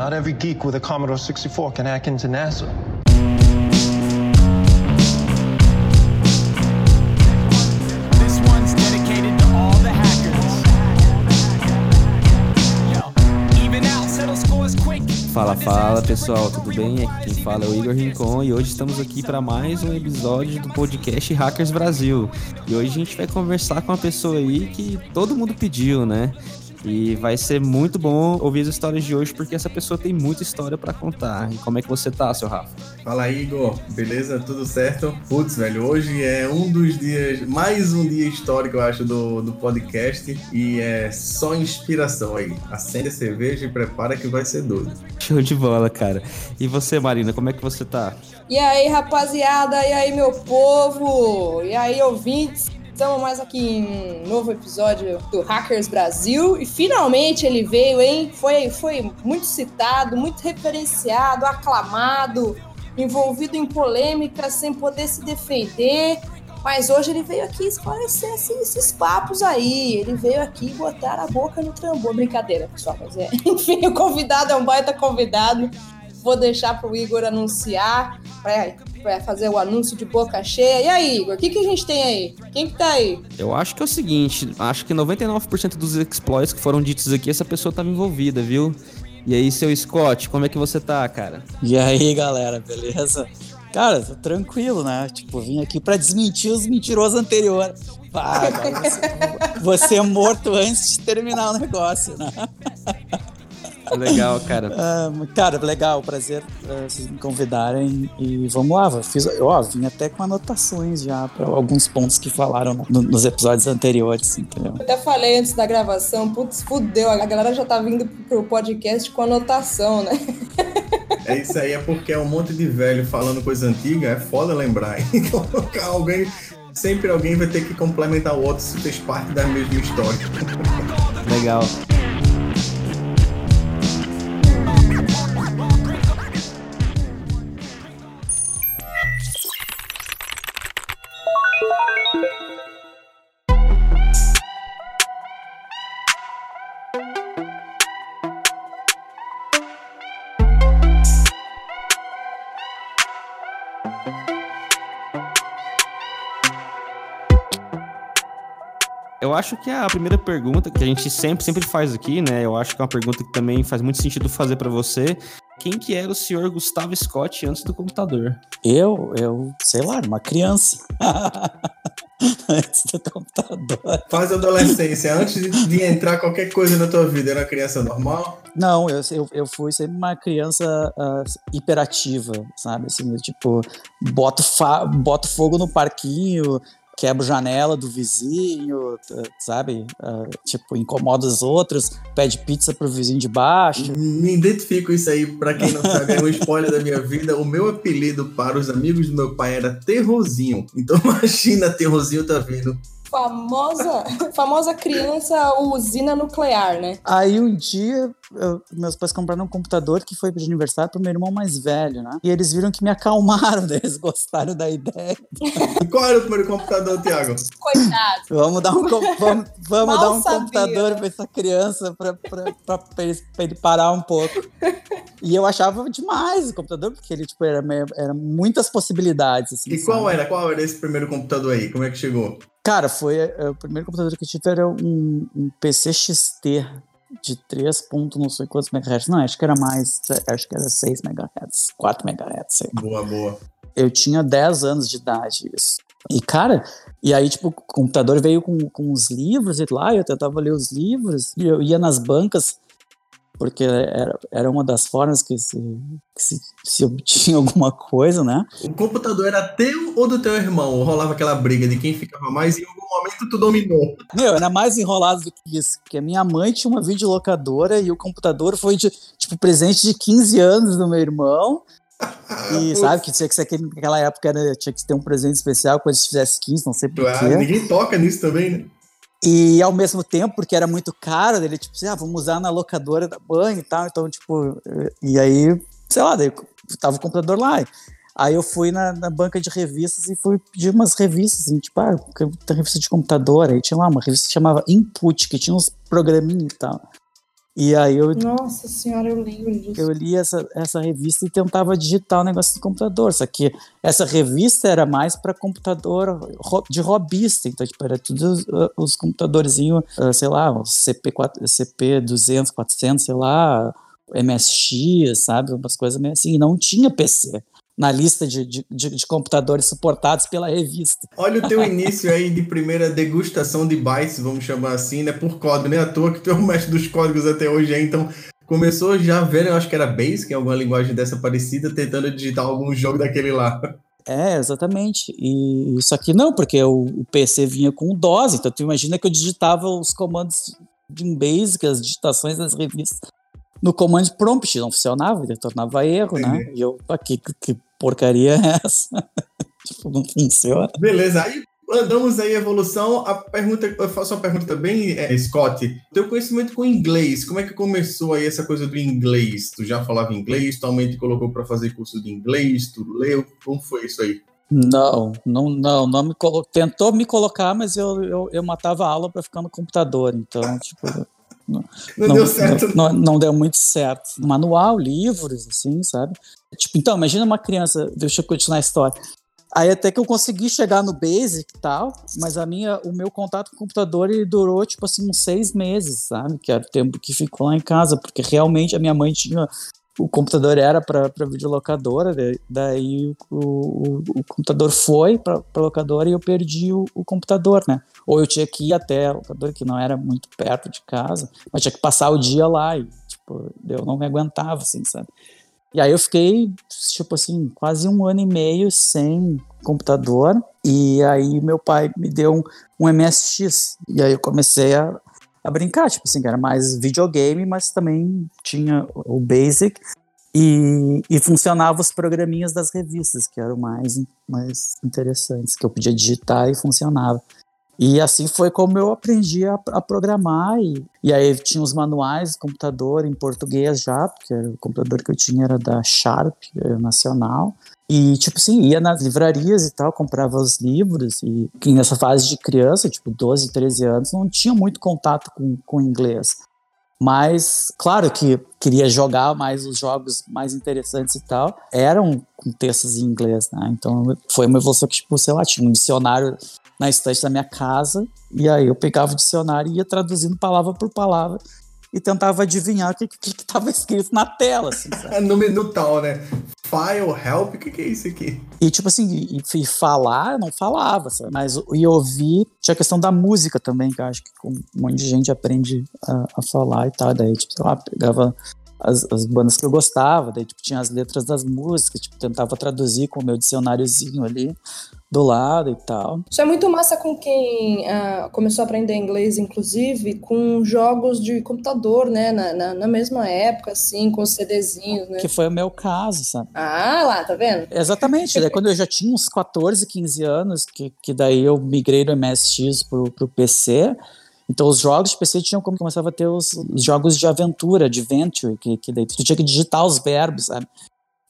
Not every geek with a Commodore 64 can hack into NASA. Fala, fala pessoal, tudo bem? Aqui quem fala é o Igor Rincon e hoje estamos aqui para mais um episódio do podcast Hackers Brasil. E hoje a gente vai conversar com uma pessoa aí que todo mundo pediu, né? E vai ser muito bom ouvir as histórias de hoje, porque essa pessoa tem muita história para contar. E como é que você tá, seu Rafa? Fala aí, Igor. Beleza? Tudo certo? Putz, velho, hoje é um dos dias, mais um dia histórico, eu acho, do, do podcast. E é só inspiração aí. Acende a cerveja e prepara que vai ser doido. Show de bola, cara. E você, Marina, como é que você tá? E aí, rapaziada, e aí, meu povo, e aí, ouvintes. Estamos mais aqui em um novo episódio do Hackers Brasil e finalmente ele veio, hein? Foi, foi muito citado, muito referenciado, aclamado, envolvido em polêmicas sem poder se defender. Mas hoje ele veio aqui esclarecer esses, esses papos aí. Ele veio aqui botar a boca no tambor. Brincadeira, pessoal. Mas é. Enfim, o convidado é um baita convidado. Vou deixar pro Igor anunciar. Pra para fazer o anúncio de boca cheia. E aí, Igor, o que, que a gente tem aí? Quem que tá aí? Eu acho que é o seguinte, acho que 99% dos exploits que foram ditos aqui, essa pessoa estava envolvida, viu? E aí, seu Scott, como é que você tá, cara? E aí, galera, beleza? Cara, tô tranquilo, né? Tipo, vim aqui para desmentir os mentirosos anteriores. Cara, você, você é morto antes de terminar o negócio, né? Legal, cara. Uh, cara, legal, prazer uh, vocês me convidarem e vamos lá. Eu fiz, ó, vim até com anotações já para alguns pontos que falaram no, nos episódios anteriores, entendeu? Eu até falei antes da gravação, putz, fudeu, a galera já tá vindo pro podcast com anotação, né? É isso aí, é porque é um monte de velho falando coisa antiga, é foda lembrar. Então, alguém, sempre alguém vai ter que complementar o outro se fez parte da mesma história. Legal. Eu acho que a primeira pergunta que a gente sempre, sempre faz aqui, né? Eu acho que é uma pergunta que também faz muito sentido fazer para você. Quem que era o senhor Gustavo Scott antes do computador? Eu, eu, sei lá, uma criança. antes do computador. Faz adolescência. Antes de, de, entrar qualquer coisa na tua vida, era uma criança normal? Não, eu, eu, eu fui sempre uma criança uh, hiperativa, sabe? Assim, tipo, boto, boto fogo no parquinho, quebra janela do vizinho, sabe? Uh, tipo, incomoda os outros, pede pizza pro vizinho de baixo. Me identifico isso aí, pra quem não sabe, é um spoiler da minha vida. O meu apelido para os amigos do meu pai era Terrozinho. Então imagina, Terrozinho tá vindo famosa, famosa criança usina nuclear, né? Aí um dia, eu, meus pais compraram um computador que foi de aniversário pro meu irmão mais velho, né? E eles viram que me acalmaram, daí eles gostaram da ideia. Qual era o primeiro computador, Thiago? Coitado. Vamos dar um, vamos, vamos dar um computador pra essa criança pra, pra, pra, pra, ele, pra ele parar um pouco. E eu achava demais o computador, porque ele, tipo, era, era muitas possibilidades. Assim, e sabe? qual era? Qual era esse primeiro computador aí? Como é que chegou? Cara, foi é, o primeiro computador que eu tive era um, um PC XT de 3 pontos não sei quantos megahertz. Não, acho que era mais, acho que era 6 megahertz, 4 megahertz. Sei. Boa, boa. Eu tinha 10 anos de idade, isso. E, cara, e aí, tipo, o computador veio com, com os livros e lá, eu tentava ler os livros, e eu ia nas bancas porque era, era uma das formas que se, que se, se, obtinha alguma coisa, né? O computador era teu ou do teu irmão? Rolava aquela briga de quem ficava mais e em algum momento tu dominou? Meu, era mais enrolado do que isso, porque a minha mãe tinha uma videolocadora e o computador foi de, tipo, presente de 15 anos do meu irmão, e sabe que tinha que ser aquele, naquela época era, tinha que ter um presente especial quando se fizesse 15, não sei porquê. Ah, ninguém toca nisso também, né? E ao mesmo tempo, porque era muito caro, ele tipo, ah, vamos usar na locadora da banha e tal. Então, tipo, e aí, sei lá, daí tava o computador lá. Aí eu fui na, na, banca de revistas e fui pedir umas revistas, assim, tipo, ah, tem revista de computador. Aí tinha lá uma revista que chamava Input, que tinha uns programinhos e tal. E aí eu, Nossa senhora, eu lembro disso. eu li essa, essa revista e tentava digitar o negócio do computador. Só que essa revista era mais para computador de robista. Então, tipo, era tudo os, os computadorzinhos, ah, sei lá, os CP, 4 CP 200, 400, sei lá, MSX, sabe? Umas coisas meio assim. E não tinha PC na lista de, de, de, computadores suportados pela revista. Olha o teu início aí de primeira degustação de bytes, vamos chamar assim, né? Por código, nem à toa que tu é o mestre dos códigos até hoje, aí, então começou já vendo, eu acho que era Basic, alguma linguagem dessa parecida, tentando digitar algum jogo daquele lá. É, exatamente. E só que não, porque o, o PC vinha com DOS, então tu imagina que eu digitava os comandos de um Basic, as digitações das revistas no command prompt, não funcionava, ele tornava erro, né? E eu, "Ah, que, que, que porcaria é essa? tipo, não funciona. Beleza, aí andamos aí a evolução. A pergunta, eu faço uma pergunta também, é, Scott. Teu conhecimento com inglês, como é que começou aí essa coisa do inglês? Tu já falava inglês, tua mãe te colocou para fazer curso de inglês, tu leu, como foi isso aí? Não, não, não, não me colo... tentou me colocar, mas eu, eu, eu matava a aula para ficar no computador, então, tipo, Não, deu certo. Não, não, deu muito certo. Manual, livros, assim, sabe? Tipo, então, imagina uma criança, deixa eu continuar a história. Aí até que eu consegui chegar no Basic e tal, mas a minha, o meu contato com o computador ele durou tipo assim uns seis meses, sabe? Que era o tempo que ficou lá em casa, porque realmente a minha mãe tinha o computador era para videolocadora, daí o, o, o computador foi para locadora e eu perdi o, o, computador, né? Ou eu tinha que ir até a locadora, que não era muito perto de casa, mas tinha que passar o dia lá e, tipo, eu não me aguentava, assim, sabe? E aí eu fiquei, tipo assim, quase um ano e meio sem computador, e aí meu pai me deu um, um MSX, e aí eu comecei a, a brincar, tipo assim, era mais videogame, mas também tinha o Basic. E, e funcionava os programinhas das revistas, que eram mais, mais interessantes, que eu podia digitar e funcionava. E assim foi como eu aprendi a, a programar. E, e aí tinha os manuais, computador em português já, porque o computador que eu tinha era da Sharp, era nacional. E, tipo assim, ia nas livrarias e tal, comprava os livros. E nessa fase de criança, tipo 12, 13 anos, não tinha muito contato com, com inglês. Mas, claro que queria jogar mais os jogos mais interessantes e tal, eram com textos em inglês, né? Então foi uma evolução que, tipo, sei lá, tinha um dicionário na estante da minha casa, e aí eu pegava o dicionário e ia traduzindo palavra por palavra e tentava adivinhar o que estava escrito na tela. Assim, no menu tal, né? File, help, o que, que, é isso aqui? E tipo assim, e, e falar, não falava, sabe? Mas e ouvir, tinha a questão da música também, que eu acho que um monte de gente aprende a, a falar e tal. Daí, tipo, sei lá, pegava as, as, bandas que eu gostava, daí tipo, tinha as letras das músicas, tipo, tentava traduzir com o meu dicionáriozinho ali do lado e tal. Isso é muito massa com quem uh, começou a aprender inglês, inclusive, com jogos de computador, né? Na, na, na, mesma época, assim, com os CDzinhos, né? Que foi o meu caso, sabe? Ah, lá, tá vendo? Exatamente. daí quando eu já tinha uns 14, 15 anos, que, que daí eu migrei do MSX pro, pro PC, então os jogos de PC tinham como começava a ter os, os jogos de aventura, adventure, que, que daí tu tinha que digitar os verbos, sabe?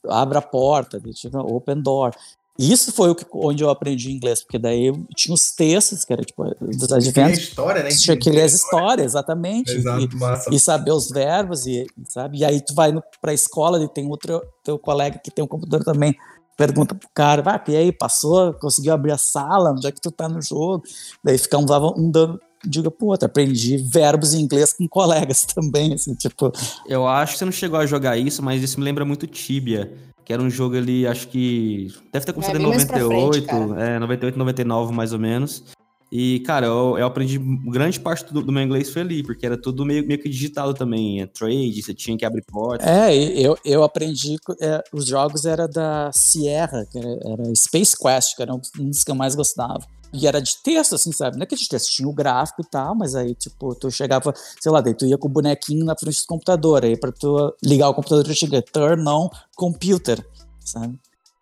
Abra a porta, tinha open door. Isso foi o que, onde eu aprendi inglês, porque daí eu tinha os textos, que era tipo, dos adventos. história, né? Tinha que ler as histórias, exatamente. Exato, e, e, saber os verbos, e, sabe? E aí tu vai no, pra escola e tem outro teu colega que tem um computador também. Pergunta pro cara, ah, e aí, passou? Conseguiu abrir a sala? Onde é que tu tá no jogo? Daí fica um, um dando diga pro outro. Aprendi verbos em inglês com colegas também, assim, tipo. Eu acho que você não chegou a jogar isso, mas isso me lembra muito Tibia. Que era um jogo ali, acho que. Deve ter começado É, em bem mais pra 98, frente, é, 98, 99 mais ou menos. E, cara, eu, eu aprendi grande parte do, do meu inglês foi ali, porque era tudo meio, meio que digitado também. É trade, você tinha que abrir porta. É, e eu, eu aprendi. é, os jogos era da Sierra, que era, era Space Quest, que era um dos que eu mais gostava. E era de texto, assim, sabe? Não é que de texto, tinha o gráfico e tal, mas aí, tipo, tu chegava, sei lá, daí tu ia com o bonequinho na frente do computador, aí pra tu ligar o computador, tu que turn on computer, sabe?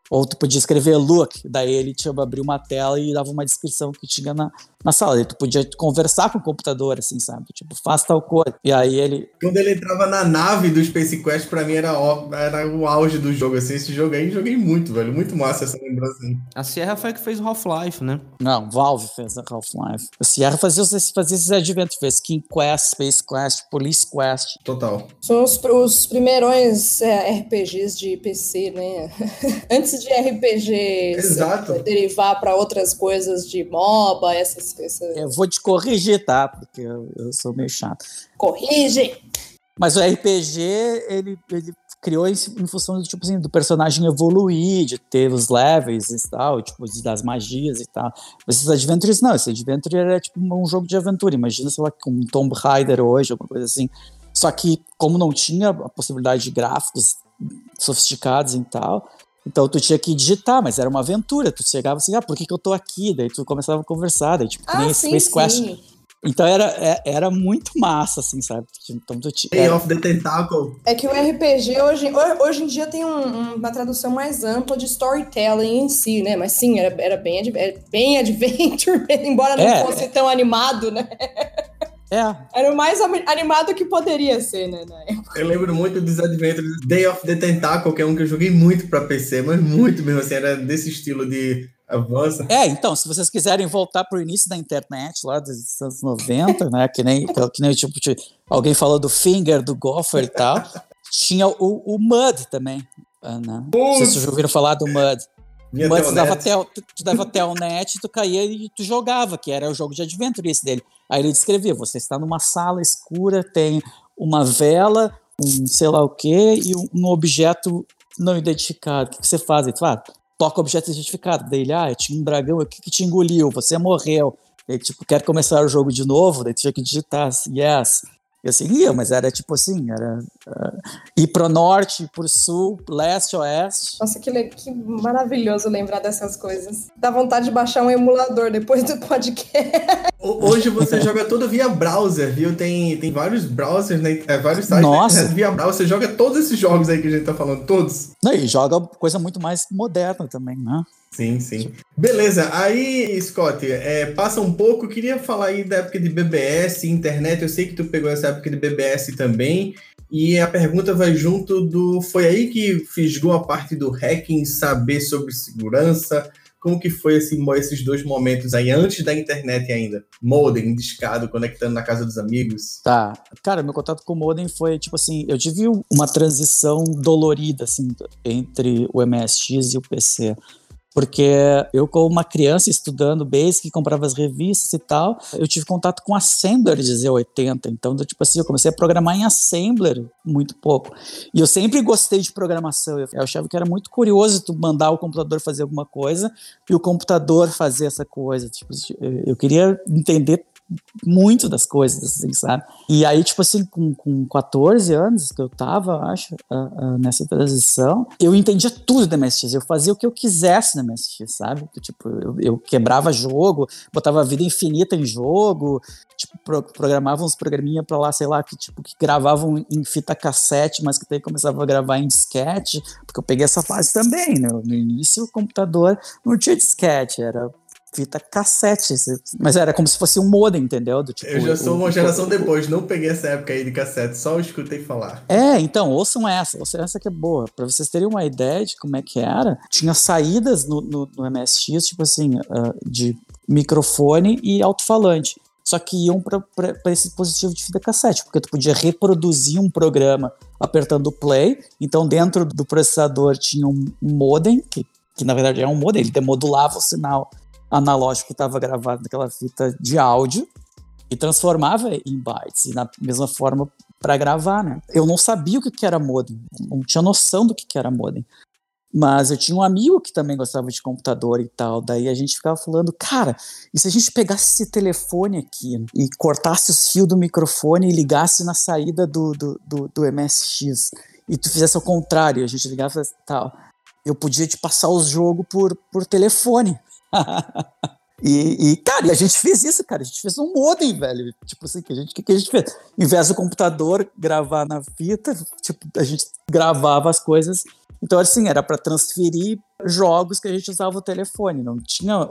Ou tu podia escrever look, daí ele tinha abrir uma tela e dava uma descrição que tinha na, na sala. E tu podia conversar com o computador, assim, sabe? Tipo, faz tal coisa. E aí ele. Quando ele entrava na nave do Space Quest, pra mim era, ó- era o auge do jogo, assim. Esse jogo aí, joguei muito, velho. Muito massa essa lembrança. A Sierra foi a que fez o Half-Life, né? Não, Valve fez a Half-Life. A Sierra fazia, fazia esses adventos, fez King Quest, Space Quest, Police Quest. Total. São os, os primeirões é, RPGs de PC, né? Antes de RPG Exato. se- derivar para outras coisas de MOBA, essas Eu vou te corrigir, tá? Porque eu, eu sou meio chato. Corrige! Mas o RPG, ele, ele criou isso em função do, tipo assim, do personagem evoluir, de ter os levels e tal, tipo, das magias e tal. Mas esses Adventures, não. Esse Adventure era tipo um jogo de aventura. Imagina, sei lá, com um Tomb Raider hoje, alguma coisa assim. Só que, como não tinha a possibilidade de gráficos sofisticados e tal, então tu tinha que digitar, mas era uma aventura. Tu chegava assim, ah, por que, que eu tô aqui? Daí tu começava a conversar, daí tipo, que nem Ah, esse sim, Space Quest. sim. Então era, é- era muito massa, assim, sabe? Então tu tinha. Day of the Tentacle. É que o RPG hoje, ho- hoje em dia tem um- um- uma tradução mais ampla de storytelling em si, né? Mas sim, era, era bem, era bem adventure, embora não É. fosse tão animado, né? É, Era o mais animado que poderia ser, né? Eu lembro muito dos Adventures Day of the Tentacle, que é um que eu joguei muito pra PC, mas muito mesmo assim, era desse estilo de avança. É, então, se vocês quiserem voltar pro início da internet, lá dos anos 90, né, que nem, que nem tipo, de- alguém falou do Finger, do Gopher e tal, tinha o, o Mud também, ah, né? Não sei se vocês já ouviram falar do Mud. Vinha Mas tu dava, até, o- tu, tu dava até o net, tu caía e tu jogava, que era o jogo de adventure esse dele. Aí ele descrevia, você está numa sala escura, tem uma vela, um sei lá o quê, e um, objeto não identificado. O que, que você faz? Ele fala, ah, toca objeto identificado. Daí ele, ah, tinha um dragão aqui que te engoliu, você morreu. Ele, tipo, quer começar o jogo de novo? Daí tu tinha que digitar, yes. E assim, ia, mas era tipo assim, era ah, ir pro norte, ir pro sul, leste, oeste. Nossa, que, le- que maravilhoso lembrar dessas coisas. Dá vontade de baixar um emulador depois do podcast. Ho- Hoje você joga tudo via browser, viu? Tem, tem vários browsers, né? É, vários sites Nossa. na internet via browser. Você joga todos esses jogos aí que a gente tá falando, todos. Não, e joga coisa muito mais moderna também, né? Sim, sim. Beleza, aí, Scott, é, passa um pouco, queria falar aí da época de BBS, internet, eu sei que tu pegou essa época de BBS também, e a pergunta vai junto do, foi aí que fisgou a parte do hacking, saber sobre segurança, como que foi esse, mo- esses dois momentos aí, antes da internet ainda? Modem, discado, conectando na casa dos amigos. Tá. Cara, meu contato com o modem foi, tipo assim, eu tive uma transição dolorida, assim, entre o MSX e o PC. Porque eu, como uma criança estudando Basic, comprava as revistas e tal, eu tive contato com Assembler de Z80. Então, tipo assim, eu comecei a programar em Assembler muito pouco. E eu sempre gostei de programação. Eu achava que era muito curioso tu mandar o computador fazer alguma coisa e o computador fazer essa coisa. Tipo, eu queria entender muito das coisas, assim, sabe? E aí, tipo assim, com, com 14 anos que eu tava, acho, ah, ah, nessa transição, eu entendia tudo da MSX, eu fazia o que eu quisesse na MSX, sabe? Tipo, eu, eu quebrava jogo, botava vida infinita em jogo, tipo, pro- programava uns programinha pra lá, sei lá, que tipo, que gravavam em fita cassete, mas que daí começava a gravar em disquete, porque eu peguei essa fase também, né? No início o computador não tinha disquete, era fita cassete, mas era como se fosse um modem, entendeu? Do, tipo, Eu já sou o- uma geração o- depois, não peguei essa época aí de cassete, só escutei falar. É, então, ouçam essa, ouçam essa que é boa. Pra vocês terem uma ideia de como é que era, tinha saídas no, no, no MSX, tipo assim, ah, de microfone e alto-falante. Só que iam para esse dispositivo de fita cassete, porque tu podia reproduzir um programa apertando play. Então, dentro do processador tinha um modem, que, que na verdade é um modem, ele demodulava o sinal analógico que estava gravado naquela fita de áudio e transformava em bytes. E na mesma forma para gravar, né? Eu não sabia o que que era modem, não tinha noção do que que era modem. Mas eu tinha um amigo que também gostava de computador e tal. Daí a gente ficava falando, cara, e se a gente pegasse esse telefone aqui e cortasse os fios do microfone e ligasse na saída do, do, do, do MSX e tu fizesse ao contrário, a gente ligava e tal, eu podia te passar os jogos por, por telefone. E, e, cara, a gente fez isso, cara. A gente fez um modem, velho. Tipo assim, que a gente, que, que a gente fez? Em vez do computador gravar na fita, tipo, a gente gravava as coisas. Então, assim, era para transferir jogos que a gente usava o telefone. Não tinha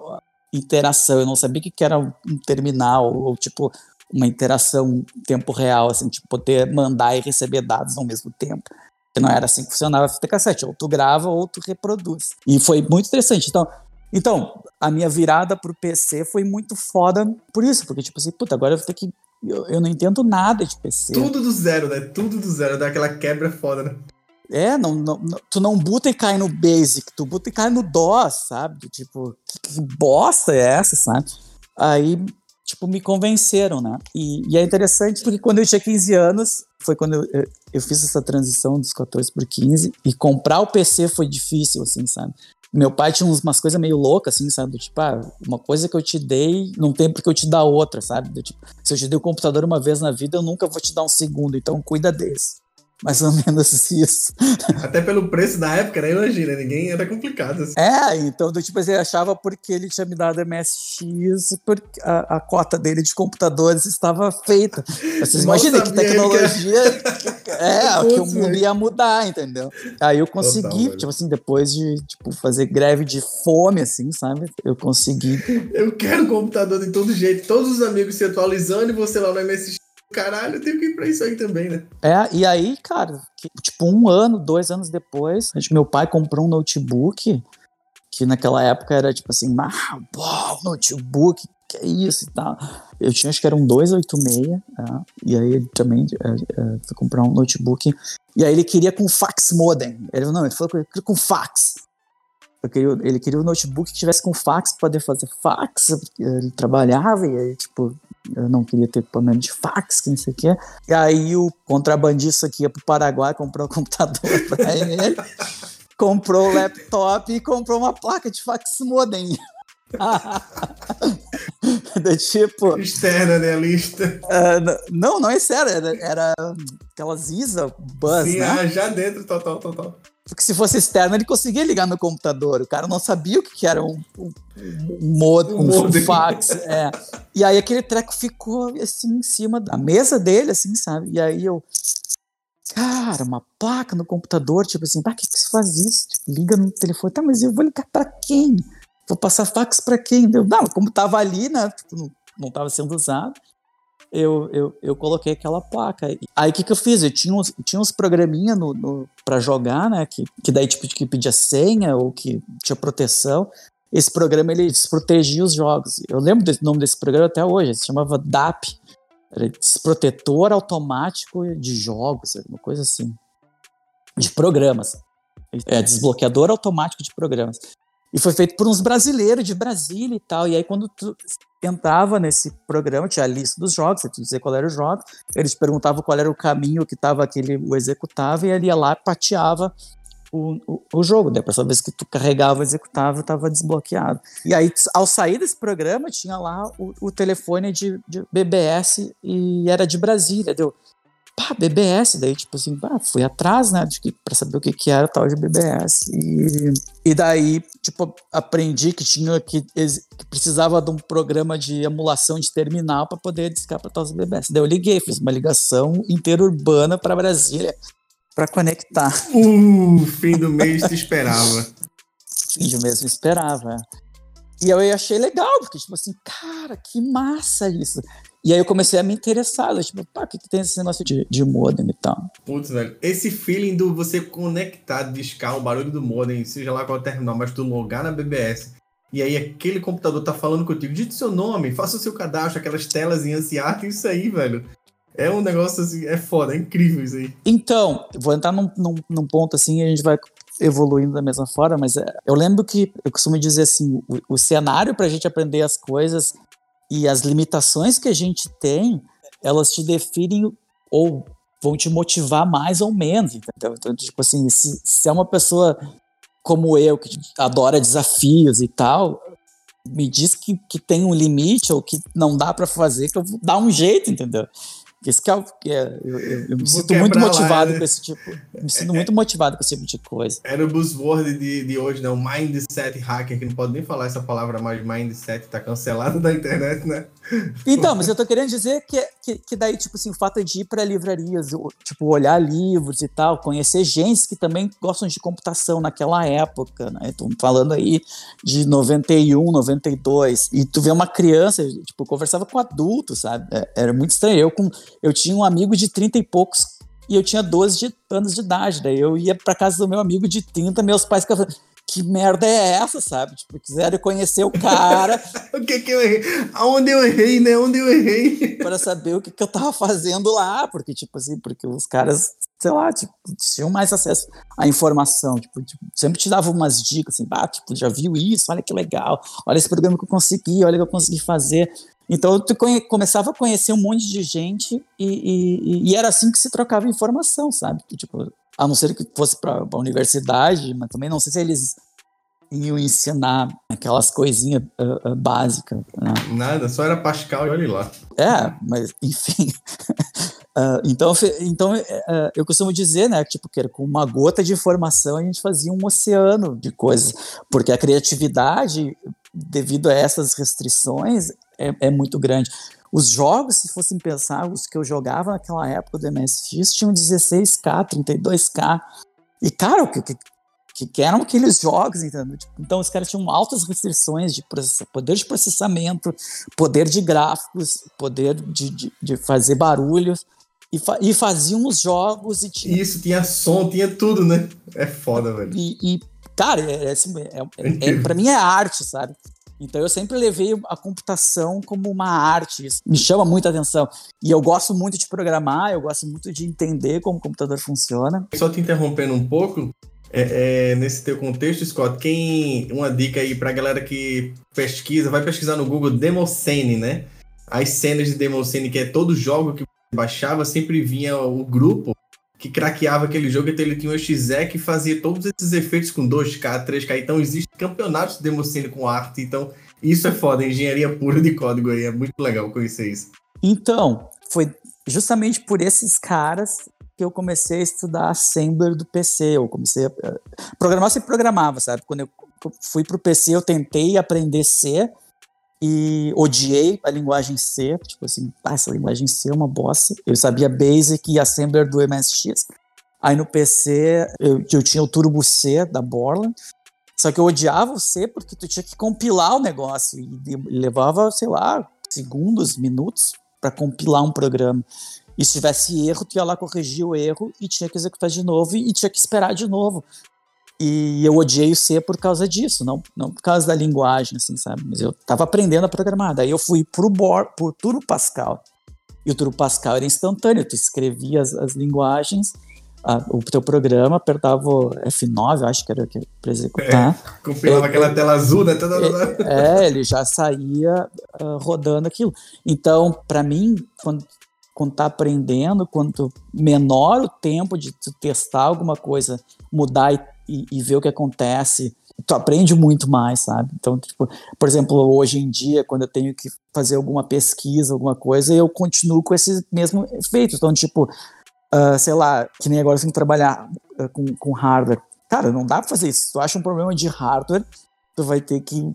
interação, eu não sabia o que que era um terminal, ou tipo, uma interação em tempo real, assim, tipo, poder mandar e receber dados ao mesmo tempo. Que não era assim que funcionava a fita cassete, ou tu grava ou tu reproduz. E foi muito interessante. Então, então a minha virada pro PC foi muito foda por isso, porque tipo assim, puta, agora eu vou ter que. Eu, eu não entendo nada de PC. Tudo do zero, né? Tudo do zero, daquela quebra foda, né? É, não, não, não- tu não buta e cai no basic, tu buta e cai no DOS, sabe? Tipo, que, que bosta é essa, sabe? Aí, tipo, me convenceram, né? E, e é interessante porque quando eu tinha 15 anos, foi quando eu, eu, eu fiz essa transição dos 14 por 15, e comprar o PC foi difícil, assim, sabe? Meu pai tinha umas coisas meio loucas, assim, sabe? Do Tipo, ah, uma coisa que eu te dei, não tem porque eu te dar outra, sabe? Do tipo, se eu te dei o computador uma vez na vida, eu nunca vou te dar um segundo, então cuida desse. Mais ou menos isso. Até pelo preço da época, né? Imagina, ninguém era complicado. assim. É, então, do tipo, assim, ele achava porque ele tinha me dado MSX, porque a, a cota dele de computadores estava feita. Vocês Mal imaginam que sabia ele que tecnologia. É, que o mundo ia mudar, entendeu? Aí eu consegui, Total, velho. tipo assim, depois de tipo, fazer greve de fome, assim, sabe? Eu consegui. Eu quero computador de todo jeito, todos os amigos se atualizando e você lá no MSX. Caralho, eu tenho que ir pra isso aí também, né? É, e aí, cara, que, tipo, um ano, dois anos depois, que meu pai comprou um notebook, que naquela época era tipo assim, ah, notebook, que é isso e tal. Eu tinha, acho que era um 286, é, e aí ele também é, é, foi comprar um notebook, e aí ele queria com fax modem. Ele, não, ele falou que eu queria com fax. Queria, ele queria um notebook que tivesse com fax pra poder fazer fax, ele trabalhava e aí, tipo, eu não queria ter equipamento de fax, que não sei o quê. E aí o contrabandista que ia pro Paraguai comprou o computador pra ele, comprou o laptop e comprou uma placa de fax modem. Do tipo, Externa, né? Lista. n- não, não é sério, era, era aquelas ISA Buzz, Sim, né? ah, já dentro, total, total. Porque se fosse externo, ele conseguia ligar no computador. O cara não sabia o que era um, um, um, mod- Um um fax. É. E aí aquele treco ficou assim em cima da mesa dele, assim, sabe? E aí eu. Cara, uma placa no computador, tipo assim, pra que, que se faz isso? Tipo, liga no telefone, tá, mas eu vou ligar pra quem? Vou passar fax pra quem? Deu, não, como tava ali, né? Tipo, não, não tava sendo usado. Eu, eu, eu coloquei aquela placa. Aí o que, que eu fiz? Eu tinha uns, tinha uns programinha no, no, pra jogar, né? Que, que daí, tipo, que pedia senha ou que tinha proteção. Esse programa, ele desprotegia os jogos. Eu lembro do nome desse programa até hoje. Se chamava DAP. Era Desprotetor Automático de Jogos, alguma coisa assim. De programas. É, desbloqueador automático de programas. E foi feito por uns brasileiros de Brasília e tal. E aí, quando tu entrava nesse programa, tinha a lista dos jogos, você tinha que dizer qual era o jogo, eles perguntavam qual era o caminho que estava aquele, o executável, e ele ia lá pateava o, o, o jogo. Daí, a próxima vez que tu carregava o executável, estava desbloqueado. E aí, ao sair desse programa, tinha lá o, o telefone de, de BBS e era de Brasília. Deu, pá, BBS, daí tipo assim, pá, fui atrás, né, de que, pra saber o que que era tal de BBS, e, e daí, tipo, aprendi que tinha, que, que precisava de um programa de emulação de terminal para poder discar para tal de BBS, daí eu liguei, fiz uma ligação interurbana para Brasília para conectar, Uh, fim do mês te esperava. e eu mesmo esperava, e eu achei legal, porque tipo assim, cara, que massa isso, e aí eu comecei a me interessar, eu, tipo, pá, o que que tem esse negócio de, de modem e tal, Putz, velho. Esse feeling do você conectar, discar o barulho do modem, seja lá qual terminal, mas tu logar na BBS. E aí aquele computador tá falando contigo, digite seu nome, faça o seu cadastro, aquelas telas em ansiar, isso aí, velho. É um negócio assim, é foda, é incrível isso aí. Então, vou entrar num, num, num ponto assim e a gente vai evoluindo da mesma forma, mas é, eu lembro que eu costumo dizer assim, o, o cenário para a gente aprender as coisas e as limitações que a gente tem, elas te definem ou vão te motivar mais ou menos, entendeu? Então, tipo assim, se, se é uma pessoa como eu, que adora desafios e tal, me diz que, que tem um limite ou que não dá para fazer, que eu vou dar um jeito, entendeu? Que é, que é eu, eu- me sinto muito quebrar lá, motivado né? com esse tipo. me sinto muito motivado com esse tipo de coisa. Era o buzzword de, de hoje, né? O mindset hacker, que não pode nem falar essa palavra mais, mindset, tá cancelado da internet, né? Então, mas eu tô querendo dizer que, que, que daí, tipo assim, o fato de ir para livrarias, tipo, olhar livros e tal, conhecer gente que também gostam de computação naquela época, né? Tô falando aí de 91, 92, e tu vê uma criança, tipo, conversava com adultos, sabe? É, era muito estranho. Eu, com, eu tinha um amigo de 30 e poucos e eu tinha 12 de, anos de idade. Daí eu ia pra casa do meu amigo de 30, meus pais ficavam que merda é essa, sabe? Tipo, quiseram conhecer o cara. o que que eu errei? Aonde eu errei, né? Onde eu errei? para saber o que, que eu tava fazendo lá, porque, tipo assim, porque os caras, sei lá, tipo, tinham mais acesso à informação, tipo, tipo sempre te davam umas dicas, assim, ah, tipo, já viu isso? Olha que legal, olha esse programa que eu consegui, olha o que eu consegui fazer. Então, tu começava a conhecer um monte de gente e, e, e, era assim que se trocava informação, sabe? Tipo, a não ser que fosse para a universidade, mas também não sei se eles iam ensinar aquelas coisinhas uh, uh, básicas. Né? Nada, só era Pascal e olha lá. É, mas enfim. Uh, então, então uh, eu costumo dizer, né, tipo, que com uma gota de informação a gente fazia um oceano de coisas, porque a criatividade, devido a essas restrições, é, é, muito grande. Os jogos, se fossem pensar, os que eu jogava naquela época do MSX tinham 16K, 32K. E, cara, o que, que, que eram aqueles jogos, entendeu? Tipo, então, os caras tinham altas restrições de poder de processamento, poder de gráficos, poder de, de, de fazer barulhos. E, fa e, faziam os jogos e tinha... Isso, tinha som, tinha tudo, né? É foda, velho. E, e cara, é, é, assim, é, é, é, pra mim é arte, sabe? Então eu sempre levei a computação como uma arte, isso me chama muita atenção. E eu gosto muito de programar, eu gosto muito de entender como o computador funciona. Só te interrompendo um pouco, é, é, nesse teu contexto, Scott, quem uma dica aí pra galera que pesquisa, vai pesquisar no Google Demoscene, né? As cenas de Demoscene, que é todo jogo que baixava, sempre vinha o grupo que craqueava aquele jogo, então ele tinha um XE que fazia todos esses efeitos com 2K, 3K. Então existe campeonatos de democine com arte. Então isso é foda, engenharia pura de código aí. É muito legal conhecer isso. Então, foi justamente por esses caras que eu comecei a estudar Assembler do PC. Eu comecei a programar, você programava, sabe? Quando eu fui pro PC, eu tentei aprender C e odiei a linguagem C, tipo assim, ah, essa linguagem C é uma bosta. Eu sabia Basic e Assembler do MSX. Aí no PC eu, eu tinha o Turbo C da Borland, só que eu odiava o C porque tu tinha que compilar o negócio e levava, sei lá, segundos, minutos para compilar um programa. E se tivesse erro, tu ia lá corrigir o erro e tinha que executar de novo e tinha que esperar de novo. E eu odiei o C por causa disso, não, não por causa da linguagem, assim, sabe? Mas eu tava aprendendo a programar. Daí eu fui pro, Bor, pro Turbo Pascal. E o Turbo Pascal era instantâneo, tu escrevia as, as linguagens, a, o teu programa, apertava F9, acho que era para executar. É, compilava é, aquela tela azul, né? É, é ele já saía uh, rodando aquilo. Então, para mim, quando quando tá aprendendo, quanto menor o tempo de testar alguma coisa, mudar e e, e ver o que acontece, tu aprende muito mais, sabe? Então, tipo, por exemplo, hoje em dia, quando eu tenho que fazer alguma pesquisa, alguma coisa, eu continuo com esse mesmo efeito. Então, tipo, uh, sei lá, que nem agora eu tenho que trabalhar uh, com, com hardware. Cara, não dá pra fazer isso. Se tu acha um problema de hardware, tu vai ter que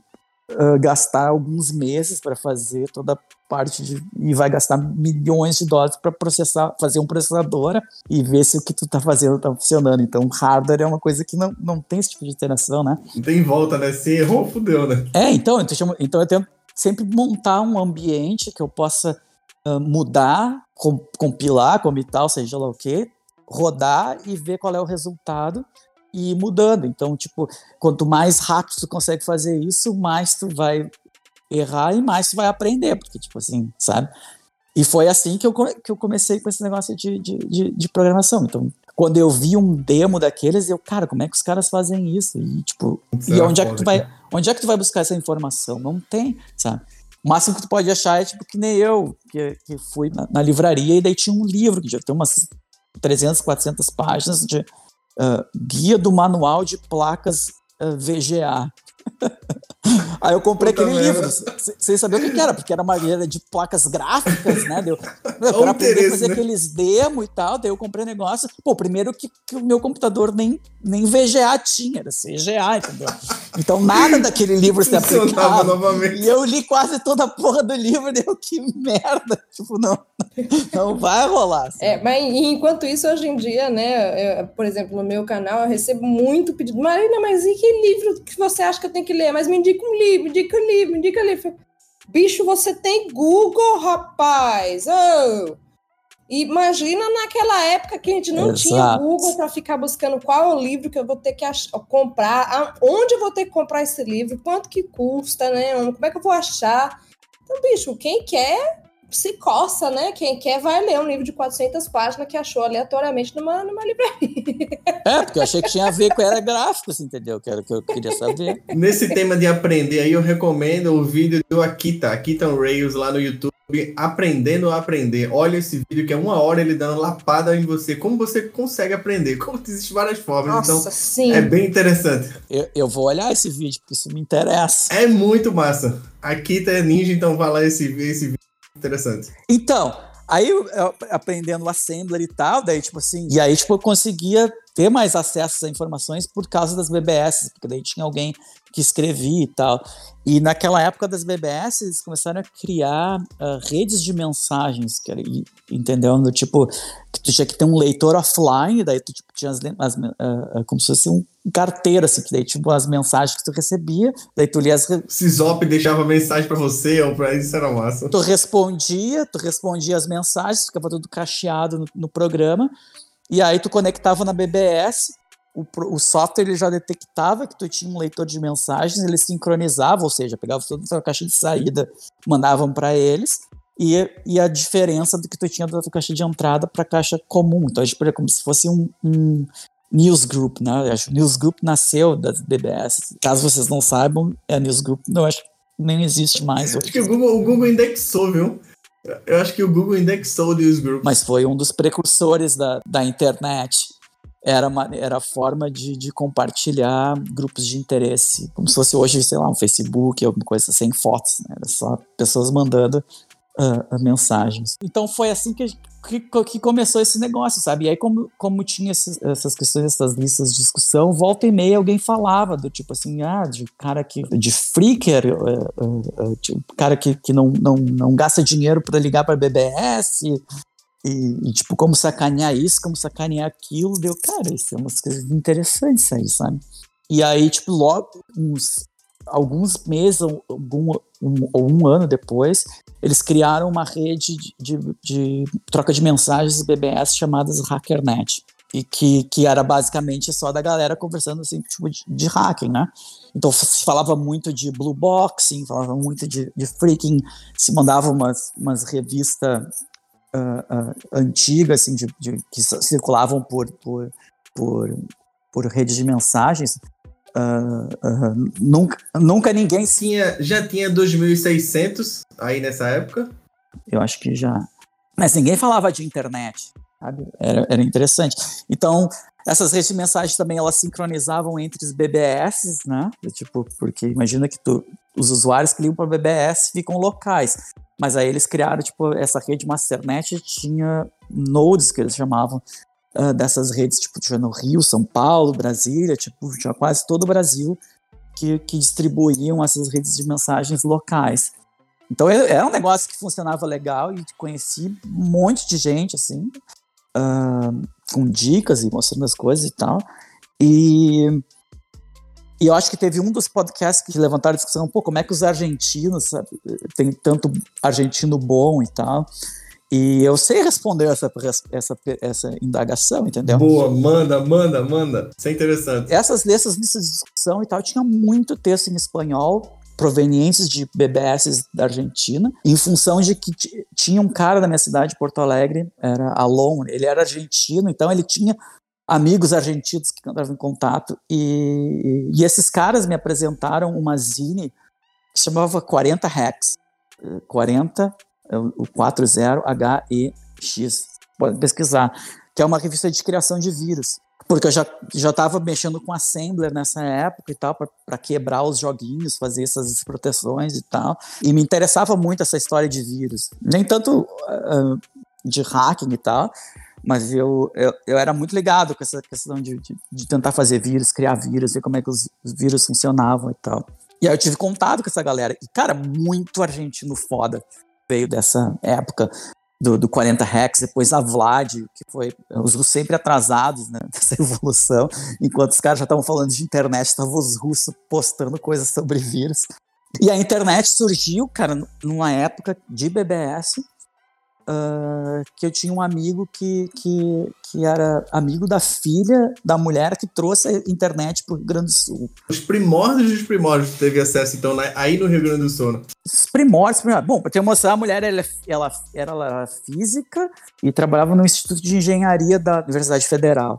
uh, gastar alguns meses para fazer toda parte de, e vai gastar milhões de dólares para processar, fazer um processador e ver se o que tu tá fazendo tá funcionando. Então, hardware é uma coisa que não, não tem esse tipo de interação, né? Não tem volta, né? Se errou, fudeu, né? É, então, então, então eu tento sempre montar um ambiente que eu possa uh, mudar, com, compilar, como tal, seja lá o que, rodar e ver qual é o resultado e ir mudando. Então, tipo, quanto mais rápido tu consegue fazer isso, mais tu vai errar e mais tu vai aprender, porque, tipo assim, sabe? E foi assim que eu, que eu comecei com esse negócio de, de, de, de programação. Então, quando eu vi um demo daqueles, eu, cara, como é que os caras fazem isso? E, tipo, e onde é que tu vai, onde é que tu vai buscar essa informação? Não tem, sabe? O máximo que tu pode achar é, tipo, que nem eu, que, que fui na, na livraria e daí tinha um livro que já tem umas 300, 400 páginas de uh, guia do manual de placas uh, VGA. Aí eu comprei Puta aquele merda. livro, se- sem saber o que, que era, porque era uma era de placas gráficas, né? Deu, eu Olha o quero aprender a interesse, fazer né? aqueles demo e tal, daí eu comprei negócio. Pô, primeiro que, que o meu computador nem, nem VGA tinha, era CGA, entendeu? Então nada daquele livro se aplicava. novamente. E eu li quase toda a porra do livro, deu que merda. Tipo, não, não vai rolar. sabe? É, mas enquanto isso, hoje em dia, né, eu, por exemplo, no meu canal, eu recebo muito pedido. Marina, mas e que livro que você acha que eu tenho que ler? Mas me indica um livro, indica um livro, indica um livro. Bicho, você tem Google, rapaz! Oh! Imagina naquela época que a gente não tinha Exato. Google para ficar buscando qual é o livro que eu vou ter que comprar, onde eu vou ter que comprar esse livro, quanto que custa, né? Como é que eu vou achar? Então, bicho, quem quer se coça, né? Quem quer vai ler um livro de 400 páginas que achou aleatoriamente numa, numa livraria. É, porque eu achei que tinha a ver com era gráficos, entendeu? Que era o que eu queria saber. Nesse tema de aprender aí, eu recomendo o vídeo do Akita, Akita Rails lá no YouTube, Aprendendo a Aprender. Olha esse vídeo que é uma hora ele dando lapada em você. Como você consegue aprender? Como existem várias formas. Nossa, então, sim. é bem interessante. Eu, eu vou olhar esse vídeo, porque isso me interessa. É muito massa. Akita é ninja, então vai lá esse, esse vídeo interessante. Então, aí aprendendo Assembler e tal, daí, tipo assim, e aí, tipo, eu conseguia ter mais acesso a informações por causa das BBS, porque daí tinha alguém que escrevia e tal. E naquela época das BBS, eles começaram a criar ah, redes de mensagens, que era, entendeu? Do tipo, que tu tinha que ter um leitor offline, daí tu tipo, tinha as, as, ah, como se fosse um carteiro, assim, que daí, tipo, as mensagens que tu recebia, daí tu lia as, Zop deixava mensagem pra você ou pra isso era massa. tu respondia, tu respondia as mensagens, ficava tudo cacheado no, no programa, e aí tu conectava na BBS, o, o software ele já detectava que tu tinha um leitor de mensagens, ele sincronizava, ou seja, pegava toda a tua caixa de saída, mandavam para eles, e, e a diferença do que tu tinha da tua caixa de entrada para a caixa comum. Então, tipo, é como se fosse um, um newsgroup, né? Eu acho que newsgroup nasceu das BBS. Caso vocês não saibam, é newsgroup, não acho que nem existe mais hoje. Acho que o Google, o Google indexou, viu? Eu acho que o Google indexou o Newsgroup. mas foi um dos precursores da, da internet. Era, uma, era a forma de, de compartilhar grupos de interesse, como se fosse hoje, sei lá, um Facebook, alguma coisa sem fotos, né? Era só pessoas mandando ah, mensagens. Então foi assim que, que, que começou esse negócio, sabe? E aí, como, como tinha esses- essas questões, essas listas de discussão, volta e meia alguém falava do tipo assim, ah, de cara que. de freaker, ah, ah, tipo, cara que, que não, não, não gasta dinheiro para ligar para BBS. E, e, tipo, como sacanear isso, como sacanear aquilo, deu, cara, isso é umas coisas interessantes aí, sabe? E aí, tipo, logo, uns, alguns meses algum, um, ou um ano depois, eles criaram uma rede de, de, de troca de mensagens BBS chamadas HackerNet. E que, que era basicamente só da galera conversando assim, tipo, de, de hacking, né? Então se falava muito de blue boxing, falava muito de, de freaking, se mandava umas, umas revistas ah, ah, antigas, assim, de, de- que circulavam por, por, por, por rede de mensagens. Ah, nunca, nunca ninguém. Tinha, já tinha 2600 aí nessa época. Eu acho que já. Mas ninguém falava de internet, sabe? Era, era interessante. Então, essas redes de mensagens também elas sincronizavam entre os BBS, né? Tipo, porque imagina que tu, os usuários que ligam para BBS ficam locais. Mas aí eles criaram, tipo, essa rede Masternet tinha nodes que eles chamavam ah, dessas redes, tipo, tinha no Rio, São Paulo, Brasília, tipo, tinha quase todo o Brasil que, que distribuíam essas redes de mensagens locais. Então é- era um negócio que funcionava legal e conheci um monte de gente, assim, ah, com dicas e mostrando as coisas e tal. E, e eu acho que teve um dos podcasts que levantaram a discussão, pô, como é que os argentinos, sabe, tem tanto argentino bom e tal. E eu sei responder essa, essa, essa indagação, entendeu? Boa, manda, manda, manda. Isso é interessante. essas essas listas de discussão e tal tinha muito texto em espanhol provenientes de BBS da Argentina, em função de que ti- tinha um cara da minha cidade, Porto Alegre, era Alon, ele era argentino, então ele tinha amigos argentinos que entravam em contato e, e esses caras me apresentaram uma zine que chamava 40 Hacks, eh, 40, eh, o 40 H-E-X, pode pesquisar, que é uma revista de criação de vírus. Porque eu já, já tava mexendo com Assembler nessa época e tal, para quebrar os joguinhos, fazer essas proteções e tal. E me interessava muito essa história de vírus. Nem tanto uh, de hacking e tal, mas eu, eu, eu era muito ligado com essa questão de, de, de, tentar fazer vírus, criar vírus, ver como é que os, os vírus funcionavam e tal. E aí eu tive contato com essa galera. E, cara, muito argentino foda veio dessa época do, do 40 Rex, depois a Vlad, que foi os sempre atrasados né, dessa evolução, enquanto os caras já estavam falando de internet, estavam os russos postando coisas sobre vírus. E a internet surgiu, cara, numa época de BBS, uh, que eu tinha um amigo que, que, que era amigo da filha da mulher que trouxe a internet para o Rio Grande do Sul. Os primórdios dos primórdios teve acesso, então, aí no Rio Grande do Sul. Né? Os primórdios, primórdios. Bom, para ter mostrar, a mulher ela, ela, ela era física e trabalhava no Instituto de Engenharia da Universidade Federal.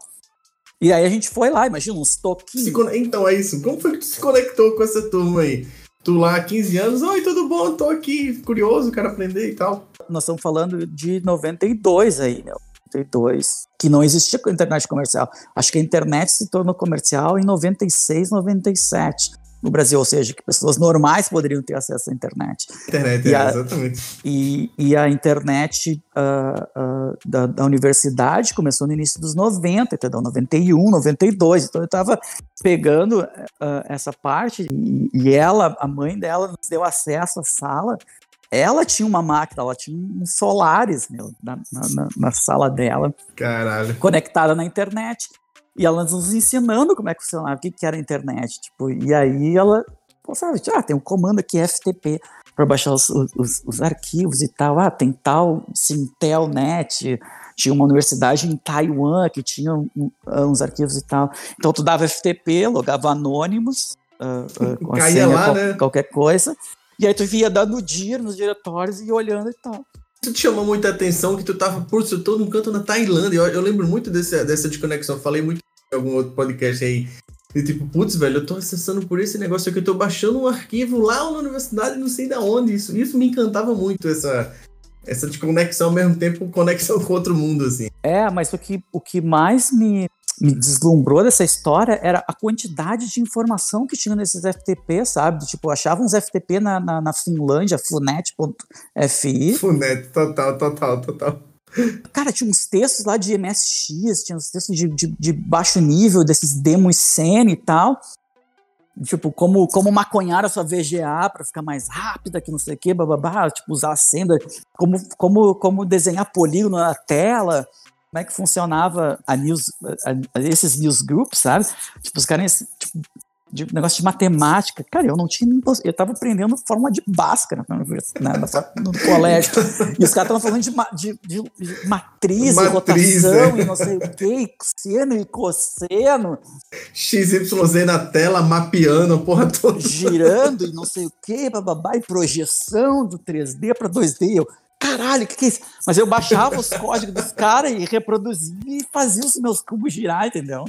E aí a gente foi lá, imagina, uns toquinhos. Então é isso. Como foi que tu se conectou com essa turma aí? Tu lá, 15 anos, oi, tudo bom? Tô aqui, curioso, quero aprender e tal. Nós estamos falando de 92 aí, meu. 92, que não existia internet comercial. Acho que a internet se tornou comercial em 96, 97 no Brasil, ou seja, que pessoas normais poderiam ter acesso à internet. Internet, e é, a, exatamente. E, e, a internet uh, uh, da, da, universidade começou no início dos 90, entendeu? 91, 92. Então eu estava pegando uh, essa parte e, e, ela, a mãe dela, nos deu acesso à sala. Ela tinha uma máquina, ela tinha uns solares meu, na, na, na sala dela. Caralho. Conectada na internet. E ela nos ensinando como é que funcionava, o que, que era a internet. Tipo, e aí ela, sabe, ah, tem um comando aqui FTP para baixar os, os, os, arquivos e tal. Ah, tem tal Sintelnet, tinha uma universidade em Taiwan que tinha um, uns arquivos e tal. Então tu dava FTP, logava anônimos, uh, uh, com Caía lá, qual, né? qualquer coisa. E aí tu via dando dia nos diretórios e olhando e tal. Isso te chamou muita atenção que tu tava, por tô num canto na Tailândia. Eu, eu lembro muito desse, dessa desconexão. Falei muito em algum outro podcast aí. E tipo, putz, velho, eu tô acessando por esse negócio aqui, eu tô baixando um arquivo lá na universidade, não sei da onde. Isso, isso me encantava muito, essa, essa desconexão ao mesmo tempo, conexão com outro mundo, assim. É, mas o que, o que mais me, me deslumbrou dessa história era a quantidade de informação que tinha nesses FTP, sabe? Tipo, achava uns FTP na, na, na Finlândia, funet.fi. Funet, total, total, total. Cara, tinha uns textos lá de MSX, tinha uns textos de, de, de baixo nível, desses demos scene e tal. Tipo, como, como maconhar a sua VGA para ficar mais rápida, que não sei o que, bababá, tipo, usar a senda, como, como, como desenhar polígono na tela, como é que funcionava a news, a, a, esses newsgroups, sabe? Tipo, os caras tipo, de negócio de matemática. Cara, eu não tinha Eu tava aprendendo forma de Bhaskara na, no colégio. e os caras estavam falando de, de, de, de matriz, matriz, rotação é. e não sei o quê, seno e cosseno. XYZ na tela, mapeando a porra toda. Girando e não sei o quê, bababá, e projeção do 3D para 2D. Eu, caralho, o que, que é isso? Mas eu baixava os códigos dos caras e reproduzia e fazia os meus cubos girar, entendeu?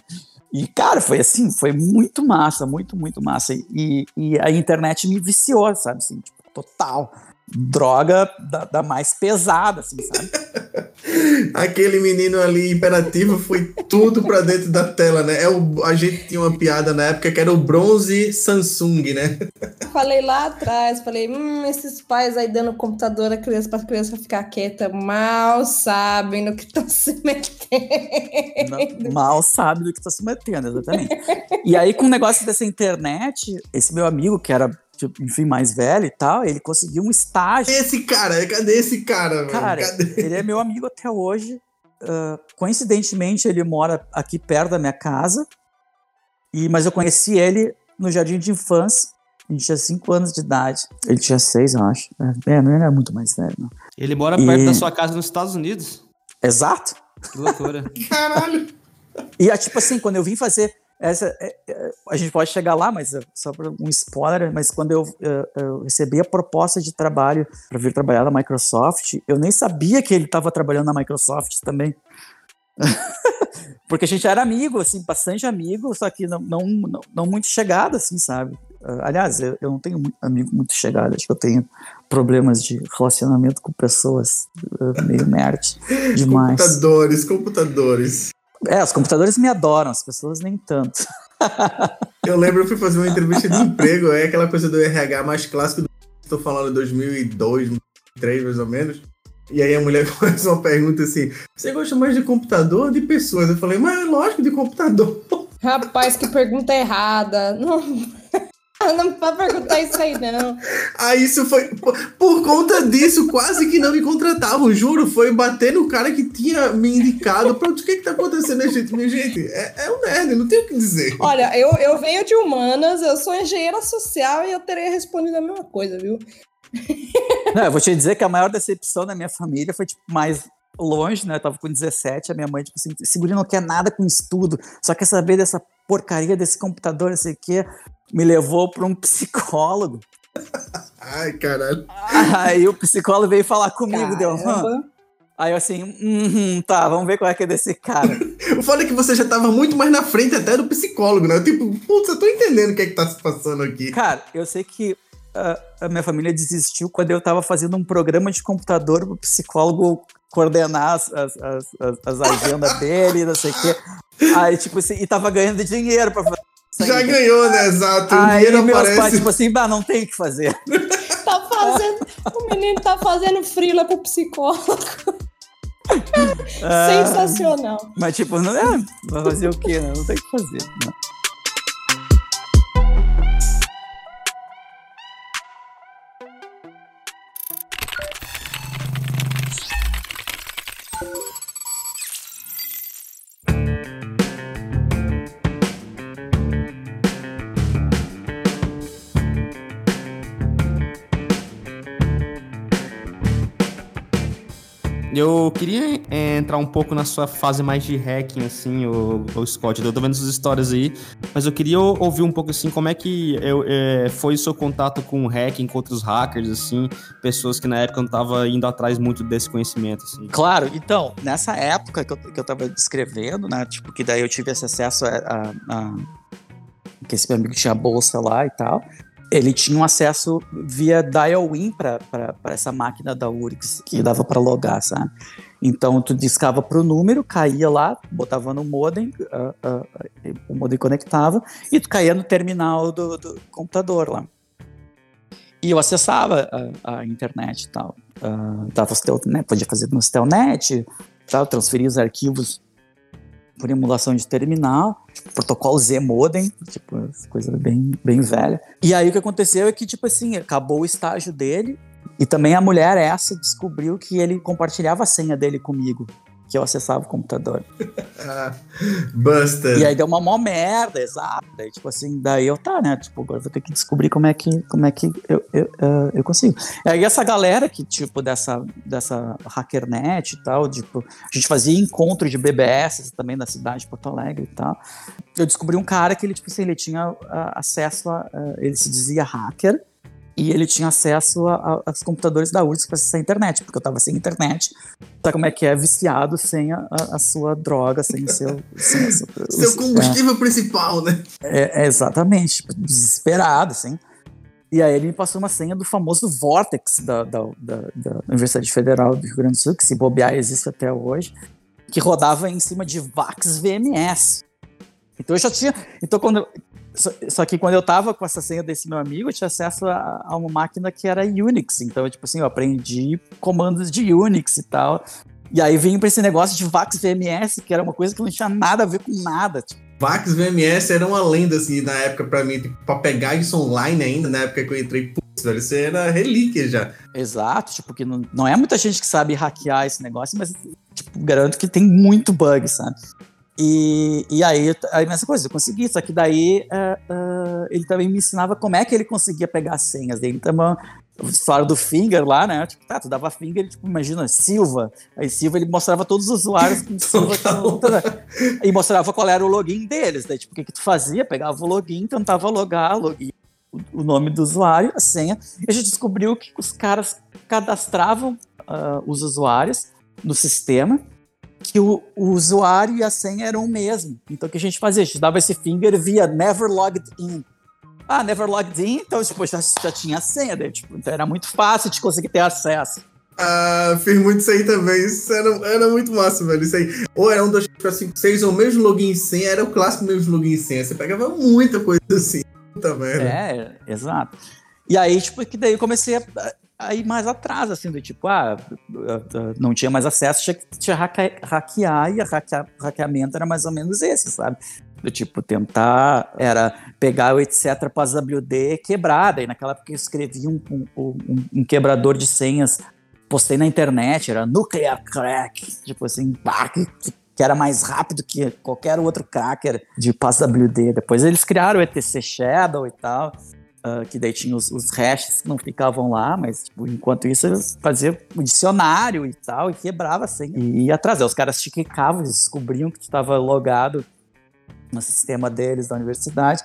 E, cara, foi assim, foi muito massa, muito, muito massa. E, e a internet me viciou, sabe? Assim, tipo, total. Droga da, da mais pesada, assim, sabe? Aquele menino ali imperativo foi tudo pra dentro da tela, né? É o, a gente tinha uma piada na época que era o bronze Samsung, né? Falei lá atrás, falei, hum, esses pais aí dando computador à criança pra criança ficar quieta, mal sabem no que estão se metendo. mal sabem do que estão se metendo, exatamente. e aí, com o negócio dessa internet, esse meu amigo, que era tipo, enfim, mais velho e tal, ele conseguiu um estágio. Esse cara, cadê esse cara, Cara, ele é meu amigo até hoje. Uh, coincidentemente, ele mora aqui perto da minha casa. E, mas eu conheci ele no jardim de infância. A gente tinha 5 anos de idade. Ele tinha 6, eu acho. É, não era muito mais velho, não. Ele mora perto e... da sua casa nos Estados Unidos. Exato. Que loucura. Caralho! E é tipo assim, quando eu vim fazer essa, é, é, a gente pode chegar lá, mas é só para um spoiler. Mas quando eu, eu, eu, recebi a proposta de trabalho para vir trabalhar na Microsoft, eu nem sabia que ele estava trabalhando na Microsoft também. Porque a gente era amigo, assim, bastante amigo, só que não, não, não, não muito chegado, assim, sabe? Aliás, eu, eu não tenho muito, amigo muito chegado, acho que eu tenho problemas de relacionamento com pessoas meio nerd demais. Computadores, computadores. É, os computadores me adoram, as pessoas nem tanto. Eu lembro, eu fui fazer uma entrevista de emprego, é aquela coisa do RH mais clássico, do... estou falando de 2002, 2003 mais ou menos. E aí a mulher faz uma pergunta assim: Você gosta mais de computador ou de pessoas? Eu falei, mas é lógico de computador. Rapaz, que pergunta errada. Não, não pode perguntar isso aí, não. Aí isso foi. Por, conta disso, quase que não me contratavam, juro. Foi bater no cara que tinha me indicado. Pronto, o que que tá acontecendo, né, gente? Minha gente, é, é um nerd, não tem o que dizer. Olha, eu, eu venho de humanas, eu sou engenheira social e eu teria respondido a mesma coisa, viu? Não, eu vou te dizer que a maior decepção da minha família foi, tipo, mais longe, né? Eu tava com 17, a minha mãe, tipo assim, segura não quer nada com estudo, só quer saber dessa porcaria desse computador, não sei o quê. Me levou para um psicólogo. Ai, caralho. Aí o psicólogo veio falar comigo, deu. Caramba. Aí eu assim, uhum, tá, vamos ver qual é que é desse cara. O foda é que você já tava muito mais na frente até do psicólogo, né? Tipo, putz, eu tô entendendo o que é que tá se passando aqui. Cara, eu sei que ah, a minha família desistiu quando eu tava fazendo um programa de computador pro psicólogo coordenar as, as, as, as- as agendas dele, não sei o quê. Aí, tipo assim, e tava ganhando dinheiro pra fazer isso Já aí. ganhou, né? Exato. O Aí dinheiro meus aparece. pais, tipo assim, bah, não tem o que fazer. Tá fazendo. o menino tá fazendo frila pro psicólogo. Ah, Sensacional. Mas, tipo, não é. Vai fazer o quê, né? Não tem o que fazer. né? Eu queria é, entrar um pouco na sua fase mais de hacking, assim, o, o Scott. Eu tô vendo suas histórias aí, mas eu queria ou- ouvir um pouco, assim, como é que eu, é, foi o seu contato com o hacking, com outros hackers, assim, pessoas que na época não estavam indo atrás muito desse conhecimento, assim. Claro, então, nessa época que eu, que eu tava descrevendo, né? Tipo, que daí eu tive esse acesso a. a- a- que esse meu amigo tinha bolsa lá e tal. Ele tinha um acesso via dial-in para essa máquina da Urix, que dava para logar, sabe? Então, tu discava pro número, caía lá, botava no modem, ah, ah, o modem conectava, e tu caía no terminal do, do computador lá. E eu acessava a, a internet e tal. Ah, dava né, podia fazer no Stelnet, tal, transferir os arquivos por emulação de terminal, tipo, protocolo Z modem, tipo, coisa bem, bem velha. E aí o que aconteceu é que, tipo assim, acabou o estágio dele, e também a mulher essa descobriu que ele compartilhava a senha dele comigo, que eu acessava o computador. Buster. E aí deu uma mó merda, exato. Daí, tipo assim, daí eu, tá, né? Tipo, agora vou ter que descobrir como é que, como é que eu, eu, eh, eu consigo. E aí essa galera que, tipo, dessa, dessa hackernet e tal, tipo, a gente fazia encontro de BBS também na cidade de Porto Alegre e tal. Eu descobri um cara que ele, tipo assim, ele tinha ah, acesso a. ah, ele se dizia hacker. E ele tinha acesso a- a- aos computadores da URSS para acessar a internet, porque eu tava sem internet. Sabe como é que é viciado sem a, a- sua droga, sem o seu. Sem seu, combustível principal, né? é, é, exatamente, tipo, desesperado, assim. E aí ele me passou uma senha do famoso Vortex da, da, da, da Universidade Federal do Rio Grande do Sul, que se bobear existe até hoje, que rodava em cima de VAX VMS. Então eu já tinha. Então quando. Eu- Só, só que quando eu tava com essa senha desse meu amigo, eu tinha acesso a, a uma máquina que era Unix. Então, tipo assim, eu aprendi comandos de Unix e tal. E aí vim pra esse negócio de VAX VMS, que era uma coisa que não tinha nada a ver com nada. Tipo, Vax VMS era uma lenda, assim, na época pra mim, tipo, pra pegar isso online ainda, na época que eu entrei, putz, velho, isso era relíquia já. Exato, tipo, que não, não é muita gente que sabe hackear esse negócio, mas, tipo, garanto que tem muito bug, sabe? E, e aí, aí, nessa coisa, eu consegui, só que daí ah, ah, ele também me ensinava como é que ele conseguia pegar as senhas dele. Então, falaram do Finger lá, né? Tipo, tá, tu dava Finger, tipo, imagina, Silva. Aí Silva, ele mostrava todos os usuários com Silva. com- e mostrava qual era o login deles. Daí, tipo, o que que tu fazia? Pegava o login, tentava logar, login, o- nome do usuário, a senha, e a gente descobriu que os caras cadastravam ah, os usuários no sistema, que o, o usuário e a senha eram o mesmo. Então o que a gente fazia? A gente dava esse finger via never logged in. Ah, never logged in, então tipo, já, já tinha a senha, daí, tipo, então era muito fácil de conseguir ter acesso. Ah, fiz muito isso aí também. Isso era, era muito massa, velho. Isso aí. Ou era um, dois, três, cinco, seis, ou mesmo login e senha. Era o clássico mesmo login e senha. Você pegava muita coisa assim. Puta merda. É, exato. E aí, tipo, que daí eu comecei a, a ir mais atrás, assim, do tipo, ah, não tinha mais acesso, tinha que tinha hacke- hackear, e a hackea- hackeamento era mais ou menos esse, sabe? Do tipo, tentar, era pegar o etc para WD quebrada, e naquela época eu escrevi um, um, um- quebrador de senhas, postei na internet, era Nuclear Crack, tipo assim, pá, que, que era mais rápido que qualquer outro cracker de PassWD. Depois eles criaram o ETC Shadow e tal, ah, que daí tinha os, os hashes que não ficavam lá, mas tipo, enquanto isso eu fazia o dicionário e tal, e quebrava assim, e ia atrás. Os caras te clicavam, eles descobriam que tu estava logado no sistema deles da universidade,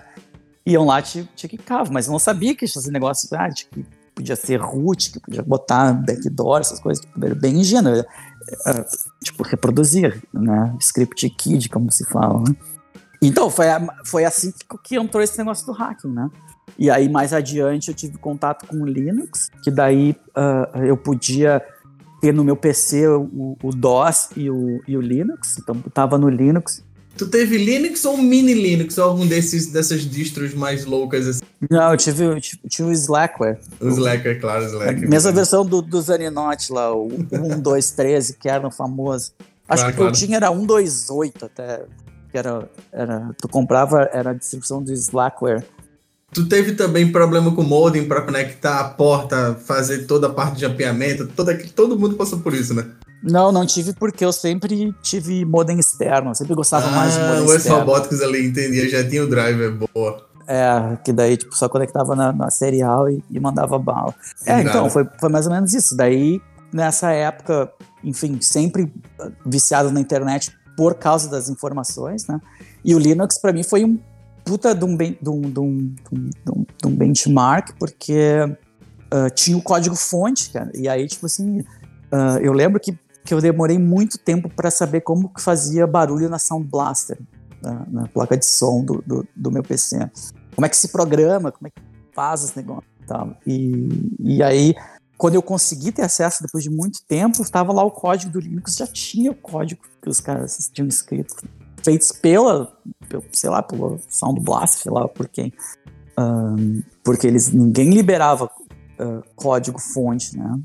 iam lá te, te mas eu não sabia que esse negócio ah, de que podia ser root, que podia botar backdoor, essas coisas, tipo, bem ingênuo. eh, eh, tipo, reproduzir, né? Script kid, como se fala, né? Então, foi, foi assim que, que entrou esse negócio do hacking, né? E aí, mais adiante, eu tive contato com o Linux, que daí ah, eu podia ter no meu PC o, o DOS e o, e o Linux. Então, eu tava no Linux. Tu teve Linux ou mini Linux? Ou algum desses, dessas distros mais loucas assim? Não, eu tive, eu tive, tive o Slackware. O Slack, é claro, o A Slack. mesma versão do, do Zaninote lá, o 1213, que era famoso. Acho Ah, que o que claro. eu tinha era 128 até. Que era, era, tu comprava, era a distribuição do Slackware. Tu teve também problema com o modem pra conectar a porta, fazer toda a parte de ampliamento, toda, todo mundo passou por isso, né? Não, não tive porque eu sempre tive modem externo. Eu sempre gostava mais de ah, modem o externo. Robotics ali, entendia, já tinha o driver, boa. É, que daí tipo, só conectava na, na serial e, e mandava bala. É, Nada. então, foi, foi mais ou menos isso. Daí, nessa época, enfim, sempre ah, viciado na internet por causa das informações, né? E o Linux, para mim, foi um puta de um, de um, de um, de um- de um- benchmark, porque ah, tinha o código-fonte, cara. E aí, tipo assim, ah, eu lembro que, que eu demorei muito tempo para saber como que fazia barulho na Sound Blaster, na, na placa de som do, do, do meu PC. Como é que se programa, como é que faz os negócios e tal. E, e aí, quando eu consegui ter acesso depois de muito tempo, estava lá o código do Linux, já tinha o código que os caras tinham escrito, feitos pela, pelo, sei lá, pelo Sound Blast, sei lá por quem. Ahn, porque eles ninguém liberava ah, código fonte, né?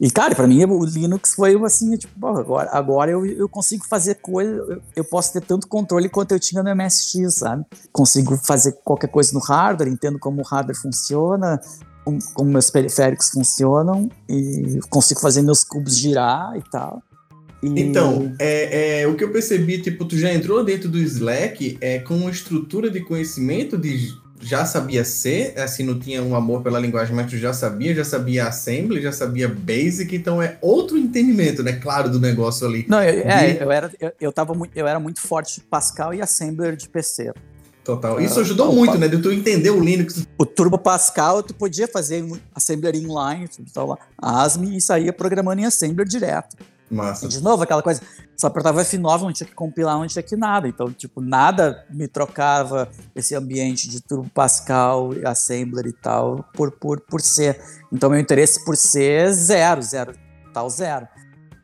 E, cara, pra mim o Linux foi assim, tipo, agora, agora eu, eu consigo fazer coisa, eu, eu posso ter tanto controle quanto eu tinha no MSX, sabe? Consigo fazer qualquer coisa no hardware, entendo como o hardware funciona, como, como meus periféricos funcionam, e consigo fazer meus cubos girar e tal. E- Então, é, é, o que eu percebi, tipo, tu já entrou dentro do Slack é, com uma estrutura de conhecimento de já sabia C, assim, não tinha um amor pela linguagem, mas tu já sabia, já sabia Assembly, já sabia Basic, então é outro entendimento, né, claro, do negócio ali. Não, eu, é, de- eu, era, eu, eu, tava muito, eu era muito forte de Pascal e Assembler de PC. Total. Isso ajudou opa. muito, né, de tu entender o Linux. O Turbo Pascal, tu podia fazer Assembler inline, tal lá, ASME, e saía programando em Assembler direto. Massa. E de novo, aquela coisa, só apertava F9, não tinha que compilar, não tinha que nada. Então, tipo, nada me trocava esse ambiente de Turbo Pascal, Assembler e tal, por, por, por C. Então, meu interesse por C zero, zero, tal zero.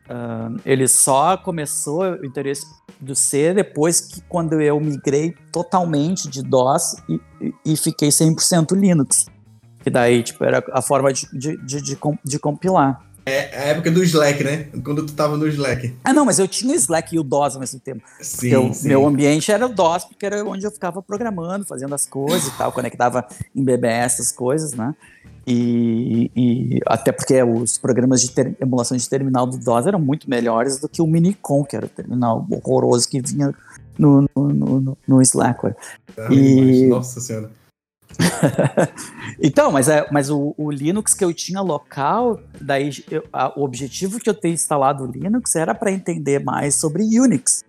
Ah, ele só começou o interesse do C depois que quando eu migrei totalmente de DOS e, e, e fiquei 100% Linux. Que daí, tipo, era a forma de, de, de, de, de compilar. É a época do Slack, né? Quando tu tava no Slack. Ah, não, mas eu tinha o Slack e o DOS ao mesmo tempo. Sim, Porque o sim. meu ambiente era o DOS, porque era onde eu ficava programando, fazendo as coisas e tal, conectava em BBS essas coisas, né? E, e até porque os programas de ter- emulação de terminal do DOS eram muito melhores do que o Minicom, que era o terminal horroroso que vinha no, no, no, no- Slackware. Ah, e- Nossa senhora. Então, mas, é, mas o, o Linux que eu tinha local, daí eu- a- o objetivo que eu ter instalado o Linux era para entender mais sobre Unix.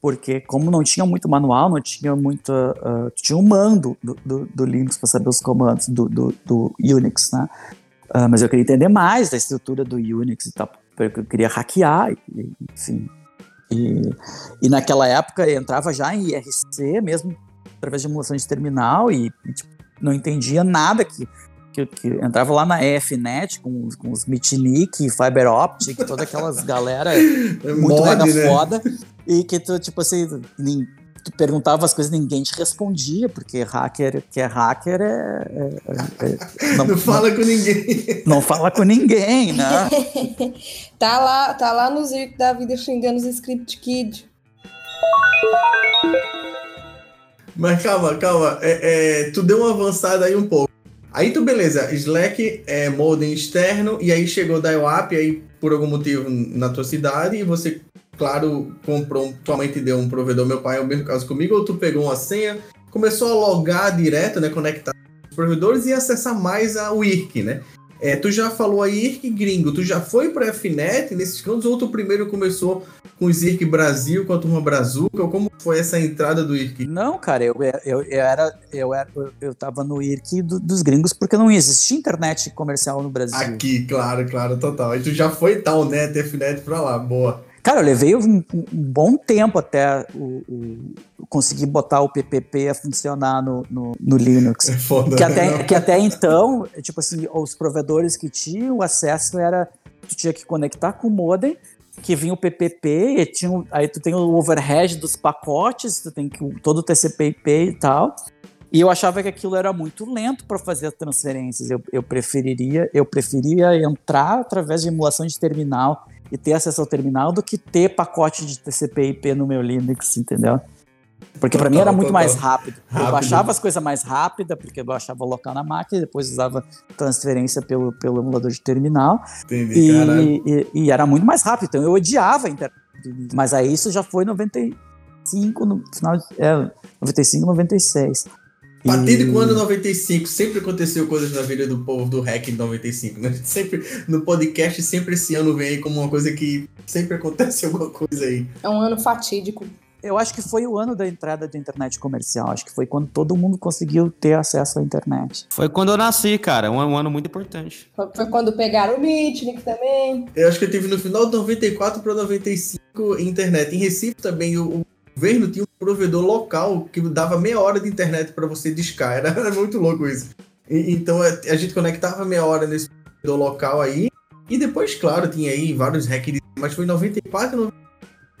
Porque como não tinha muito manual, não tinha muito. ah, tinha um mando do, do, do Linux para saber os comandos do, do, do Unix, né? Ah, mas eu queria entender mais da estrutura do Unix e tal, porque eu queria hackear, e- enfim. E, e naquela época eu entrava já em IRC, mesmo através de emulação de terminal, e, e, tipo, não entendia nada que que, que entrava lá na EFNet com, com os Mitnick, Fiber Optic, todas aquelas galera muito Mod, mega né? foda. E que tu, tipo assim, nem- tu perguntava as coisas ninguém te respondia, porque hacker que é hacker é. é- é- é- não, Não fala com ninguém. não fala com ninguém, né? Tá lá, tá lá no Zirk da vida xingando os Script Kid. Mas calma, calma. É, é, tu deu uma avançada aí um pouco. Aí tu, beleza, Slack é modem externo, e aí chegou dial up aí por algum motivo na tua cidade, e você, claro, comprou, tua mãe te deu um provedor, meu pai é o mesmo caso comigo, ou tu pegou uma senha, começou a logar direto, né, conectar os provedores e acessar mais a IRC, né? É, tu já falou a IRC gringo, tu já foi para FNET nesses cantos, ou tu primeiro começou com o IRC Brasil, com a turma Brazuca, ou como foi essa entrada do IRC? Não, cara, eu, eu, eu era. Eu, era, eu, eu tava no IRC do- dos gringos porque não existia internet comercial no Brasil. Aqui, claro, claro, total. Aí tu já foi tal, né, TFNet pra lá, boa. Cara, eu levei um, um bom tempo até o, o- conseguir botar o PPP a funcionar no, no, no Linux. É foda. Que até, que até então, tipo assim, os provedores que tinham acesso era. Tu tinha que conectar com o modem, que vinha o PPP, e tinha, aí tu tem o overhead dos pacotes, tu tem que, todo o TCP/IP e tal. E eu achava que aquilo era muito lento para fazer as transferências. Eu, eu preferiria, eu preferia entrar através de emulação de terminal e ter acesso ao terminal do que ter pacote de TCP/IP no meu Linux, entendeu? Porque para mim era muito total. mais rápido. Eu Rápido. baixava as coisas mais rápida, porque eu baixava local na máquina, e depois usava transferência pelo, pelo emulador de terminal. Entendi. E, e- e era muito mais rápido. Então eu odiava a internet. Mas aí isso já foi em 95, no final de. É, 95, 96. A partir de E- quando 95 sempre aconteceu coisas na vida do povo do hack em 95, né? Sempre no podcast, sempre esse ano vem aí como uma coisa que sempre acontece alguma coisa aí. É um ano fatídico. Eu acho que foi o ano da entrada da internet comercial. Acho que foi quando todo mundo conseguiu ter acesso à internet. Foi quando eu nasci, cara. Um, um ano muito importante. Foi foi quando pegaram o Mitnick também. Eu acho que eu tive no final de 94 para 95 internet. Em Recife também o, o governo tinha um provedor local que dava meia hora de internet para você discar. Era, era muito louco isso. E- então a, a gente conectava meia hora nesse provedor local aí. E depois, claro, tinha aí vários hacks. Mas foi em 94, 95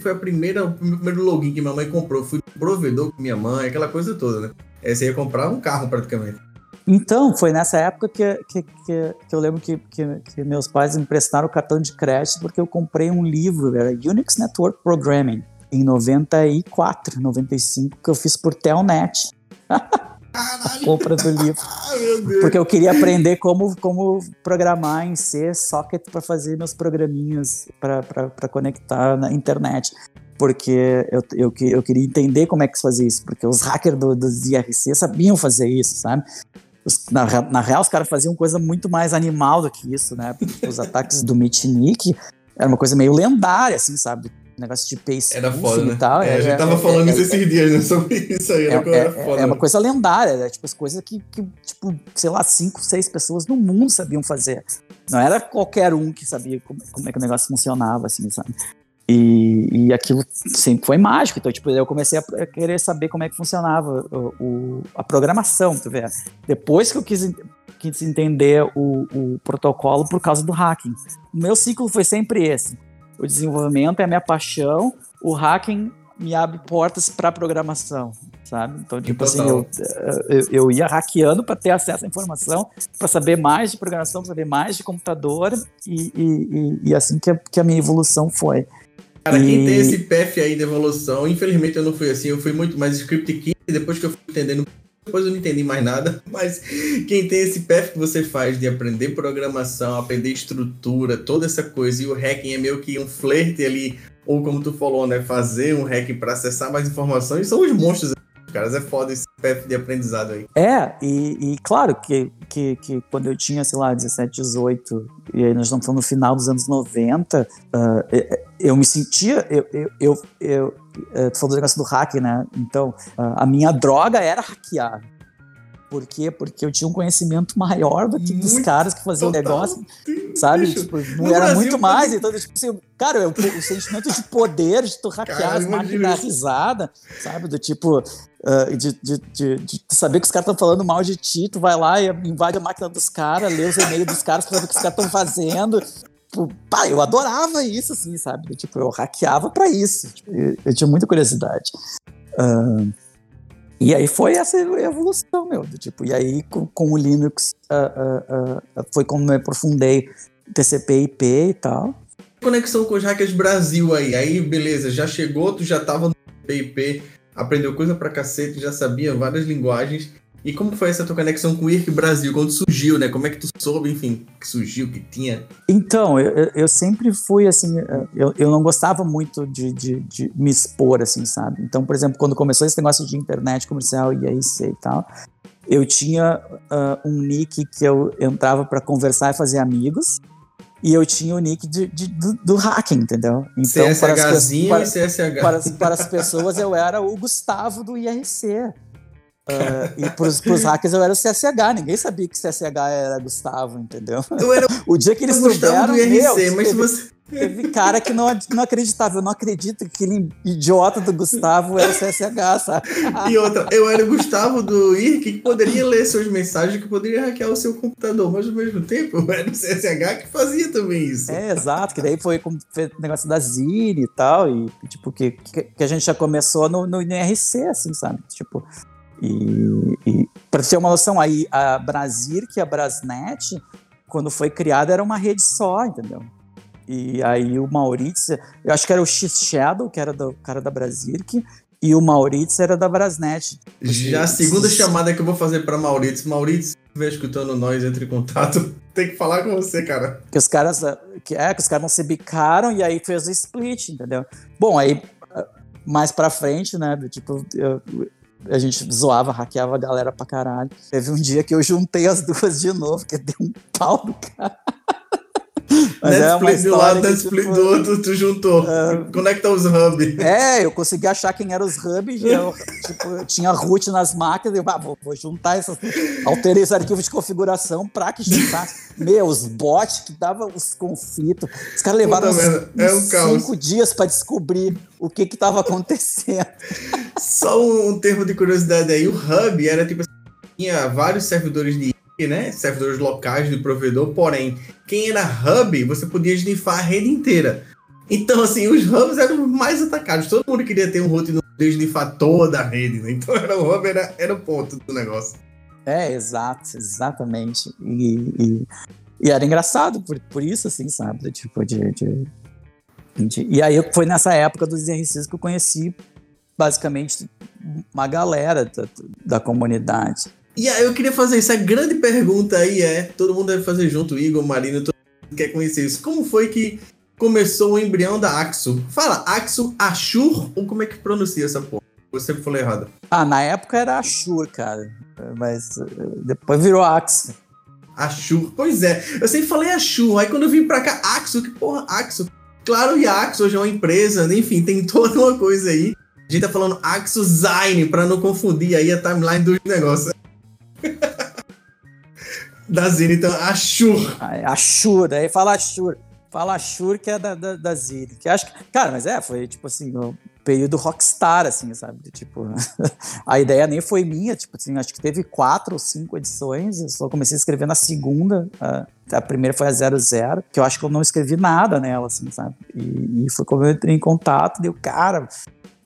foi a primeira, o primeiro login que minha mãe comprou. Fui provedor com minha mãe, aquela coisa toda, né? Aí você ia comprar um carro praticamente. Então, foi nessa época que, que, que, que eu lembro que, que, que meus pais me emprestaram o cartão de crédito porque eu comprei um livro, era Unix Network Programming, em 94, 95, que eu fiz por Telnet. a compra do livro. Porque eu queria aprender como, como programar em C, socket, para fazer meus programinhas para conectar na internet. Porque eu, eu, eu queria entender como é que se fazia isso. Porque os hackers do, dos IRC sabiam fazer isso, sabe? Os- na, na real, os caras faziam coisa muito mais animal do que isso, né? Os ataques do Mitnick era uma coisa meio lendária, assim, sabe? Negócio de pace Era foda, né? e tal. É, a gente É- tava é- falando é- isso esses dias, né? Sobre isso aí. é, Era, era é- foda. é uma coisa lendária, né? tipo, as coisas que, que, tipo, sei lá, cinco, seis pessoas no mundo sabiam fazer. Não era qualquer um que sabia como, como é que o negócio funcionava, assim, sabe? E, e aquilo sempre foi mágico. Então, tipo, eu comecei a querer saber como é que funcionava o, o- a programação, tu vê. Depois que eu quis, quis entender o, o protocolo por causa do hacking. O meu ciclo foi sempre esse. O desenvolvimento é a minha paixão, o hacking me abre portas para programação, sabe? Então, tipo assim, eu, eu, eu ia hackeando para ter acesso à informação, para saber mais de programação, para saber mais de computador, e, e, e- assim que a, que a minha evolução foi. Cara, quem E- tem esse path aí de evolução, infelizmente eu não fui assim, eu fui muito mais script kit, depois que eu fui entendendo, depois eu não entendi mais nada, mas quem tem esse path que você faz de aprender programação, aprender estrutura, toda essa coisa, e o hacking é meio que um flerte ali, ou como tu falou, né, fazer um hack para acessar mais informações, são os monstros, caras, é foda esse path de aprendizado aí. É, e, e claro que, que, que quando eu tinha, sei lá, 17, 18, e aí nós estamos no final dos anos 90, ah, eu, eu me sentia, eu, eu, eu, eu tu falou do negócio do hack, né? Então, ah, a minha droga era hackear. Por quê? Porque eu tinha um conhecimento maior do que dos Muito caras que faziam total. negócio. sabe? Bicho, Tipo, não era Brasil, muito mais. Então, tipo assim, cara, o, o sentimento de poder, de tu hackear Cara, as máquinas da risada, sabe? Do tipo, ah, de, de, de, de saber que os caras estão falando mal de ti, tu vai lá e invade a máquina dos caras, lê os e-mails dos caras pra ver o que os caras estão fazendo. Tipo, pá, eu adorava isso, assim, sabe? Tipo, eu hackeava pra isso. Tipo, eu, eu tinha muita curiosidade. Ah, e aí foi essa evolução, meu. Tipo, e aí com, com o Linux ah, ah, foi como eu aprofundei TCP IP e tal. Conexão com os hackers Brasil aí. Aí, beleza, já chegou, tu já tava no PIP, aprendeu coisa pra cacete, já sabia várias linguagens. E como foi essa tua conexão com o IRC Brasil? Quando surgiu, né? Como é que tu soube, enfim, que surgiu, que tinha? Então, eu, eu- sempre fui assim, eh, eu, eu não gostava muito de, de, de me expor, assim, sabe? Então, por exemplo, quando começou esse negócio de internet comercial e IC e tal, eu tinha ah, um nick que eu entrava para conversar e fazer amigos, e eu tinha o nick de, de- do, do hacking, entendeu? Então, para as, CSHzinho para, e CSH. para, para as pessoas eu era o Gustavo do IRC. Ah, e para os hackers eu era o CSH, ninguém sabia que CSH era Gustavo, entendeu? Eu era O dia que eles souberam, do IRC, meu, teve, você. teve cara que não, não acreditava. Eu não acredito que aquele idiota do Gustavo era o CSH, sabe? E outra, eu era o Gustavo do IRC que poderia ler suas mensagens, que poderia hackear o seu computador, mas ao mesmo tempo eu era o CSH que fazia também isso. É, exato, que daí foi como o negócio da Zine e tal, e tipo, que, que, que a gente já começou no, no IRC, assim, sabe? Tipo, e, e pra ter uma noção, aí a Brasir, que é a Brasnet, quando foi criada era uma rede só, entendeu? E aí o Maurício, eu acho que era o X-Shadow, que era do cara da Brasirk, e o Maurício era da Brasnet. Já a segunda chamada que eu vou fazer pra Maurício. Maurício, estiver escutando nós, entre em contato. Tem que falar com você, cara. Que os caras, ah, que, é, que os caras não se bicaram e aí fez o split, entendeu? Bom, aí ah, mais pra frente, né, tipo, eu- a gente zoava, hackeava a galera pra caralho. Teve um dia que eu juntei as duas de novo, que deu um pau do cara. Mas é Netflix de um lado, Netflix tipo, do outro, tu juntou. Conecta os hubs. É, eu consegui achar quem eram os hubs, eu, tipo, eu tinha root nas máquinas, eu ah, vou, vou juntar essas. Alterei os arquivos de configuração pra que juntasse. Meu, os bots que davam os conflitos. Os caras levaram uns, é um uns cinco dias pra descobrir o que que tava acontecendo. Só um, um termo de curiosidade aí. O hub era tipo assim, tinha vários servidores de né? Servidores locais do provedor, porém, quem era hub, você podia snifar a rede inteira. Então, assim, os hubs eram mais atacados. Todo mundo queria ter um root no snifar toda a rede, né? Então era, o hub era, era o ponto do negócio. É, exato, exatamente. E, e, e era engraçado por, por isso, assim, sabe? Tipo, de, de, de- E aí foi nessa época dos IRCs que eu conheci basicamente uma galera da, da comunidade. E aí eu queria fazer isso. A grande pergunta aí é: todo mundo deve fazer junto, Igor, Marino, todo mundo quer conhecer isso. Como foi que começou o embrião da Axo? Fala, Axo Ashur ou como é que pronuncia essa porra? Eu sempre falei errado. Ah, na época era Ashur, cara. Mas eh, depois virou Axe. Ashur. Pois é, eu sempre falei Ashur. Aí quando eu vim pra cá, Axo, que porra, Axo? Claro, e a Axo hoje é uma empresa, né? enfim, tem toda uma coisa aí. A gente tá falando Axo Zine, pra não confundir aí a timeline dos negócios. da Zine, então, Ashur. Ah, Ashur, aí fala Ashur. Fala Ashur que é da, da, da Ziri. Que acho que, cara, mas é, foi tipo assim, o período rockstar, assim, sabe? Tipo, a ideia nem foi minha, tipo assim, acho que teve quatro ou cinco edições, eu só comecei a escrever na segunda, a, a primeira foi a 00, que eu acho que eu não escrevi nada nela, assim, sabe? E, e foi como eu entrei em contato, deu, cara,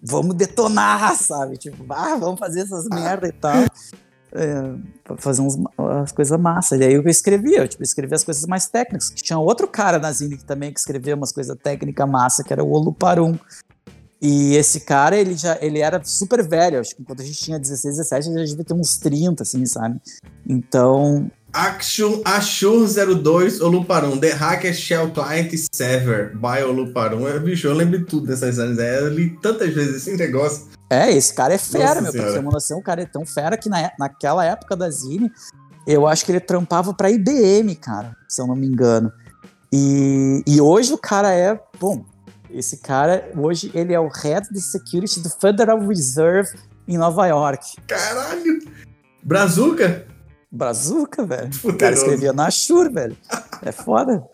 vamos detonar, sabe? Tipo, ah, vamos fazer essas merda e tal. É, fazer uns, umas coisas massa. E aí eu escrevia, eu tipo, escrevia as coisas mais técnicas. Tinha outro cara na Zine que também que escrevia umas coisas técnicas massa, que era o Oluparum. E esse cara, ele já ele era super velho, acho que quando a gente tinha 16, 17, ele já devia ter uns 30, assim, sabe? Então, Action Ashur 02 Oluparum, The Hacker Shell Client Server by Oluparum. É, bicho, eu lembro de tudo dessas anos. É, eu li tantas vezes esse negócio. é, esse cara é fera, Nossa meu, pra Senhora. ter uma noção, o cara é tão fera que na, naquela época da Zine, eu acho que ele trampava pra IBM, cara, se eu não me engano. E, e hoje o cara é, bom, esse cara, hoje ele é o Head de Security do Federal Reserve em Nova York. Caralho! Brazuca? Brazuca, velho. O cara escrevia na Shure, velho. É foda.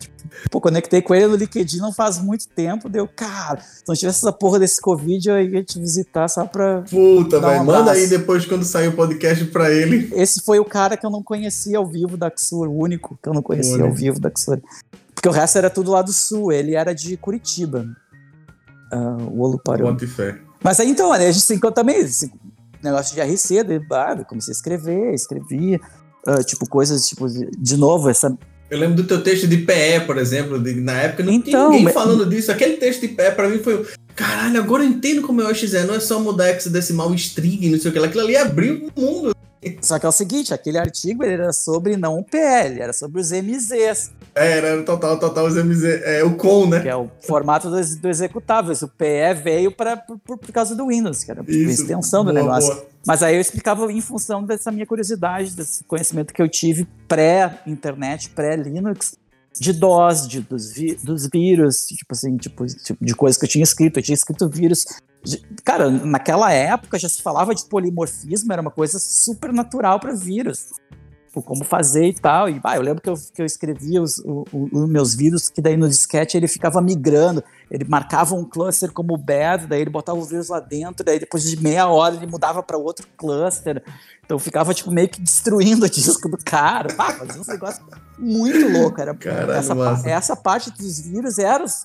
Pô, conectei com ele no LinkedIn não faz muito tempo, deu, cara, se não tivesse essa porra desse Covid, eu ia te visitar só pra. Puta, um. Manda aí depois quando sair o podcast pra ele. Esse foi o cara que eu não conhecia ao vivo da Xur, o único que eu não conhecia Olha. ao vivo da Xur. Porque o resto era tudo lá do sul, ele era de Curitiba. Ah, o Oluparão. Bote fé. Mas aí então, né, a gente se encontrou também, esse negócio de RC, ah, eu comecei a escrever, escrevia, ah, tipo, coisas, tipo, de, de novo, essa. Eu lembro do teu texto de PE, por exemplo. de- na época não tinha Então, ninguém mas- falando disso. Aquele texto de PE pra mim foi. o, Caralho, agora eu entendo como é o XE. Não é só mudar hexadecimal string, não sei o que lá. Aquilo ali abriu o mundo. Só que é o seguinte, aquele artigo era sobre não o PL, era sobre os MZs, É, era o total, total os MZ. É o com, né? que é o formato do, do executável. O PE veio pra, por, por causa do Windows, que era tipo, a extensão do Boa, negócio. boa. Mas aí eu explicava em função dessa minha curiosidade, desse conhecimento que eu tive pré-internet, pré-Linux, de DOS, de, dos, vi- dos vírus, tipo assim, tipo, tipo, de coisas que eu tinha escrito. Eu tinha escrito vírus. de- cara, naquela época já se falava de polimorfismo, era uma coisa super natural para vírus. Tipo, como fazer e tal. E eu lembro que eu, que eu escrevia os, o- o- os meus vírus, que daí no disquete ele ficava migrando. Ele marcava um cluster como bad, daí ele botava o vírus lá dentro, daí depois de meia hora ele mudava para outro cluster. Então ficava tipo meio que destruindo o disco do cara. Pá, fazia um negócio muito louco. Era, Caralho, essa, massa. essa parte dos vírus era, os-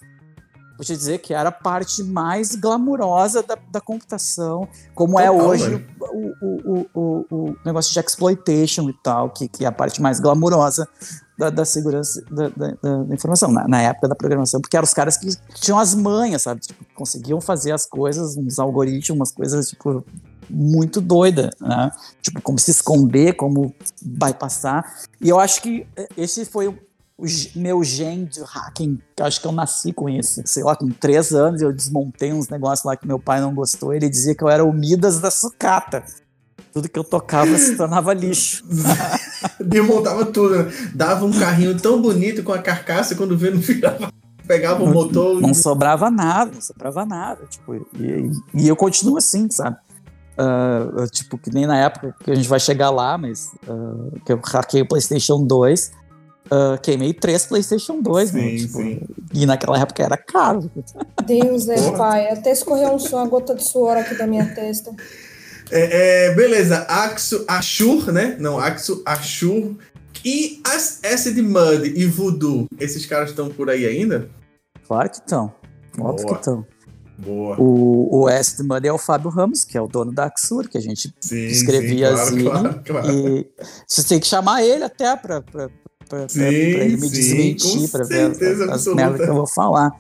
vou te dizer que era a parte mais glamurosa da, da computação, como é Total, hoje velho. o, o, o, o, negócio de exploitation e tal, que, que é a parte mais glamurosa da, da segurança da, da- informação, na, na época da programação, porque eram os caras que tinham as manhas, sabe? Tipo, conseguiam fazer as coisas, uns algoritmos, umas coisas, tipo, muito doida, né? Tipo, como se esconder, como bypassar. E eu acho que esse foi o, o meu gen de hacking, acho que eu nasci com isso. Sei lá, com três anos eu desmontei uns negócios lá que meu pai não gostou, ele dizia que eu era o Midas da sucata. Tudo que eu tocava se tornava lixo. Desmontava tudo, né? Dava um carrinho tão bonito com a carcaça quando vê não virava. Pegava o motor. Não sobrava nada, não sobrava nada. Tipo, e, e eu continuo assim, sabe? Eu, tipo, que nem na época que a gente vai chegar lá, mas ah, que eu hackei o PlayStation 2, ah, queimei três PlayStation 2, Sim, mano, tipo, sim. e naquela época era caro. Deus, né, Porra. pai? Até escorreu um som, uma gota de suor aqui da minha testa. É, é, beleza, Axo Ashur, né? Não, Axo Ashur. E as, Acid Mud e Voodoo, esses caras estão por aí ainda? Claro que estão. Óbvio que estão. Boa. O, o S de Money é o Fábio Ramos, que é o dono da Axur, que a gente Sim, escrevia sim, assim. claro, claro. E você tem que chamar ele até pra, pra, Sim, pra ele me sim, desmentir, pra ver as, merdas que eu vou falar.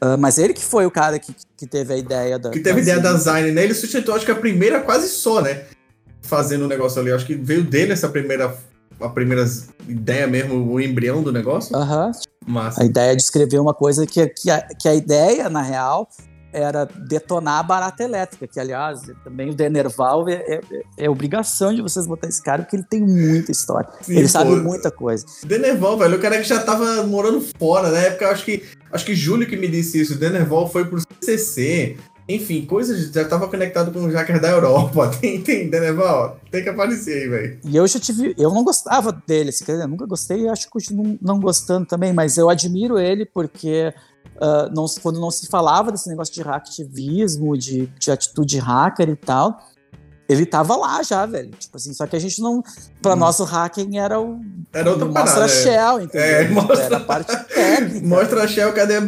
Ah, mas ele que foi o cara que, que teve a ideia da. Que teve ideia da Zine. Né? Ele sustentou, acho que a primeira quase só, né? Fazendo o negócio ali. Acho que veio dele essa primeira. A primeira ideia mesmo, o embrião do negócio. Aham. Massa. A ideia de escrever uma coisa que, que, a, que a ideia, na real, era detonar a barata elétrica, que, aliás, também o Denerval é, é, é obrigação de vocês botar esse cara, porque ele tem muita história. Sim, ele sabe pô. muita coisa. Denerval, velho, o cara que já tava morando fora, na época, acho que acho que Júlio que me disse isso, Denerval foi pro CCC, enfim, coisas, já tava conectado com os hackers da Europa, tem, tem, Denerval, tem que aparecer aí, velho. E eu já tive. Eu não gostava dele, assim, quer dizer, eu nunca gostei e acho que continuo não gostando também, mas eu admiro ele porque ah, não, quando não se falava desse negócio de hacktivismo, de, de atitude hacker e tal. Ele tava lá já, velho. Tipo assim, só que a gente não. Pra Hum. nosso hacking era o. Era outra mostra parada, é. Shell, entendeu? É, mostra- Era a parte técnica. Mostra a Shell, cadê a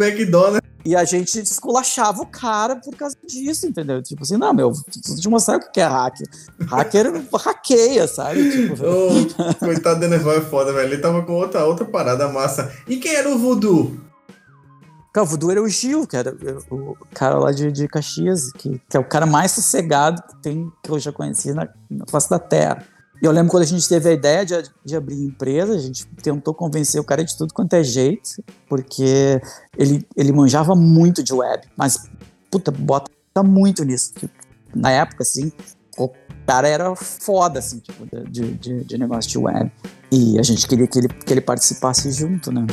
né? E a gente esculachava o cara por causa disso, entendeu? Tipo assim, não, meu, preciso te mostrar o que é hacker. Hacker hackeia, sabe? Tipo, Ô, coitado do Denerval é foda, velho, ele tava com outra, outra parada massa. E quem era o Voodoo? Cara, o Voodoo era o Gil, que era o cara lá de, de Caxias, que, que é o cara mais sossegado que tem, que eu já conheci na, na face da Terra. E eu lembro quando a gente teve a ideia de, de abrir empresa, a gente tentou convencer o cara de tudo quanto é jeito, porque ele, ele manjava muito de web, mas, puta, bota muito nisso. Na época, assim, o cara era foda, assim, tipo, de, de, de negócio de web. E a gente queria que ele, que ele participasse junto, né?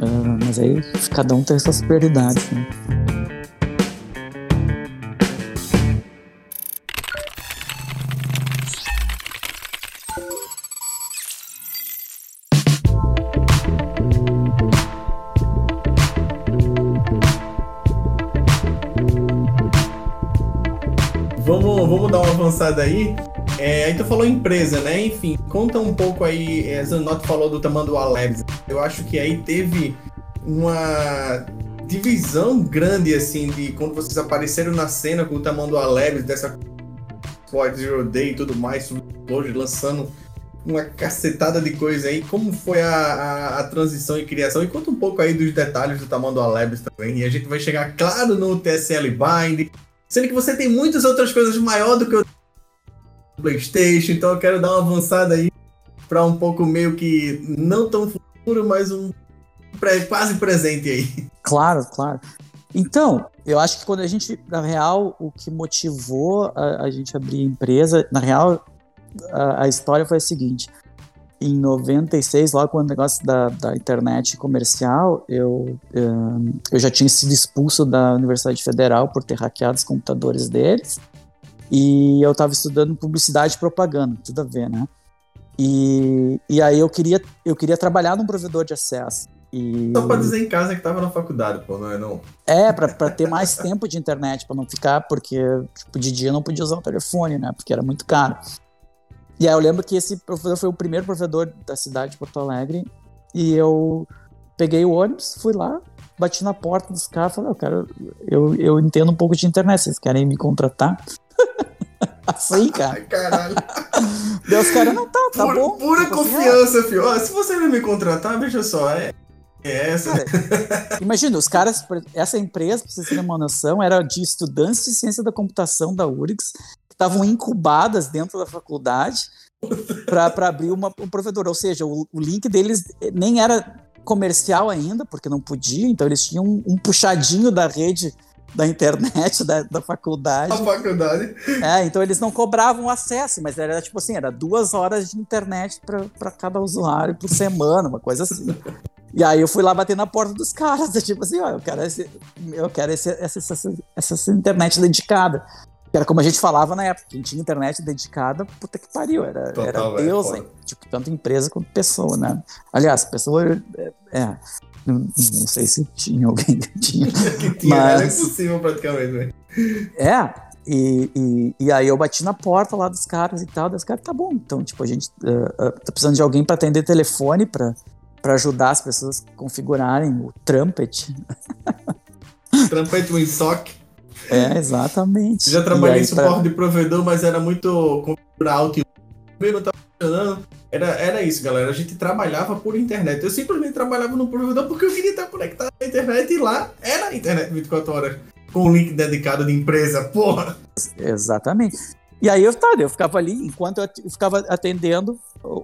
Ah, mas aí cada um tem suas prioridades, né? Avançada aí. É, aí tu falou empresa, né? Enfim, conta um pouco aí. É, Zanotti falou do Tamanduá Labs. Eu acho que aí teve uma divisão grande, assim, de quando vocês apareceram na cena com o Tamanduá Labs, dessa Quad Zero Day e tudo mais, hoje lançando uma cacetada de coisa aí. Como foi a, a, a, transição e criação? E conta um pouco aí dos detalhes do Tamanduá Labs também. E a gente vai chegar, claro, no TSL Bind. Sendo que você tem muitas outras coisas maior do que o PlayStation. Então eu quero dar uma avançada aí para um pouco meio que não tão futuro, mas um quase presente aí. Claro, claro. Então, eu acho que quando a gente, na real, o que motivou a, a gente abrir a empresa, na real, a, a, história foi a seguinte. Em 96, logo quando o negócio da, da internet comercial, eu, eu já tinha sido expulso da Universidade Federal por ter hackeado os computadores deles. E eu estava estudando publicidade e propaganda, tudo a ver, né? E, e aí eu queria, eu queria trabalhar num provedor de acesso. E... Só pra dizer em casa que tava na faculdade, pô, não é não? É, pra, pra ter mais tempo de internet, pra não ficar, porque tipo, de dia eu não podia usar o telefone, né? Porque era muito caro. E aí eu lembro que esse provedor foi o primeiro provedor da cidade de Porto Alegre. E eu peguei o ônibus, fui lá, bati na porta dos caras, falei, eu quero, eu, eu entendo um pouco de internet, vocês querem me contratar? assim, cara. Ai, caralho. Deus, cara, não tá, tá pura, bom. Pura tipo confiança, assim, filho. se você não me contratar, veja só, é. é essa. Cara, imagina, os caras, essa empresa, pra vocês terem uma noção, era de estudantes de ciência da computação da URGS, estavam incubadas dentro da faculdade para abrir uma, um provedor. Ou seja, o, o, link deles nem era comercial ainda, porque não podia, então eles tinham um, um puxadinho da rede da internet da, da faculdade. A faculdade. É, então eles não cobravam acesso, mas era tipo assim, era duas horas de internet para cada usuário por semana, uma coisa assim. E aí eu fui lá bater na porta dos caras, tipo assim, ó, eu quero, esse, eu quero esse, essa, essa, essa internet dedicada. Que era como a gente falava na época, quem tinha internet dedicada, puta que pariu, era, Total, era Deus, hein? tipo, tanto empresa quanto pessoa, né? Aliás, pessoa, é, é não, não, sei se tinha alguém que tinha. que tinha, mas... era impossível praticamente, velho. É, e, e, e, aí eu bati na porta lá dos caras e tal, dos caras, tá bom, então, tipo, a gente uh, uh, tá precisando de alguém para atender telefone, para ajudar as pessoas a configurarem o Trumpet. Trumpet WinSock. É, exatamente. Já trabalhei em suporte pra... de provedor, mas era muito configurar alto e não tava funcionando. Era, era isso, galera. A gente trabalhava por internet. Eu simplesmente trabalhava no provedor porque eu queria estar conectado à internet e lá era a internet 24 horas. Com um link dedicado de empresa, porra. Exatamente. E aí eu, tá, eu ficava ali, enquanto eu ficava atendendo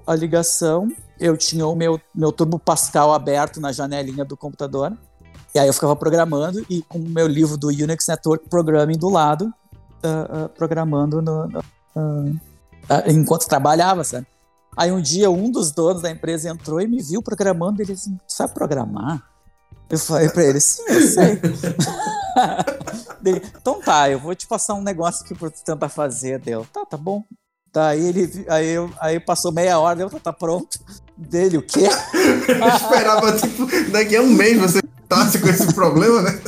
a ligação, eu tinha o meu, meu Turbo Pascal aberto na janelinha do computador. E aí eu ficava programando e com o meu livro do Unix Network Programming do lado, uh, uh, programando no, no, uh, enquanto trabalhava, sabe? Aí um dia um dos donos da empresa entrou e me viu programando ele disse, sabe programar? Eu falei pra ele, sim, eu sei. Então tá, eu vou te passar um negócio pra tu tentar fazer. Deu, tá, tá bom. Daí ele aí, eu, aí passou meia hora, deu, tá, tá pronto. Dele, o quê? eu esperava, tipo, daqui a um mês você tasse com esse problema, né?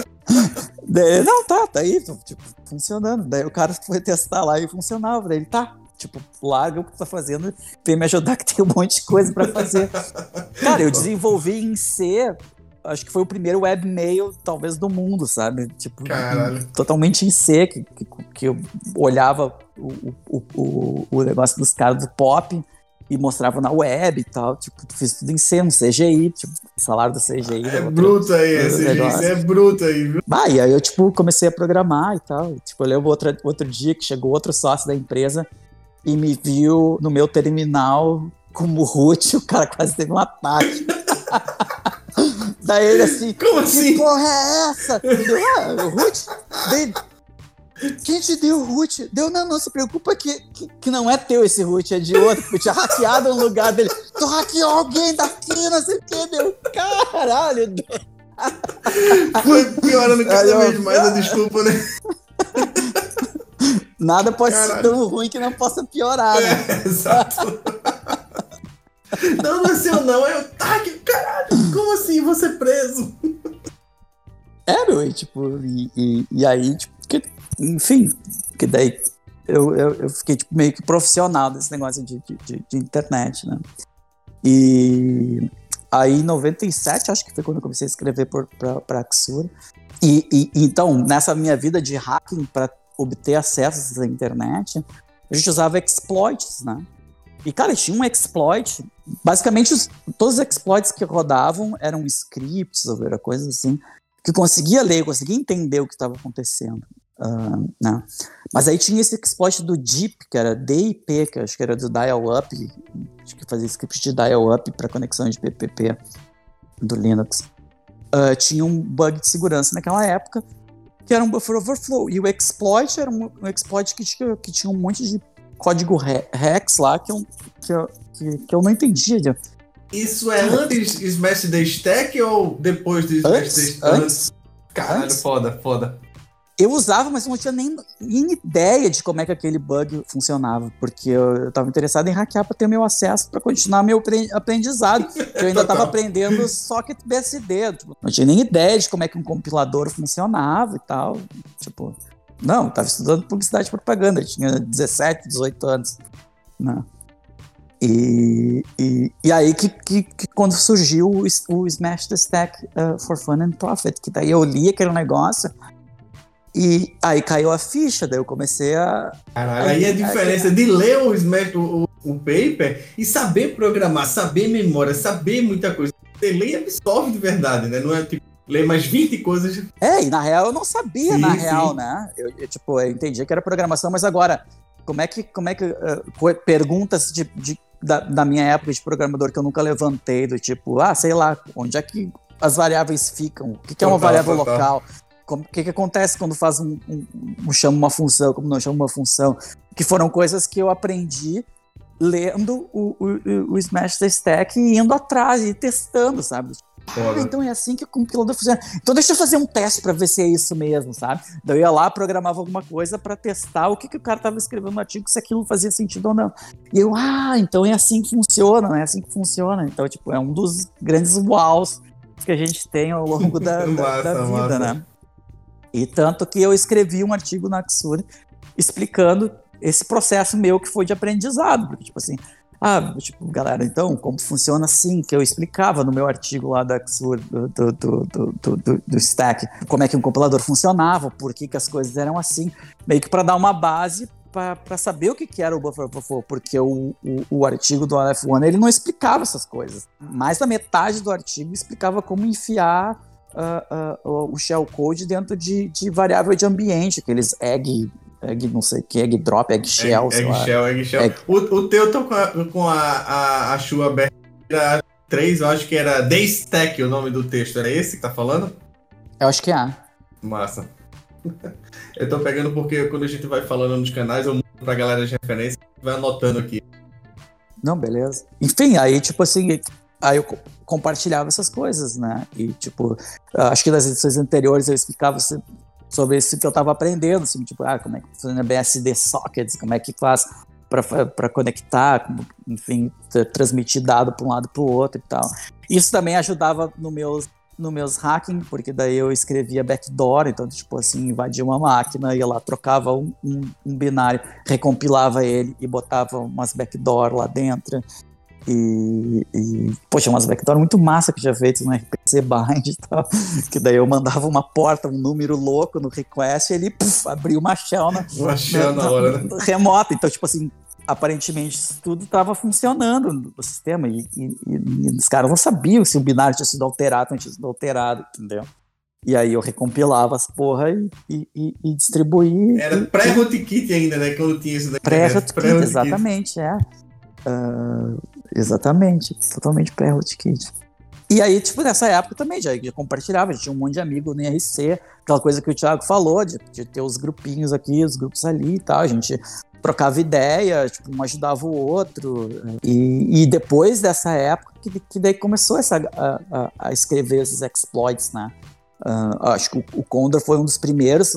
Não, tá, tá aí, tipo, funcionando. Daí o cara foi testar lá e funcionava. Daí ele, tá, Tipo, larga o que tu tá fazendo, vem me ajudar que tem um monte de coisa para fazer. Cara, eu desenvolvi em C, acho que foi o primeiro webmail, talvez, do mundo, sabe? Tipo, Caralho. totalmente em C, que, que, que eu olhava o, o, o, o negócio dos caras do pop e mostrava na web e tal, tipo, fiz tudo em C, no CGI, tipo, salário do CGI. É bruto aí, é CGI, é bruto aí, viu? Ah, e aí eu, tipo, comecei a programar e tal, tipo, eu lembro outro, outro dia que chegou outro sócio da empresa e me viu no meu terminal como root, o cara quase teve um ataque. Daí ele assim, como assim? Que porra é essa? Deu, ah, root? Quem te deu o root? Deu, não, não se preocupa que, que, que, não é teu esse root, é de outro, porque tinha hackeado no lugar dele. Tu hackeou alguém daqui, não sei o que, deu. Caralho, Foi piorando cada vez mais a desculpa, né? Nada pode Caralho. ser tão ruim que não possa piorar, né? É, exato. não, não é seu não, é o tag, caralho, como assim, você preso? É, meu, e tipo, e, e, e aí, tipo, enfim, que daí eu, eu, eu fiquei tipo, meio que profissional desse negócio de, de, de, internet, né? E aí, em 97, acho que foi quando eu comecei a escrever para Axura. E, e, então, nessa minha vida de hacking para obter acesso à internet, a gente usava exploits, né? E, cara, tinha um exploit. Basicamente, os, todos os exploits que rodavam eram scripts ou era coisas assim, que conseguia ler, conseguia entender o que estava acontecendo. Uh, né? Mas aí tinha esse exploit do DIP, que era DIP, que acho que era do dial-up, acho que fazia script de dial-up para conexão de PPP do Linux. Uh, tinha um bug de segurança naquela época, que era um buffer overflow. E o exploit era um, um exploit que tinha, que tinha um monte de código hex lá que eu, que eu, que, que eu não entendia. Isso é antes Smash the Stack ou depois de Smash Antes, the Stack? antes. Caralho, Antes. foda, foda. Eu usava, mas eu não tinha nem, nem ideia de como é que aquele bug funcionava, porque eu, eu tava interessado em hackear para ter meu acesso para continuar meu apre- aprendizado. eu ainda tava Total. aprendendo socket BSD, tipo, não tinha nem ideia de como é que um compilador funcionava e tal. Tipo, não, eu tava estudando publicidade e propaganda, eu tinha 17, 18 anos. Né? E, e, e aí que, que, que quando surgiu o, o Smash the Stack uh, for Fun and Profit, que daí eu li aquele negócio e aí caiu a ficha, daí eu comecei a. Caralho, aí a diferença de ler o o, o, paper e saber programar, saber memória, saber muita coisa. Você lê e absorve de verdade, né? Não é tipo, ler mais 20 coisas. É, e na real eu não sabia, Sim, na sim. real, né? Eu, eu, tipo, eu entendia que era programação, mas agora, como é que, como é que uh, perguntas de, de- da, da minha época de programador que eu nunca levantei, do tipo, ah, sei lá, onde é que as variáveis ficam? O que, que é uma variável local? O que, que acontece quando faz um, um, um- chama uma função, como não chama uma função? Que foram coisas que eu aprendi lendo o, o, o Smash the Stack e indo atrás e testando, sabe? Ah, então é assim que o compilador funciona. Então deixa eu fazer um teste pra ver se é isso mesmo, sabe? Daí eu ia lá, programava alguma coisa pra testar o que, que o cara tava escrevendo no artigo, se aquilo fazia sentido ou não. E eu, ah, então é assim que funciona, é assim que funciona. Então, tipo, é um dos grandes wows que a gente tem ao longo da, da- Massa, da vida, massa. né? E tanto que eu escrevi um artigo na Axure explicando esse processo meu que foi de aprendizado. Porque, tipo assim, ah, tipo, galera, então, como funciona assim, que eu explicava no meu artigo lá da do, do, do, do- do- do Stack, como é que um compilador funcionava, por que, que as coisas eram assim, meio que para dar uma base para saber o que, que era o buffer overflow, porque o, o, o artigo do LF1 ele não explicava essas coisas. Mais da metade do artigo explicava como enfiar ah, ah, o shellcode dentro de, de variável de ambiente, aqueles egg, egg não sei o que, egg drop, egg shell, sei lá. Eggshell, Eggshell. Egg. O, o teu tô com a, com a, a, a Chu aberta. Era 3, eu acho que era The Stack o nome do texto. Era esse que tá falando? Eu acho que é. Massa. Eu tô pegando porque quando a gente vai falando nos canais, eu mando pra galera de referência e vai anotando aqui. Não, beleza. Enfim, aí, tipo assim, aí eu co- compartilhava essas coisas, né? E, tipo, acho que nas edições anteriores eu explicava sobre isso que eu tava aprendendo, assim, tipo, ah, como é que funciona BSD sockets, como é que faz para conectar, enfim, tra- transmitir dado para um lado para o outro e tal. Isso também ajudava no meus no meus hacking, porque daí eu escrevia backdoor, então, tipo assim, invadia uma máquina, ia lá, trocava um, um, um binário, recompilava ele e botava umas backdoor lá dentro. E, e poxa, umas backdoor muito massa que eu tinha feito no RPC Bind e tal. Que daí eu mandava uma porta, um número louco no request e ele puf, abriu uma shell na, Uma shell na hora, né? remota. Então, tipo assim, aparentemente isso tudo estava funcionando no sistema e, e- e- os caras não sabiam se o binário tinha sido alterado ou não tinha sido alterado, entendeu? E aí eu recompilava as porra e, e, e- distribuía. Era pré-rootkit ainda, né? Quando tinha isso daqui. Pré-rootkit, Pré-rootkit. exatamente, é. Ah, exatamente, totalmente pré-rootkit. E aí, tipo, nessa época também já, já compartilhava, tinha um monte de amigo no IRC, aquela coisa que o Thiago falou, de, de ter os grupinhos aqui, os grupos ali e tal, a gente trocava ideia, tipo, um ajudava o outro. E, e depois dessa época, que, que daí começou essa, a, a- a escrever esses exploits, né? Ah, acho que o, o Condor foi um dos primeiros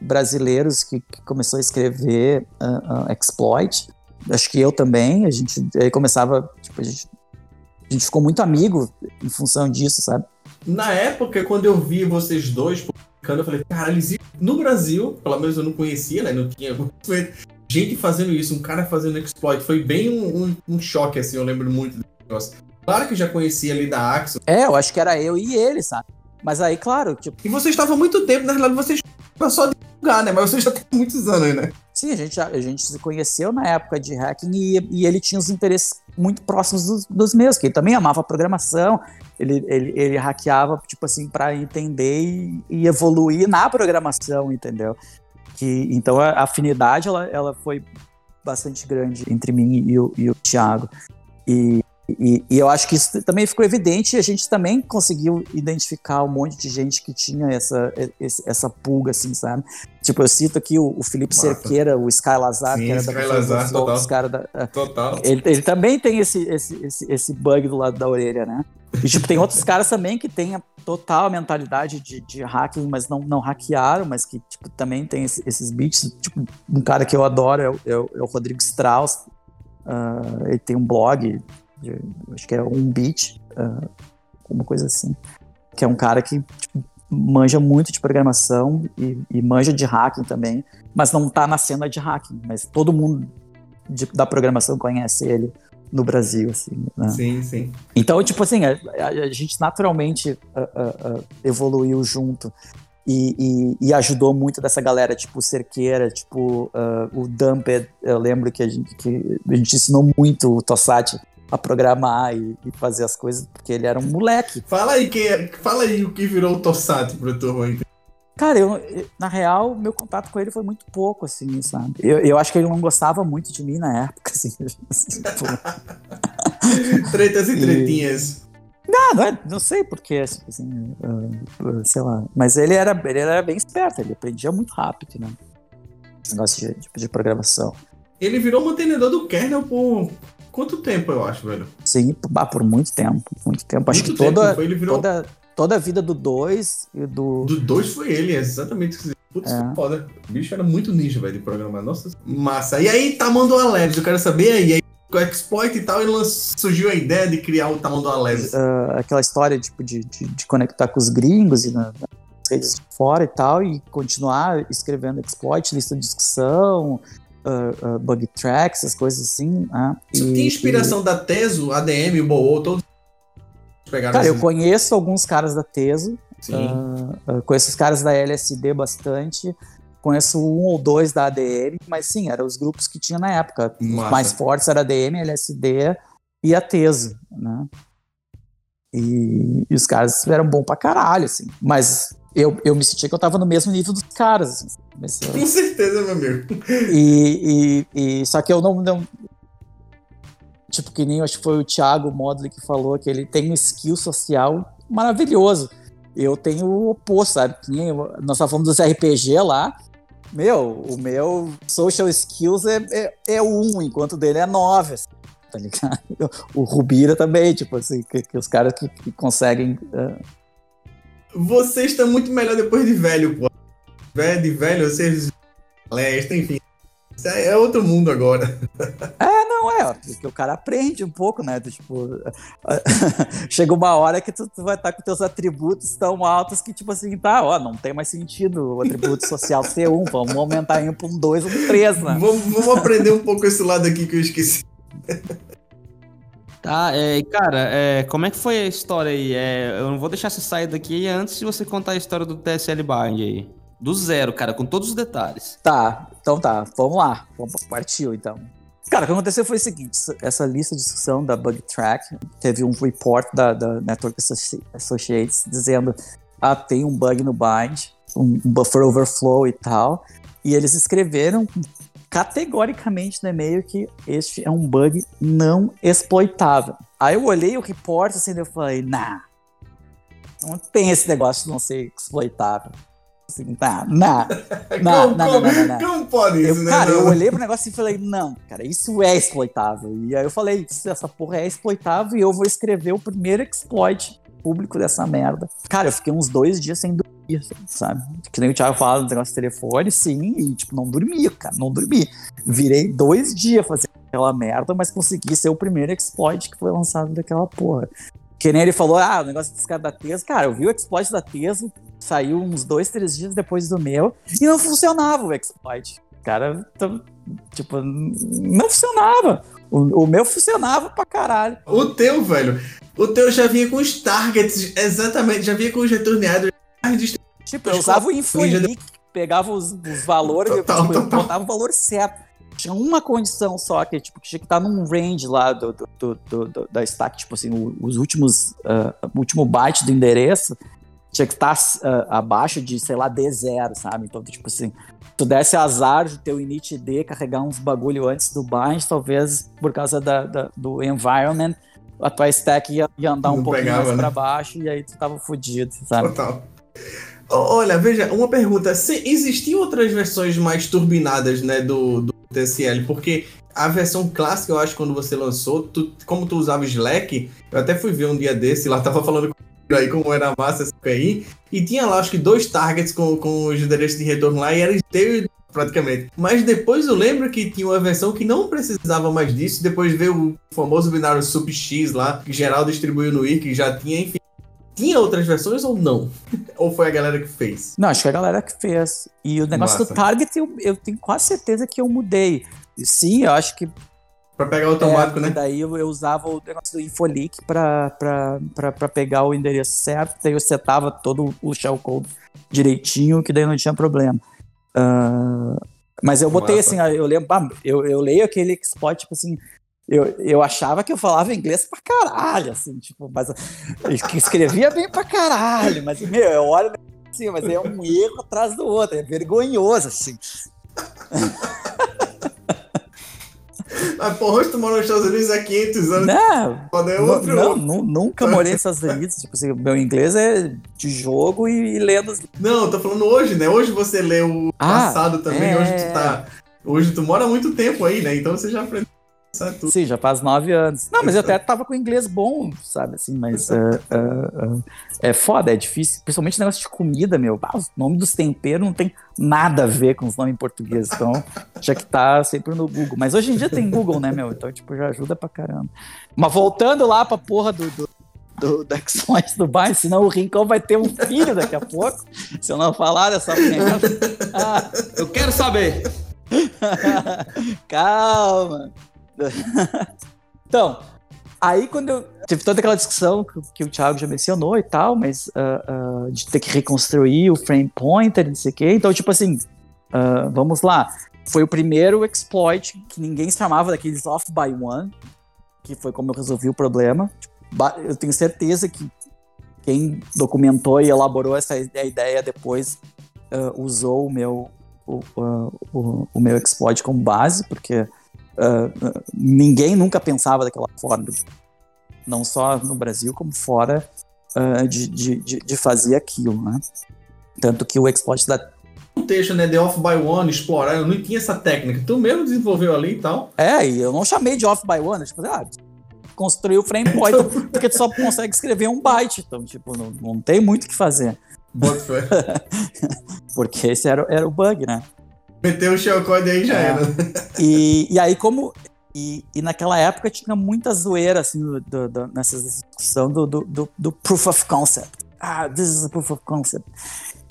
brasileiros que, que começou a escrever ah, ah, exploit. Acho que eu também. A gente aí começava, tipo, a gente, a gente ficou muito amigo em função disso, sabe? Na época, quando eu vi vocês dois publicando, eu falei, cara, eles no Brasil, pelo menos eu não conhecia, né? Não tinha gente fazendo isso, um cara fazendo exploit, foi bem um, um, um choque, assim, eu lembro muito desse negócio. Claro que eu já conhecia ali da Axel. É, eu acho que era eu e ele, sabe? Mas aí, claro, tipo, E vocês estavam muito tempo, na realidade vocês estavam só divulgar, né? Mas vocês já têm muitos anos, né? sim, a gente, a gente se conheceu na época de hacking e, e ele tinha os interesses muito próximos dos, dos meus, que ele também amava programação, ele, ele, ele hackeava, tipo assim, para entender e, e evoluir na programação, entendeu? Que, então a afinidade, ela, ela foi bastante grande entre mim e o, e o Thiago. E, e, e eu acho que isso também ficou evidente e a gente também conseguiu identificar um monte de gente que tinha essa, essa pulga, assim, sabe? Tipo, eu cito aqui o, o Felipe Massa. Cerqueira, o Sky Lazar, Sim, que era Sky da Lazar, Flow, total. os caras da, Total. ele, ele também tem esse, esse, esse, esse bug do lado da orelha, né? E, tipo, tem outros caras também que têm a total mentalidade de, de hacking, mas não, não hackearam, mas que, tipo, também tem esse- esses beats. Tipo, um cara que eu adoro é, o- é é o Rodrigo Strauss. Ah, ele tem um blog, de- acho que é um beat, ah, uma coisa assim. Que é um cara que, tipo, manja muito de programação e, e manja de hacking também, mas não tá na cena de hacking, mas todo mundo de- da programação conhece ele no Brasil, assim, né? Sim, sim. Então, tipo assim, a, a- a gente naturalmente ah, ah, evoluiu junto e, e- e ajudou muito dessa galera, tipo o Cerqueira, tipo ah, o Dumped. Eu lembro que a gente, que a gente ensinou muito o Tossati a programar e, e fazer as coisas, porque ele era um moleque. Fala aí, quem, fala aí o que virou o Tossati pro turma aí. Cara, eu, na real, meu contato com ele foi muito pouco, assim, sabe? Eu, eu acho que ele não gostava muito de mim na época, assim. assim, tipo, Tretas e tretinhas. Ah, não, é- não sei porquê, assim, ah, sei lá. Mas ele era, ele era bem esperto, ele aprendia muito rápido, né? Negócio de, tipo, de programação. Ele virou mantenedor do kernel por quanto tempo, eu acho, velho? Sim, ah, por muito tempo, muito tempo. Acho Muito que tempo, toda, virou... toda, toda a vida do 2 e do... Do 2 foi ele, é exatamente isso. Putz, É. que foda. O bicho era muito ninja, velho, de programar. Nossa, massa. E aí, Tamanduá Labs, eu quero saber aí, aí com o exploit e tal, e surgiu a ideia de criar o Tamanduá Labs. ah, aquela história tipo, de, de, de conectar com os gringos e na- nas redes de fora e tal, e continuar escrevendo exploit, lista de discussão, ah, ah, bug tracks, essas coisas assim. né? Isso E- tinha inspiração da Teso, ADM, o Boô, todos pegaram Cara, eu conheço alguns caras da Teso, ah, ah, conheço os caras da LSD bastante, conheço um ou dois da ADM, mas sim, eram os grupos que tinha na época. Os Massa. mais fortes era a ADM, LSD e a Teso, né? E, e os caras eram bons pra caralho, assim. Mas eu, eu me sentia que eu tava no mesmo nível dos caras. Mas, Com certeza, meu amigo. e, e, e- só que eu não, não- tipo que nem acho que foi o Thiago Modley que falou que ele tem um skill social maravilhoso. Eu tenho o oposto, sabe? Nós estávamos falando dos RPG lá. Meu, o meu social skills é, é, é um, enquanto o dele é nove. assim, tá ligado? O Rubira também, tipo assim, que, que os caras que, que conseguem. eh, Você está muito melhor depois de velho, pô. Velho, de velho, vocês. Lesta, enfim. Isso é é outro mundo agora. Não é, porque o cara aprende um pouco, né? Tipo, chega uma hora que tu, tu vai estar com teus atributos tão altos que, tipo assim, tá, ó, não tem mais sentido o atributo social ser um, vamos aumentar um para um dois ou um três, né? Vamos, vamos aprender um pouco esse lado aqui que eu esqueci. Tá, é, cara, é, como é que foi a história aí? É, eu não vou deixar você sair daqui antes de você contar a história do TSL Bind aí. Do zero, cara, com todos os detalhes. Tá, então tá, vamos lá, partiu então. Cara, o que aconteceu foi o seguinte: essa- lista de discussão da Bug Track teve um report da, da Network Associ- Associates dizendo: ah, tem um bug no bind, um buffer overflow e tal. E eles escreveram categoricamente no e-mail que este é um bug não exploitável. Aí eu olhei o report assim e eu falei: nah, não tem esse negócio de não ser exploitável. Assim, tá, nah, como, não, não, não, não, não. pode isso, Eu, né? cara, eu olhei pro negócio e falei, não, cara, isso é exploitável. E aí eu falei, "Se essa porra é exploitável e eu vou escrever o primeiro exploit público dessa merda. Cara, eu fiquei uns dois dias sem dormir, sabe? Que nem o Thiago fala do negócio de telefone, sim, e tipo, não dormi, cara, não dormi. Virei dois dias fazendo aquela merda, mas consegui ser o primeiro exploit que foi lançado daquela porra. Que nem ele falou, ah, o negócio dos caras da Teso. Cara, eu vi o exploit da Teso, saiu uns dois, três dias depois do meu, e não funcionava o exploit. cara, tão- tipo, não funcionava. O, o meu funcionava pra caralho. O teu, velho. O teu já vinha com os targets, exatamente, já vinha com os retorneados. Tipo, eu usava o Infolic, pegava os, os valores, Total, tipo, eu botava o valor certo. Tinha uma condição só, que tipo, que tinha que estar num range lá do, do, do- do- da stack, tipo assim, o- os últimos, o último byte do endereço tinha que estar ah, abaixo de, sei lá, D0, sabe? Então, tipo assim, tu desse azar de teu init ID carregar uns bagulho antes do bind, talvez por causa da, da- do environment, a tua stack ia, ia andar um Não pouquinho pegava, mais né? pra baixo e aí tu tava fudido, sabe? Total. Olha, veja, uma pergunta. Se existiam outras versões mais turbinadas, né, do, do TSL? Porque a versão clássica, eu acho, quando você lançou, tu- como tu usava Slack, eu até fui ver um dia desse, lá tava falando com aí como era massa essa API, e tinha lá, acho que dois targets com, com os endereços de retorno lá, e era inteiro praticamente. Mas depois eu lembro que tinha uma versão que não precisava mais disso, depois veio o famoso binário SubX lá, que geral distribuiu no IRC, já tinha, enfim. Tinha outras versões ou não? ou foi a galera que fez? Não, acho que a galera que fez. E o negócio Massa. do Target, eu, eu tenho quase certeza que eu mudei. Sim, eu acho que. Pra pegar automático, é, né? Daí eu, eu usava o negócio do Infolic pra, pra, pra, pra pegar o endereço certo, daí eu setava todo o shellcode direitinho, que daí não tinha problema. Ah, mas eu botei Massa. assim, eu lembro, ah, eu, eu leio aquele exploit, tipo assim. Eu, eu achava que eu falava inglês pra caralho, assim, tipo, mas escrevia bem pra caralho, mas, meu, eu olho assim, mas é um erro atrás do outro, é vergonhoso, assim. Mas porra, hoje tu mora nos Estados Unidos há 500 anos, Não, é não, outro. não, nu- nunca morei nos Estados Unidos, tipo assim, meu inglês é de jogo e, e Não, tô falando hoje, né? Hoje você lê o Ah, passado também, é. hoje tu tá. Hoje tu mora muito tempo aí, né? Então você já aprendeu. Sim, já faz nove anos. Não, mas eu até tava com inglês bom, sabe, assim, mas é, é, é, é foda, é difícil, principalmente negócio de comida, meu. Ah, o nome dos temperos não tem nada a ver com os nomes em português, então já que tá sempre no Google. Mas hoje em dia tem Google, né, meu? Então, tipo, já ajuda pra caramba. Mas voltando lá pra porra do... do... Do, do Bind, senão o Rincão vai ter um filho daqui a pouco, se eu não falar dessa merda. Ah, Eu quero saber. Calma. então, aí quando eu. Teve toda aquela discussão que, que o Thiago já mencionou e tal, mas ah, ah, de ter que reconstruir o frame pointer, não sei o quê. Então, tipo assim, ah, vamos lá. Foi o primeiro exploit que ninguém chamava daqueles off by one, que foi como eu resolvi o problema. Ba- Eu tenho certeza que quem documentou e elaborou essa ideia depois usou o meu, o, o, o meu exploit como base, porque ah, ninguém nunca pensava daquela forma, não só no Brasil, como fora ah, de, de, de, fazer aquilo, né? Tanto que o exploit da. Um texto, né? The off by one, explorar, eu não tinha essa técnica. Tu mesmo desenvolveu ali e tal. É, e eu não chamei de off by one, tipo, ah, construiu o frame pointer, porque tu só consegue escrever um byte, então, tipo, não, não tem muito o que fazer, porque esse era, era o bug, né? Meteu o shellcode aí já É. era. E, e aí, como. E, e naquela época tinha muita zoeira, assim, do, do, nessa discussão do, do, do, proof of concept. Ah, this is a proof of concept.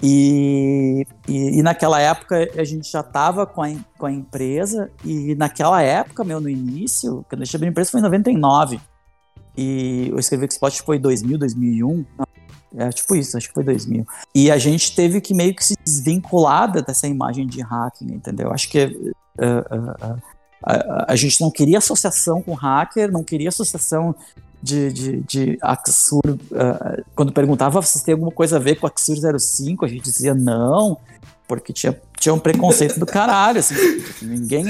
E, e, e naquela época a gente já estava com a, com a empresa, e naquela época, meu, no início, quando eu cheguei na empresa foi em 99. E eu escrevi que Spot foi 2000, 2001. É tipo isso, acho que foi 2000. E a gente teve que meio que se desvincular dessa imagem de hacking, entendeu? Acho que eh, eh, eh, a, a gente não queria associação com hacker, não queria associação de, de, de Axur. quando perguntava se tem alguma coisa a ver com Axur 05, a gente dizia não, porque tinha, tinha um preconceito do caralho, assim, ninguém...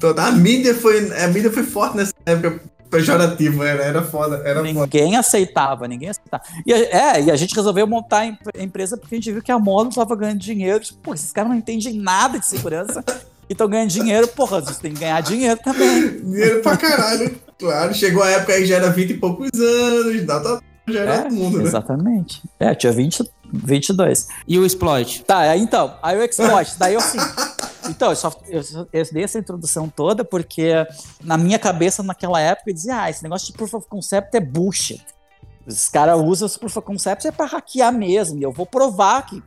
Toda- A mídia foi. A mídia foi forte nessa época pejorativa, era, era foda. Era foda. Ninguém aceitava, ninguém aceitava. E a, é, e a gente resolveu montar a em- a empresa porque a gente viu que a Mono estava ganhando dinheiro. Tipo, pô, esses caras não entendem nada de segurança e estão ganhando dinheiro. Porra, vocês têm que ganhar dinheiro também. Dinheiro pra caralho. Claro, chegou a época aí já era 20 e poucos anos, data já era É, todo mundo, né? exatamente. É, tinha 20, 22. E o exploit? Tá, aí então, aí o exploit, daí eu assim. Então, eu, só, eu, eu dei essa introdução toda porque na minha cabeça naquela época eu dizia, ah, esse negócio de proof of concept é bullshit. Os caras usam esse proof of concept é pra hackear mesmo, e eu vou provar que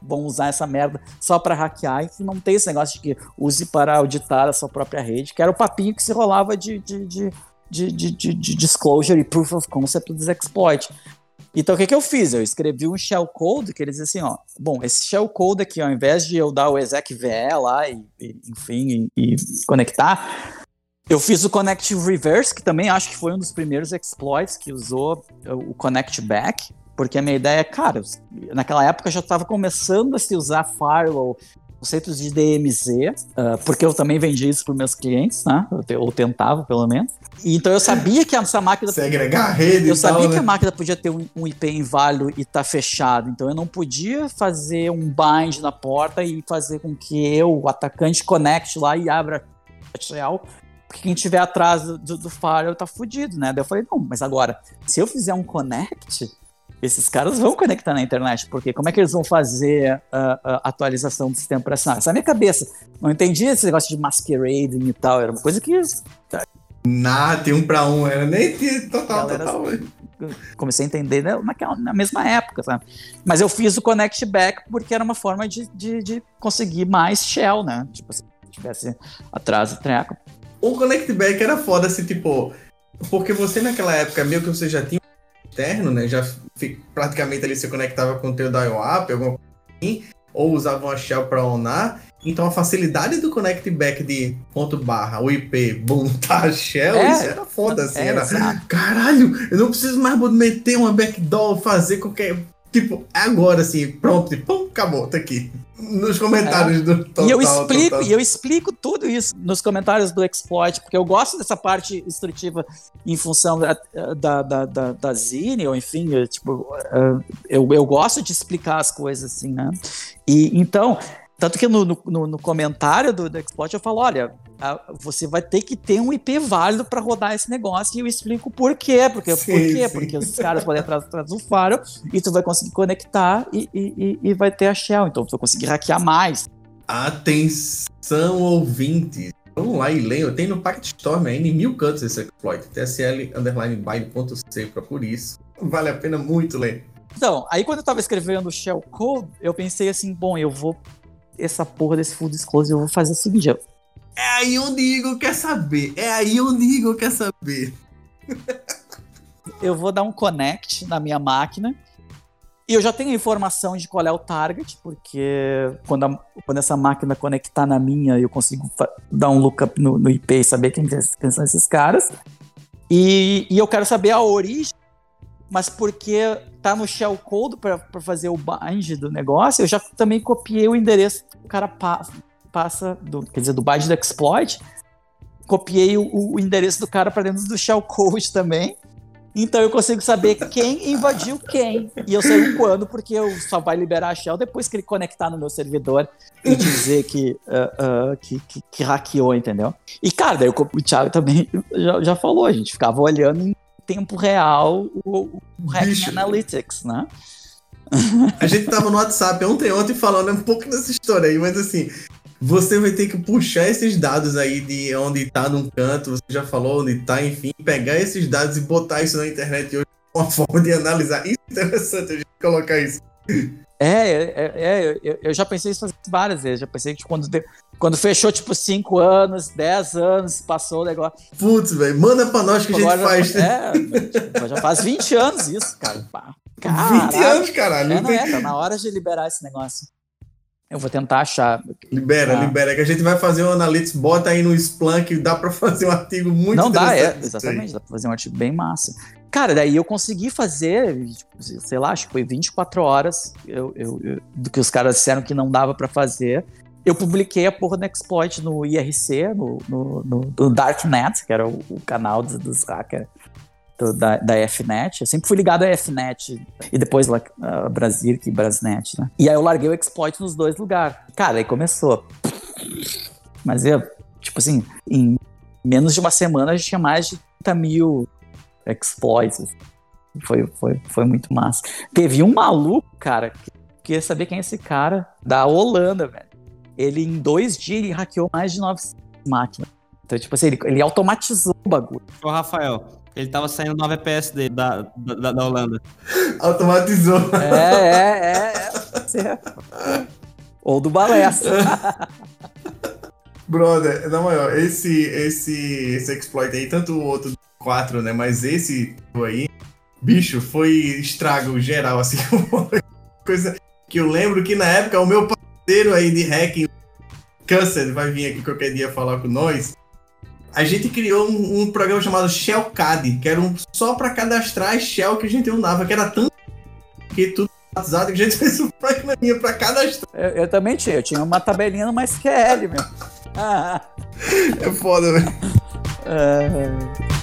vão usar essa merda só para hackear e não tem esse negócio de que use para auditar a sua própria rede, que era o papinho que se rolava de, de, de, de, de, de, de disclosure e proof of concept dos exploit. Então o que, que eu fiz? Eu escrevi um shellcode que eles assim, ó, bom, esse shellcode aqui, ao invés de eu dar o execve lá e, e enfim, e, e conectar, eu fiz o Connect Reverse, que também acho que foi um dos primeiros exploits que usou o Connect Back, porque a minha ideia é, cara, naquela época já estava começando a se usar firewall, conceitos de DMZ, uh, porque eu também vendia isso para meus clientes, né? Ou tentava, pelo menos. E, então eu sabia que essa máquina. Segregar a rede Eu sabia tal, que né? a máquina podia ter um, um IP inválido e estar fechado. Então eu não podia fazer um bind na porta e fazer com que eu, o atacante, conecte lá e abra a shell. Porque quem estiver atrás do, do, do firewall tá fudido, né? Daí eu falei, não, mas agora, se eu fizer um connect, esses caras vão conectar na internet, porque como é que eles vão fazer a, a atualização do sistema operacional? Essa é a minha cabeça. Não entendi esse negócio de masquerading e tal, era uma coisa que Nah, tem um pra um, era nem total, Galera- total. comecei a entender né, naquela, na mesma época, sabe? Mas eu fiz o Connect Back porque era uma forma de, de, de conseguir mais shell, né? Tipo, se tivesse atrás do treco. O Connect Back era foda, assim, tipo. Porque você naquela época, meio que você já tinha externo, né? Já praticamente ali você conectava com o teu dial-up, alguma coisa assim, ou usava uma shell pra onar. Então a facilidade do Connect Back de ponto barra, o IP, boom, tá, shell, É, isso era foda, assim. é, era, exato. caralho, eu não preciso mais meter uma backdoor, fazer qualquer. Tipo, é agora, assim, pronto, e pum, acabou, tá aqui. Nos comentários do total, É. e eu explico, total. e eu explico tudo isso nos comentários do exploit, porque eu gosto dessa parte instrutiva em função da, da, da, da, da Zine, ou enfim, eu, tipo, eu, eu gosto de explicar as coisas assim, né? E então, tanto que no, no, no comentário do, do exploit eu falo, olha, a- você vai ter que ter um IP válido para rodar esse negócio, e eu explico por quê, porque, Sim, por quê? sim. porque os caras podem atrás, atrás do faro, e tu vai conseguir conectar e, e, e- e vai ter a shell, então tu vai conseguir hackear mais. Atenção, ouvintes. Vamos lá e leiam. Tem no Packet Storm ainda em mil cantos esse exploit. TSL underline bind.c, procure isso. Vale a pena muito ler. Então, aí quando eu tava escrevendo o shellcode, eu pensei assim, bom, eu vou. Essa porra desse full disclosure, eu vou fazer o seguinte: É aí onde Igor quer saber. É aí onde Igor quer saber. eu vou dar um connect na minha máquina. E eu já tenho a informação de qual é o target, porque quando, a- quando essa máquina conectar na minha, eu consigo dar um lookup no, no IP e saber quem, quem são esses caras. E, e eu quero saber a origem, mas porque tá no shellcode para fazer o bind do negócio, eu já também copiei o endereço o cara pa- passa, do, quer dizer, do bind do exploit, copiei o, o endereço do cara para dentro do shellcode também. Então eu consigo saber quem invadiu quem. E eu sei o quando, porque eu só vai liberar a shell depois que ele conectar no meu servidor e dizer que, ah, ah, que, que, que hackeou, entendeu? E, cara, daí o, o Thiago também já, já falou, a gente ficava olhando em tempo real o, o Hacking. Analytics, né? A gente tava no WhatsApp ontem, ontem falando um pouco dessa história aí, mas assim, você vai ter que puxar esses dados aí de onde tá num canto, você já falou onde tá, enfim, pegar esses dados e botar isso na internet hoje uma forma de analisar. Isso é interessante a gente colocar isso. É, é, é, eu, eu já pensei isso várias vezes. Já pensei que quando, quando fechou, tipo, 5 anos, 10 anos, passou o negócio. Putz, velho, manda pra nós que a gente Agora, faz. É, tipo, já faz 20 anos isso, cara. Pá. 20 Caralho. anos, caralho. É, não é, tá na hora de liberar esse negócio. Eu vou tentar achar. Libera, Ah. libera, que a gente vai fazer um analytics, bota aí no Splunk, dá pra fazer um artigo muito não dá, é, exatamente, dá pra fazer um artigo bem massa. Cara, daí eu consegui fazer, tipo, sei lá, acho que foi 24 horas eu, eu- eu- do que os caras disseram que não dava pra fazer. Eu publiquei a porra do exploit no IRC, no, no, no- no Darknet, que era o, o canal dos, dos hackers da, da FNet. Eu sempre fui ligado à FNet e depois lá a Brasil e Brasnet, né? E aí eu larguei o exploit nos dois lugares. Cara, aí começou. Mas eu, tipo assim, em menos de uma semana a gente tinha mais de 30 mil exploits. Foi, foi, foi muito massa. Teve um maluco, cara, que queria saber quem é esse cara da Holanda, velho. Ele, em dois dias, ele hackeou mais de 900 máquinas. Então, tipo assim, ele, ele automatizou o bagulho. Ô, Rafael, ele tava saindo 9 EPS dele, da, da, da Holanda. Automatizou. É, é, é. é. ser. Ou do balestra. Brother, na maior, esse, esse, esse exploit aí, tanto o outro 4, né? Mas esse aí, bicho, foi estrago geral, assim. coisa que eu lembro que na época o meu parceiro aí de hacking, Câncer, vai vir aqui qualquer dia falar com nós. A gente criou um, um programa chamado Shellcad, que era um só para cadastrar as shell que a gente usava, que era tanto que tudo WhatsApp que a gente fez um programinha para cadastrar. Eu, eu, também tinha, eu tinha uma tabelinha no MySQL, meu. É foda, velho. É...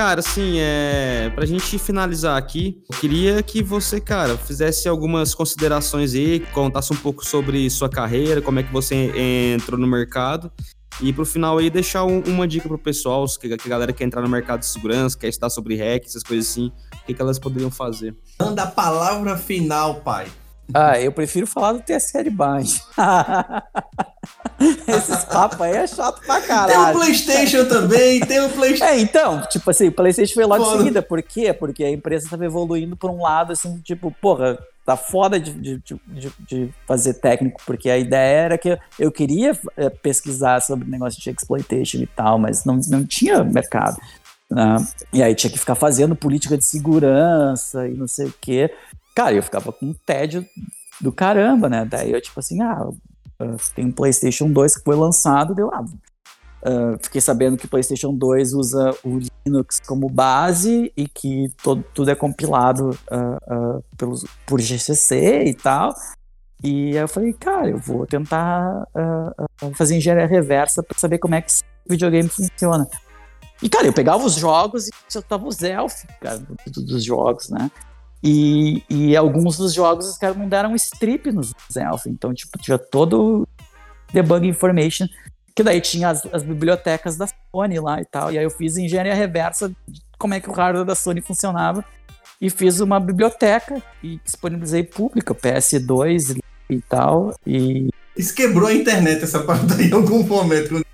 Cara, assim, é... pra gente finalizar aqui, eu queria que você, cara, fizesse algumas considerações aí, contasse um pouco sobre sua carreira, como é que você entrou no mercado. E pro final aí, deixar um, uma dica pro pessoal, que, que a galera quer entrar no mercado de segurança, quer estudar sobre hack, essas coisas assim, o que, que elas poderiam fazer. Manda a palavra final, pai. Ah, eu prefiro falar do TSL Bind. Esses papos aí é chato pra caralho. Tem o PlayStation também, tem o PlayStation. É, então, tipo assim, o PlayStation foi logo em seguida. Por quê? Porque a empresa tava evoluindo por um lado, assim, tipo, porra, tá foda de, de, de, de fazer técnico, porque a ideia era que eu queria é, pesquisar sobre negócio de exploitation e tal, mas não, não tinha mercado. Né? E aí tinha que ficar fazendo política de segurança e não sei o quê. Cara, eu ficava com um tédio do caramba, né? Daí eu, tipo assim, ah, Uh, tem um PlayStation 2 que foi lançado, deu ah, uh, fiquei sabendo que o PlayStation 2 usa o Linux como base e que todo, tudo é compilado uh, pelos, por GCC e tal. E aí eu falei, cara, eu vou tentar fazer engenharia reversa para saber como é que esse videogame funciona. E, cara, eu pegava os jogos e eu tava os elf, cara, dos jogos, né? E, e alguns dos jogos os caras não deram strip nos Elf, então tipo, tinha todo debug information, que daí tinha as, as, bibliotecas da Sony lá e tal, e aí eu fiz engenharia reversa de como é que o hardware da Sony funcionava, e fiz uma biblioteca e disponibilizei pública, PS2 e tal, e... Isso quebrou a internet, essa parte aí, em algum momento,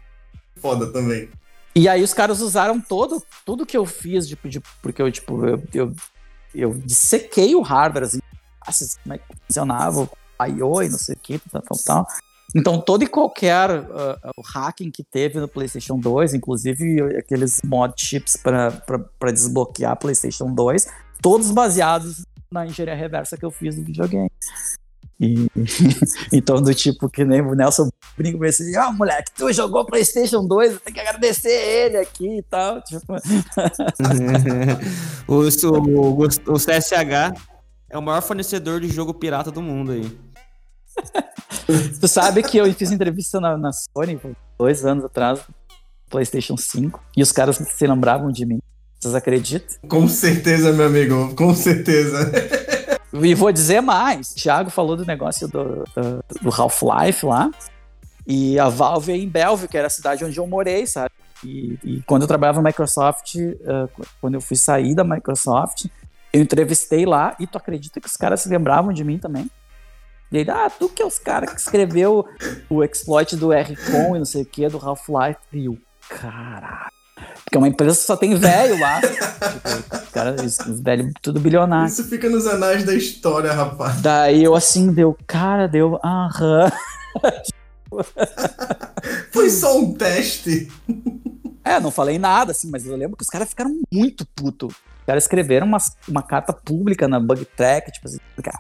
foda também. E aí os caras usaram todo, tudo que eu fiz, tipo, de, porque eu, tipo, eu, eu eu dissequei o hardware, assim, como é que funcionava, o I.O. e não sei o que, tal, tal, tal. Então, todo e qualquer uh, hacking que teve no PlayStation 2, inclusive aqueles mod chips para desbloquear PlayStation 2, todos baseados na engenharia reversa que eu fiz no videogame. E, então, do tipo que nem o Nelson brinca com assim, ó, oh, moleque, tu jogou PlayStation 2, tem que agradecer ele aqui e tal. Tipo... o, o, o, CSH é o maior fornecedor de jogo pirata do mundo aí. tu sabe que eu fiz entrevista na, na Sony dois anos atrás, PlayStation 5, e os caras se lembravam de mim. Vocês acreditam? Com certeza, meu amigo, com certeza. E vou dizer mais. Thiago falou do negócio do, do, do Half-Life lá. E a Valve é em Belleville, que era a cidade onde eu morei, sabe? E, e quando eu trabalhava na Microsoft, uh, quando eu fui sair da Microsoft, eu entrevistei lá e tu acredita que os caras se lembravam de mim também? E aí, ah, tu que é os caras que escreveu o exploit do R-Con e não sei o que, do Half-Life. E o caralho. Porque é uma empresa que só tem velho lá. tipo, os caras, os velhos, tudo bilionário. Isso fica nos anais da história, rapaz. Daí eu assim, deu, cara, deu, aham. Foi só um teste. É, não falei nada, assim, mas eu lembro que os caras ficaram muito putos. Os caras escreveram uma, uma carta pública na Bug Track, tipo assim, cara,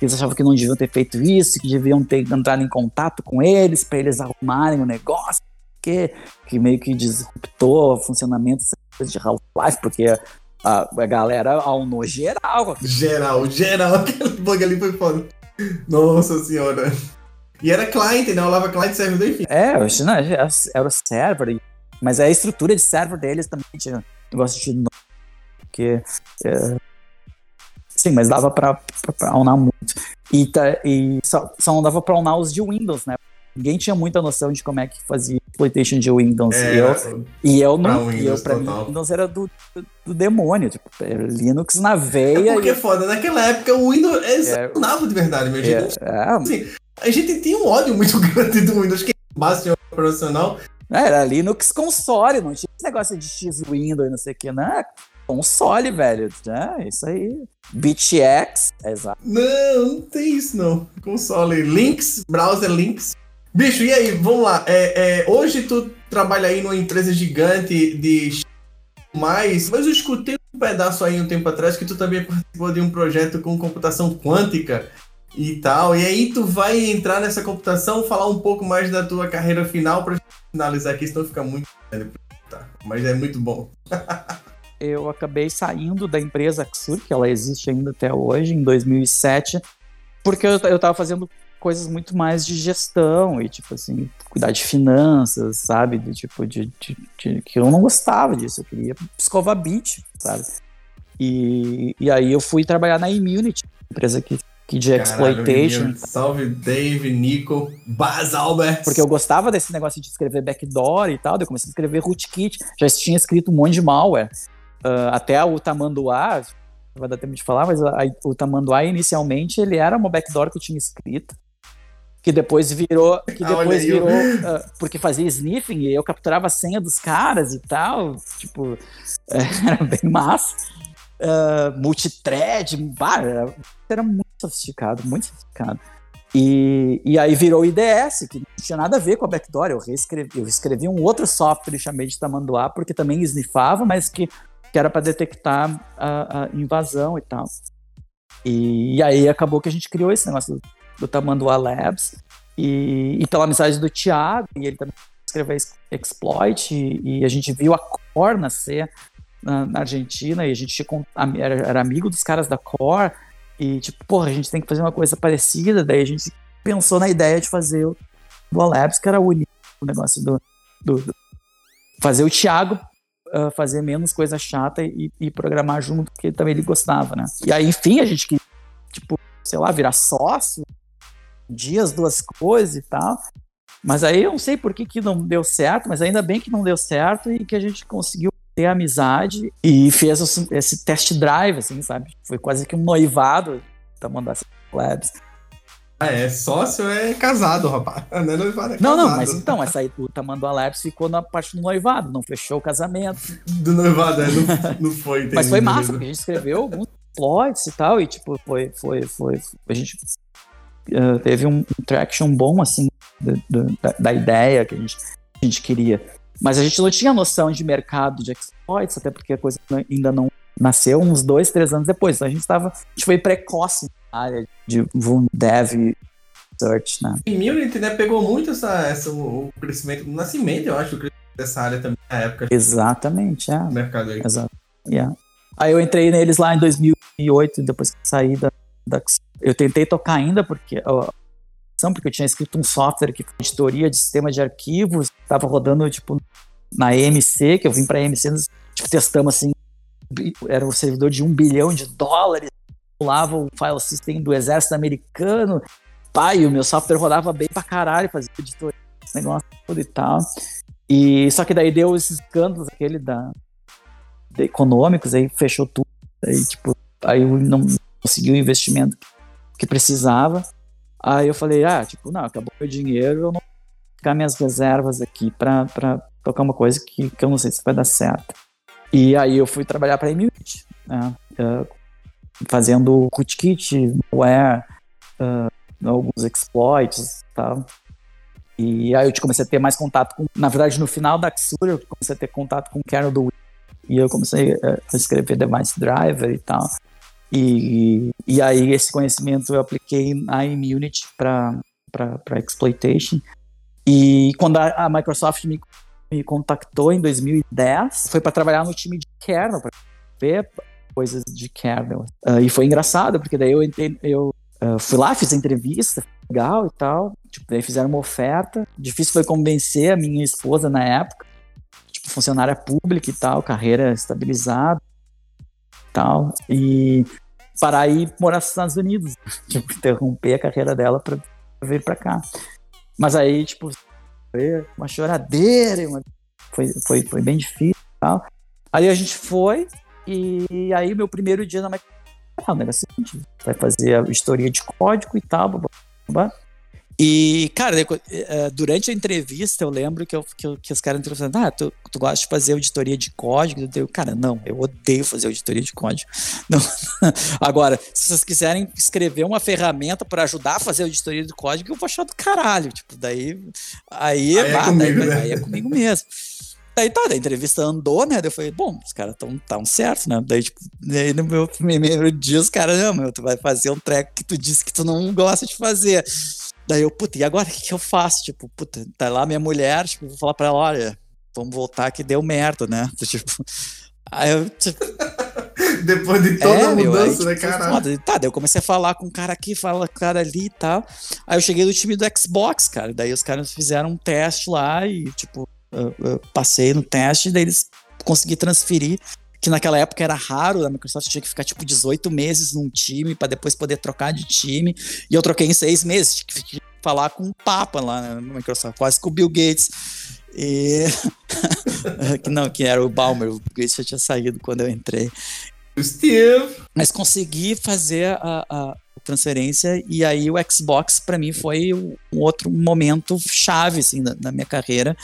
eles achavam que não deviam ter feito isso, que deviam ter entrado em contato com eles para eles arrumarem o negócio que, que meio que disruptou o funcionamento de Half-Life, porque a, a galera aunou geral. Geral, geral, aquele bug ali foi foda. Nossa senhora. E era client, né? Lava client server, enfim. É, não, era o server, mas a estrutura de server deles também tinha negócio de porque é, sim, mas dava pra, pra, pra muito. E, tá, e só, só não dava pra aunar os de Windows, né? Ninguém tinha muita noção de como é que fazia exploitation de Windows. É, E eu, e eu é exploitation de Windows. É, e eu, pra não, pra mim, total. Windows era do, do, do demônio, tipo, era Linux na veia. É porque e- é foda, naquela época o Windows é, funcionava de verdade, meu gente. é, Assim, a gente tinha um ódio muito grande do Windows, que é base operacional. é, era Linux console, não tinha esse negócio de X Windows e não sei o que, não. é Console, velho. É, isso aí. BitX, exato. Não, não tem isso não. Console, links, browser links. Bicho, e aí, vamos lá. É, é, hoje tu trabalha aí numa empresa gigante de mais, mas eu escutei um pedaço aí um tempo atrás que tu também participou de um projeto com computação quântica e tal. E aí tu vai entrar nessa computação, falar um pouco mais da tua carreira final pra finalizar aqui, senão fica muito escutar. Mas é muito bom. eu acabei saindo da empresa Axur, que ela existe ainda até hoje, em 2007, porque eu, eu tava fazendo coisas muito mais de gestão e, tipo assim, cuidar de finanças, sabe? De, tipo, de, de- de- que eu não gostava disso, eu queria escovar bit, sabe? E, e aí eu fui trabalhar na Immunity, empresa que, que de exploitation, Caralho, Salve Dave, Nico, Baz Albert. porque eu gostava desse negócio de escrever backdoor e tal, daí eu comecei a escrever rootkit, já tinha escrito um monte de malware. Ah, até o Tamanduá, vai dar tempo de falar, mas a- o Tamanduá inicialmente ele era uma backdoor que eu tinha escrito, que depois virou, que Ah, depois virou, ah, porque fazia sniffing e eu capturava a senha dos caras e tal, tipo, era bem massa. Ah, multithread, bah, era, era muito sofisticado, muito sofisticado. E, e aí virou o IDS, que não tinha nada a ver com a backdoor. Eu, reescrevi, eu escrevi um outro software e chamei de Tamanduá, porque também sniffava, mas que, que era para detectar a, a invasão e tal. E, e aí acabou que a gente criou esse negócio do, do Tamanduá Labs. E, e pela amizade do Thiago, e ele também escreveu ex- exploit, e, e a gente viu a Core nascer na, na Argentina, e a gente era, amigo dos caras da Core, e tipo, porra, a gente tem que fazer uma coisa parecida, daí a gente pensou na ideia de fazer o Dual Labs, que era o, negócio do, do- do- fazer o Thiago ah, fazer menos coisa chata e, e programar junto, porque também ele gostava, né? E aí, enfim, a gente que, tipo, sei lá, virar sócio, dias, duas coisas e tal. Mas aí eu não sei por que, que não deu certo, mas ainda bem que não deu certo e que a gente conseguiu ter amizade e fez esse, test drive, assim, sabe? Foi quase que um noivado da Mandaça Labs. Ah, é sócio, é casado, rapaz. Não é noivado, é Não, não, mas então, essa aí, o Tamanduá Labs ficou na parte do noivado, não fechou o casamento. Do noivado, é, não, não foi. Mas foi massa, porque a gente escreveu alguns plots e tal, e tipo, foi, foi, foi, a gente eh, teve um traction bom, assim, do- do- da, da ideia que a gente, a gente queria. Mas a gente não tinha noção de mercado de exploits, até porque a coisa ainda não nasceu uns dois, três anos depois. Então a gente estava, a gente foi precoce na área de Dev Search, né? Immunity, né, pegou muito essa, essa, o o crescimento, o nascimento, eu acho, o dessa área também na época Exatamente, é. do mercado aí. Exato. Yeah. Aí eu entrei neles lá em 2008, depois que saí da, da eu tentei tocar ainda porque ó, porque eu tinha escrito um software que editoria de sistema de arquivos, estava rodando tipo na EMC, que eu vim para EMC, tipo testamos assim, era um servidor de um bilhão de dólares, pulava o file system do exército americano, pai, o meu software rodava bem pra caralho, fazia editoria, negócio e tal. E só que daí deu esses escândalos aquele da econômicos, aí fechou tudo. Aí, tipo, aí não consegui o investimento que precisava. Aí eu falei, ah, tipo, não, acabou meu dinheiro, eu não vou ficar minhas reservas aqui pra, pra tocar uma coisa que, que eu não sei se vai dar certo. E aí eu fui trabalhar pra Immute, né? eh, fazendo rootkit, malware, eh, alguns exploits e tal. E aí eu comecei a ter mais contato com, na verdade, no final da Xur, eu comecei a ter contato com o kernel do e eu comecei eh, a escrever device driver e tal. E, e aí esse conhecimento eu apliquei na Immunity para exploitation. E quando a, a Microsoft me, me contactou em 2010, foi para trabalhar no time de kernel, para ver coisas de kernel. Ah, e foi engraçado, porque daí eu, entrei, eu ah, fui lá, fiz a entrevista, legal e tal. Tipo, daí fizeram uma oferta. Difícil foi convencer a minha esposa na época tipo, funcionária pública e tal, carreira estabilizada tal, e parar e morar nos Estados Unidos, tipo, interromper a carreira dela para vir para cá. Mas aí, tipo, uma choradeira, uma- foi, foi, foi bem difícil tal. Aí a gente foi, e aí meu primeiro dia na Microsoft, ah, o negócio é o seguinte, vai fazer a história de código e tal, blá, blá, blá. E, cara, eu- eh, durante a entrevista eu lembro que, eu, que, eu- que os caras entrevistaram, ah, tu, tu gosta de fazer auditoria de código? Eu, cara, não, eu odeio fazer auditoria de código. Não. Agora, se vocês quiserem escrever uma ferramenta para ajudar a fazer auditoria de código, eu vou achar do caralho. Tipo, daí. Aí, Aí é bah, comigo, daí, né? aí é comigo mesmo. Daí tá, a entrevista andou, né? Daí eu falei, bom, os caras tão, tão certos, né? Daí, tipo, daí no meu primeiro dia, os caras, não, meu, tu vai fazer um treco que tu disse que tu não gosta de fazer. Daí eu, puta, e agora o que, que eu faço? Tipo, puta, tá lá minha mulher, tipo, vou falar pra ela, olha, vamos voltar que deu merda, né? Tipo. Aí eu, tipo, Depois de toda a meu, aí, mudança, né, tipo, foi caralho? Tá, daí eu comecei a falar com um cara aqui, falar com um cara ali e tal. Aí eu cheguei do time do Xbox, cara. Daí os caras fizeram um teste lá e, tipo, eu, eu passei no teste, daí eles consegui transferir. Que naquela época era raro, a Microsoft tinha que ficar tipo 18 meses num time pra depois poder trocar de time. E eu troquei em seis meses, tinha que falar com o Papa lá na Microsoft, quase com o Bill Gates. E. que não, que era o Balmer, o Bill Gates já tinha saído quando eu entrei. Steve. Mas consegui fazer a, a transferência e aí o Xbox para mim foi um outro momento chave assim na, na minha carreira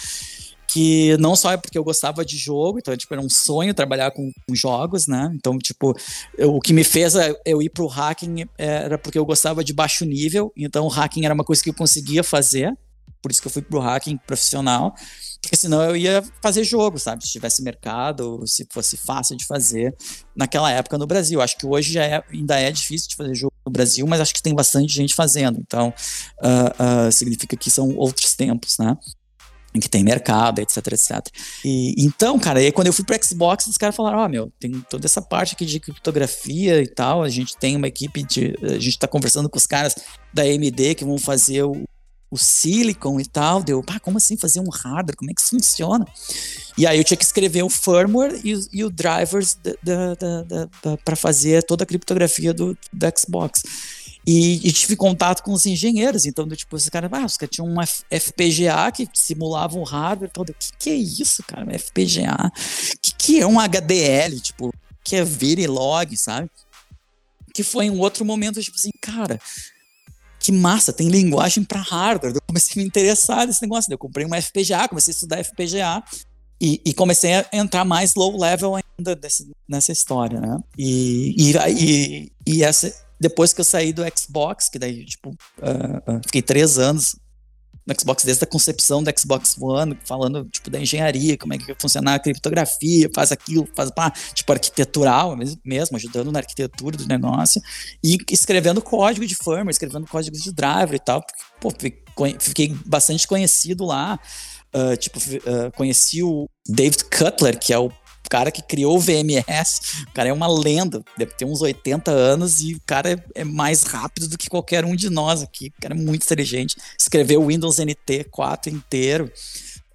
que não só é porque eu gostava de jogo, então tipo, era um sonho trabalhar com, com jogos, né? Então, tipo, eu- o que me fez a- eu ir pro hacking era porque eu gostava de baixo nível, então o hacking era uma coisa que eu conseguia fazer, por isso que eu fui pro hacking profissional, porque senão eu ia fazer jogo, sabe? Se tivesse mercado, se fosse fácil de fazer naquela época no Brasil. Acho que hoje já é- ainda é difícil de fazer jogo no Brasil, mas acho que tem bastante gente fazendo. Então, ah, ah, significa que são outros tempos, né? Que tem mercado, etc, etc. E, então, cara, aí quando eu fui pro Xbox, os caras falaram: Ó, meu, tem toda essa parte aqui de criptografia e tal. A gente tem uma equipe de. A gente tá conversando com os caras da AMD que vão fazer o, o Silicon e tal. Deu, pá, como assim fazer um hardware? Como é que isso funciona? E aí eu tinha que escrever o firmware e, e o drivers para fazer toda a criptografia do, do Xbox. E, e tive contato com os engenheiros, então, do tipo, os caras, ah, os caras tinham uma F- FPGA que simulava um hardware e tal. O que, que é isso, cara? Uma FPGA? O que, que é um HDL? Tipo, que é Verilog, sabe? Que foi um outro momento, tipo assim, cara, que massa, tem linguagem para hardware. Eu comecei a me interessar nesse negócio. daí Eu comprei uma FPGA, comecei a estudar FPGA e, e comecei a entrar mais low level ainda desse- nessa história, né? E, e, e, e essa, depois que eu saí do Xbox, que daí, tipo, ah, ah, fiquei três anos no Xbox, desde a concepção do Xbox One, falando, tipo, da engenharia, como é que vai funcionar a criptografia, faz aquilo, faz, pá, tipo, arquitetural mes- mesmo, ajudando na arquitetura do negócio, e escrevendo código de firmware, escrevendo código de driver e tal, porque, pô, fiquei bastante conhecido lá, ah, tipo, ah, conheci o David Cutler, que é o cara que criou o VMS, o cara é uma lenda, deve ter uns 80 anos e o cara é, é mais rápido do que qualquer um de nós aqui, o cara é muito inteligente, escreveu o Windows NT 4 inteiro,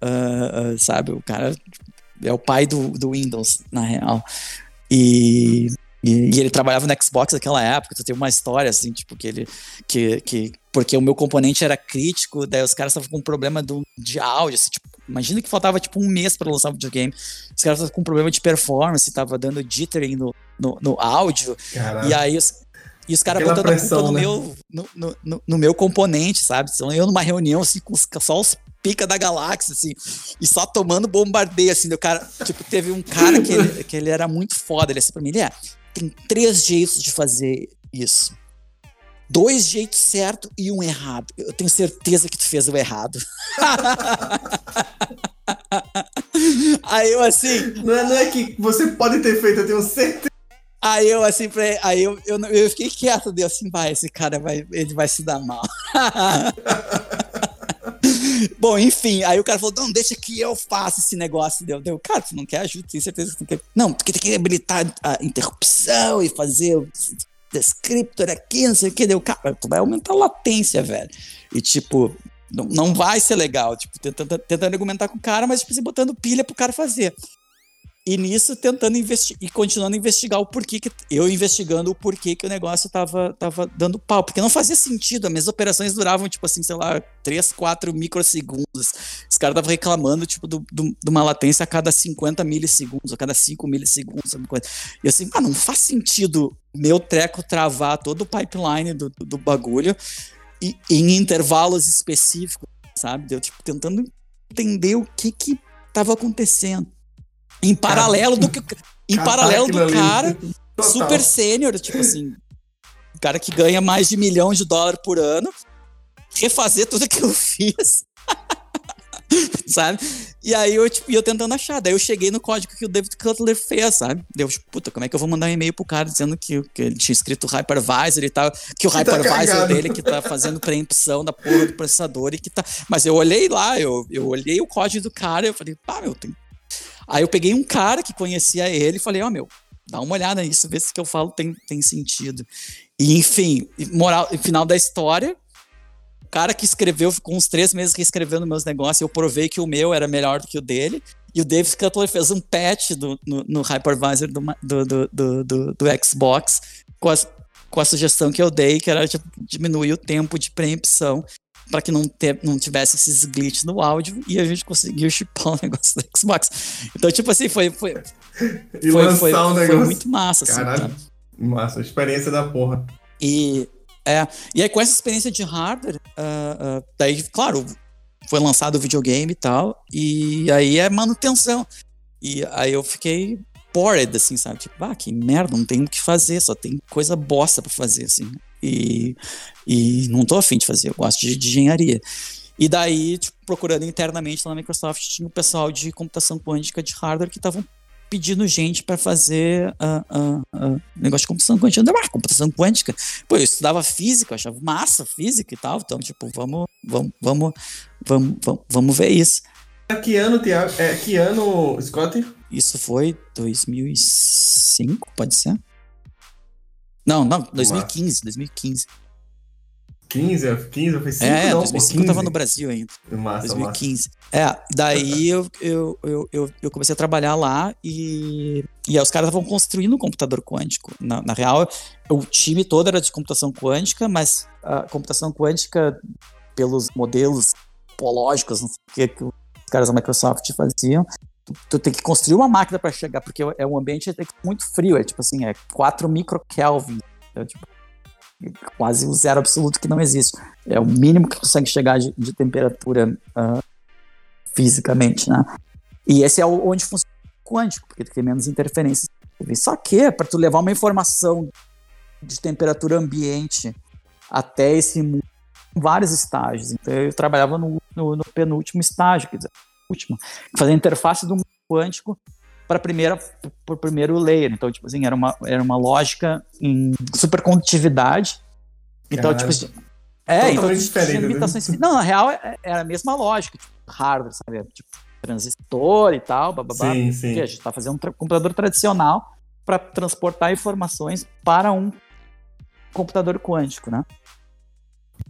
ah, ah, sabe, o cara é o pai do, do Windows, na real, e, e, e ele trabalhava no Xbox naquela época, então tem uma história assim, tipo, que ele, que, que porque o meu componente era crítico, daí os caras estavam com um problema do, de áudio, assim, tipo, imagina que faltava tipo um mês para lançar o videogame, os caras estavam com um problema de performance, tava dando jittering no, no, no áudio, Caralho. e aí os, e os caras botando pressão, a culpa no, né? meu, no, no, no- no meu componente, sabe? Então eu numa reunião assim, com os- só os pica da galáxia, assim, e só tomando bombardeio, assim, do cara, tipo, teve um cara que ele, que ele era muito foda, ele assim pra mim, ele é, tem três jeitos de fazer isso. Dois jeitos certo e um errado. Eu tenho certeza que tu fez o errado. Aí eu assim, Não é, não é que você pode ter feito, eu tenho certeza. Aí eu assim, pra- aí eu, eu, eu fiquei quieto, deu assim, vai, esse cara vai, ele vai se dar mal. Bom, enfim, aí o cara falou, não, deixa que eu faça esse negócio. Deu, deu, cara, tu não quer ajuda, tem certeza que tu não quer. Não, porque tem que habilitar a interrupção e fazer descriptor aqui, não sei o que. Deu, cara, tu vai aumentar a latência, velho. E tipo, não, não vai ser legal, tipo, tentando, tentando argumentar com o cara, mas tipo, assim, botando pilha pro cara fazer. E nisso tentando investigar e continuando a investigar o porquê que eu investigando o porquê que o negócio tava, tava dando pau, porque não fazia sentido, as minhas operações duravam tipo assim, sei lá, 3, 4 microsegundos. Os caras estavam reclamando tipo do, do, de uma latência a cada 50 milissegundos, a cada 5 milissegundos, alguma coisa. E assim, ah, não faz sentido meu treco travar todo o pipeline do, do, do bagulho e, em intervalos específicos, sabe? Eu tipo tentando entender o que que tava acontecendo. Em paralelo do que. Em paralelo do cara super sênior, tipo assim. O cara que ganha mais de milhão de dólares por ano. Refazer tudo que eu fiz. sabe? E aí eu, tipo, ia tentando achar. Daí eu cheguei no código que o David Cutler fez, sabe? Eu, tipo, puta, como é que eu vou mandar um e-mail pro cara dizendo que, que ele tinha escrito hypervisor e tal, que o tá hypervisor cagado. dele que tá fazendo preempção da porra do processador e que tá. Mas eu olhei lá, eu, eu olhei o código do cara e eu falei, pá, meu, tem. Aí eu peguei um cara que conhecia ele e falei, ó, meu, dá uma olhada nisso, vê se o que eu falo tem, tem sentido. E, enfim, moral, final da história, o cara que escreveu, com uns três meses nos meus negócios, eu provei que o meu era melhor do que o dele. E o David Cutler fez um patch do, no, no hypervisor do, do, do, do- do Xbox com a, com a sugestão que eu dei, que era tipo, diminuir o tempo de preempção para que não, te, não tivesse esses glitches no áudio e a gente conseguiu chipar o negócio do Xbox. Então, tipo assim, foi, foi, E foi, lançar foi, um foi negócio. muito massa. Assim, Caralho. sabe? Massa, experiência da porra. E, é, e aí, com essa experiência de hardware, ah, ah, daí, claro, foi lançado o videogame e tal, e aí é manutenção. E aí eu fiquei bored, assim, sabe? Tipo, ah, que merda, não tem o que fazer, só tem coisa bosta pra fazer, assim. E, e não tô afim de fazer, eu gosto de, de engenharia. E daí, tipo, procurando internamente lá na Microsoft, tinha o pessoal de computação quântica de hardware que estavam pedindo gente para fazer ah, ah, ah, negócio de computação quântica. Eu, Ah, computação quântica. Pô, eu estudava física, eu achava massa física e tal. Então, tipo, vamos, vamos, vamos, vamos, vamos, vamos ver isso. Que ano, Tiago? É, que ano, Scott? Isso foi 2005, pode ser? Não, não, 2015, 2015. 15, eu- 15, eu fiz 5 É, não, 2005 pô, eu tava 15. no Brasil ainda. Massa, massa. 2015. É, daí eu, eu, eu, eu, eu comecei a trabalhar lá e, e aí os caras estavam construindo um computador quântico. Na, na real, o time todo era de computação quântica, mas a computação quântica, pelos modelos topológicos, não sei o que, que os caras da Microsoft faziam, tu, tem que construir uma máquina para chegar, porque é um ambiente muito frio, é tipo assim, é 4 microkelvin. É, tipo, quase o zero absoluto que não existe. É o mínimo que consegue chegar de, de temperatura ah, fisicamente, né? E esse é o, onde funciona o quântico, porque tu tem menos interferências. Só que, para tu levar uma informação de temperatura ambiente até esse mundo, vários estágios. Então, eu trabalhava no, no, no penúltimo estágio, quer dizer, último, fazer a interface do mundo quântico para primeira para o primeiro layer. Então, tipo assim, era uma, era uma lógica em supercondutividade. Então, tipo assim, é, então né? limitações. Não, na real é- era a mesma lógica, tipo, hardware, sabe? Tipo, transistor e tal, bababá. Sim, sim. Porque a gente está fazendo um tra- computador tradicional para transportar informações para um computador quântico, né?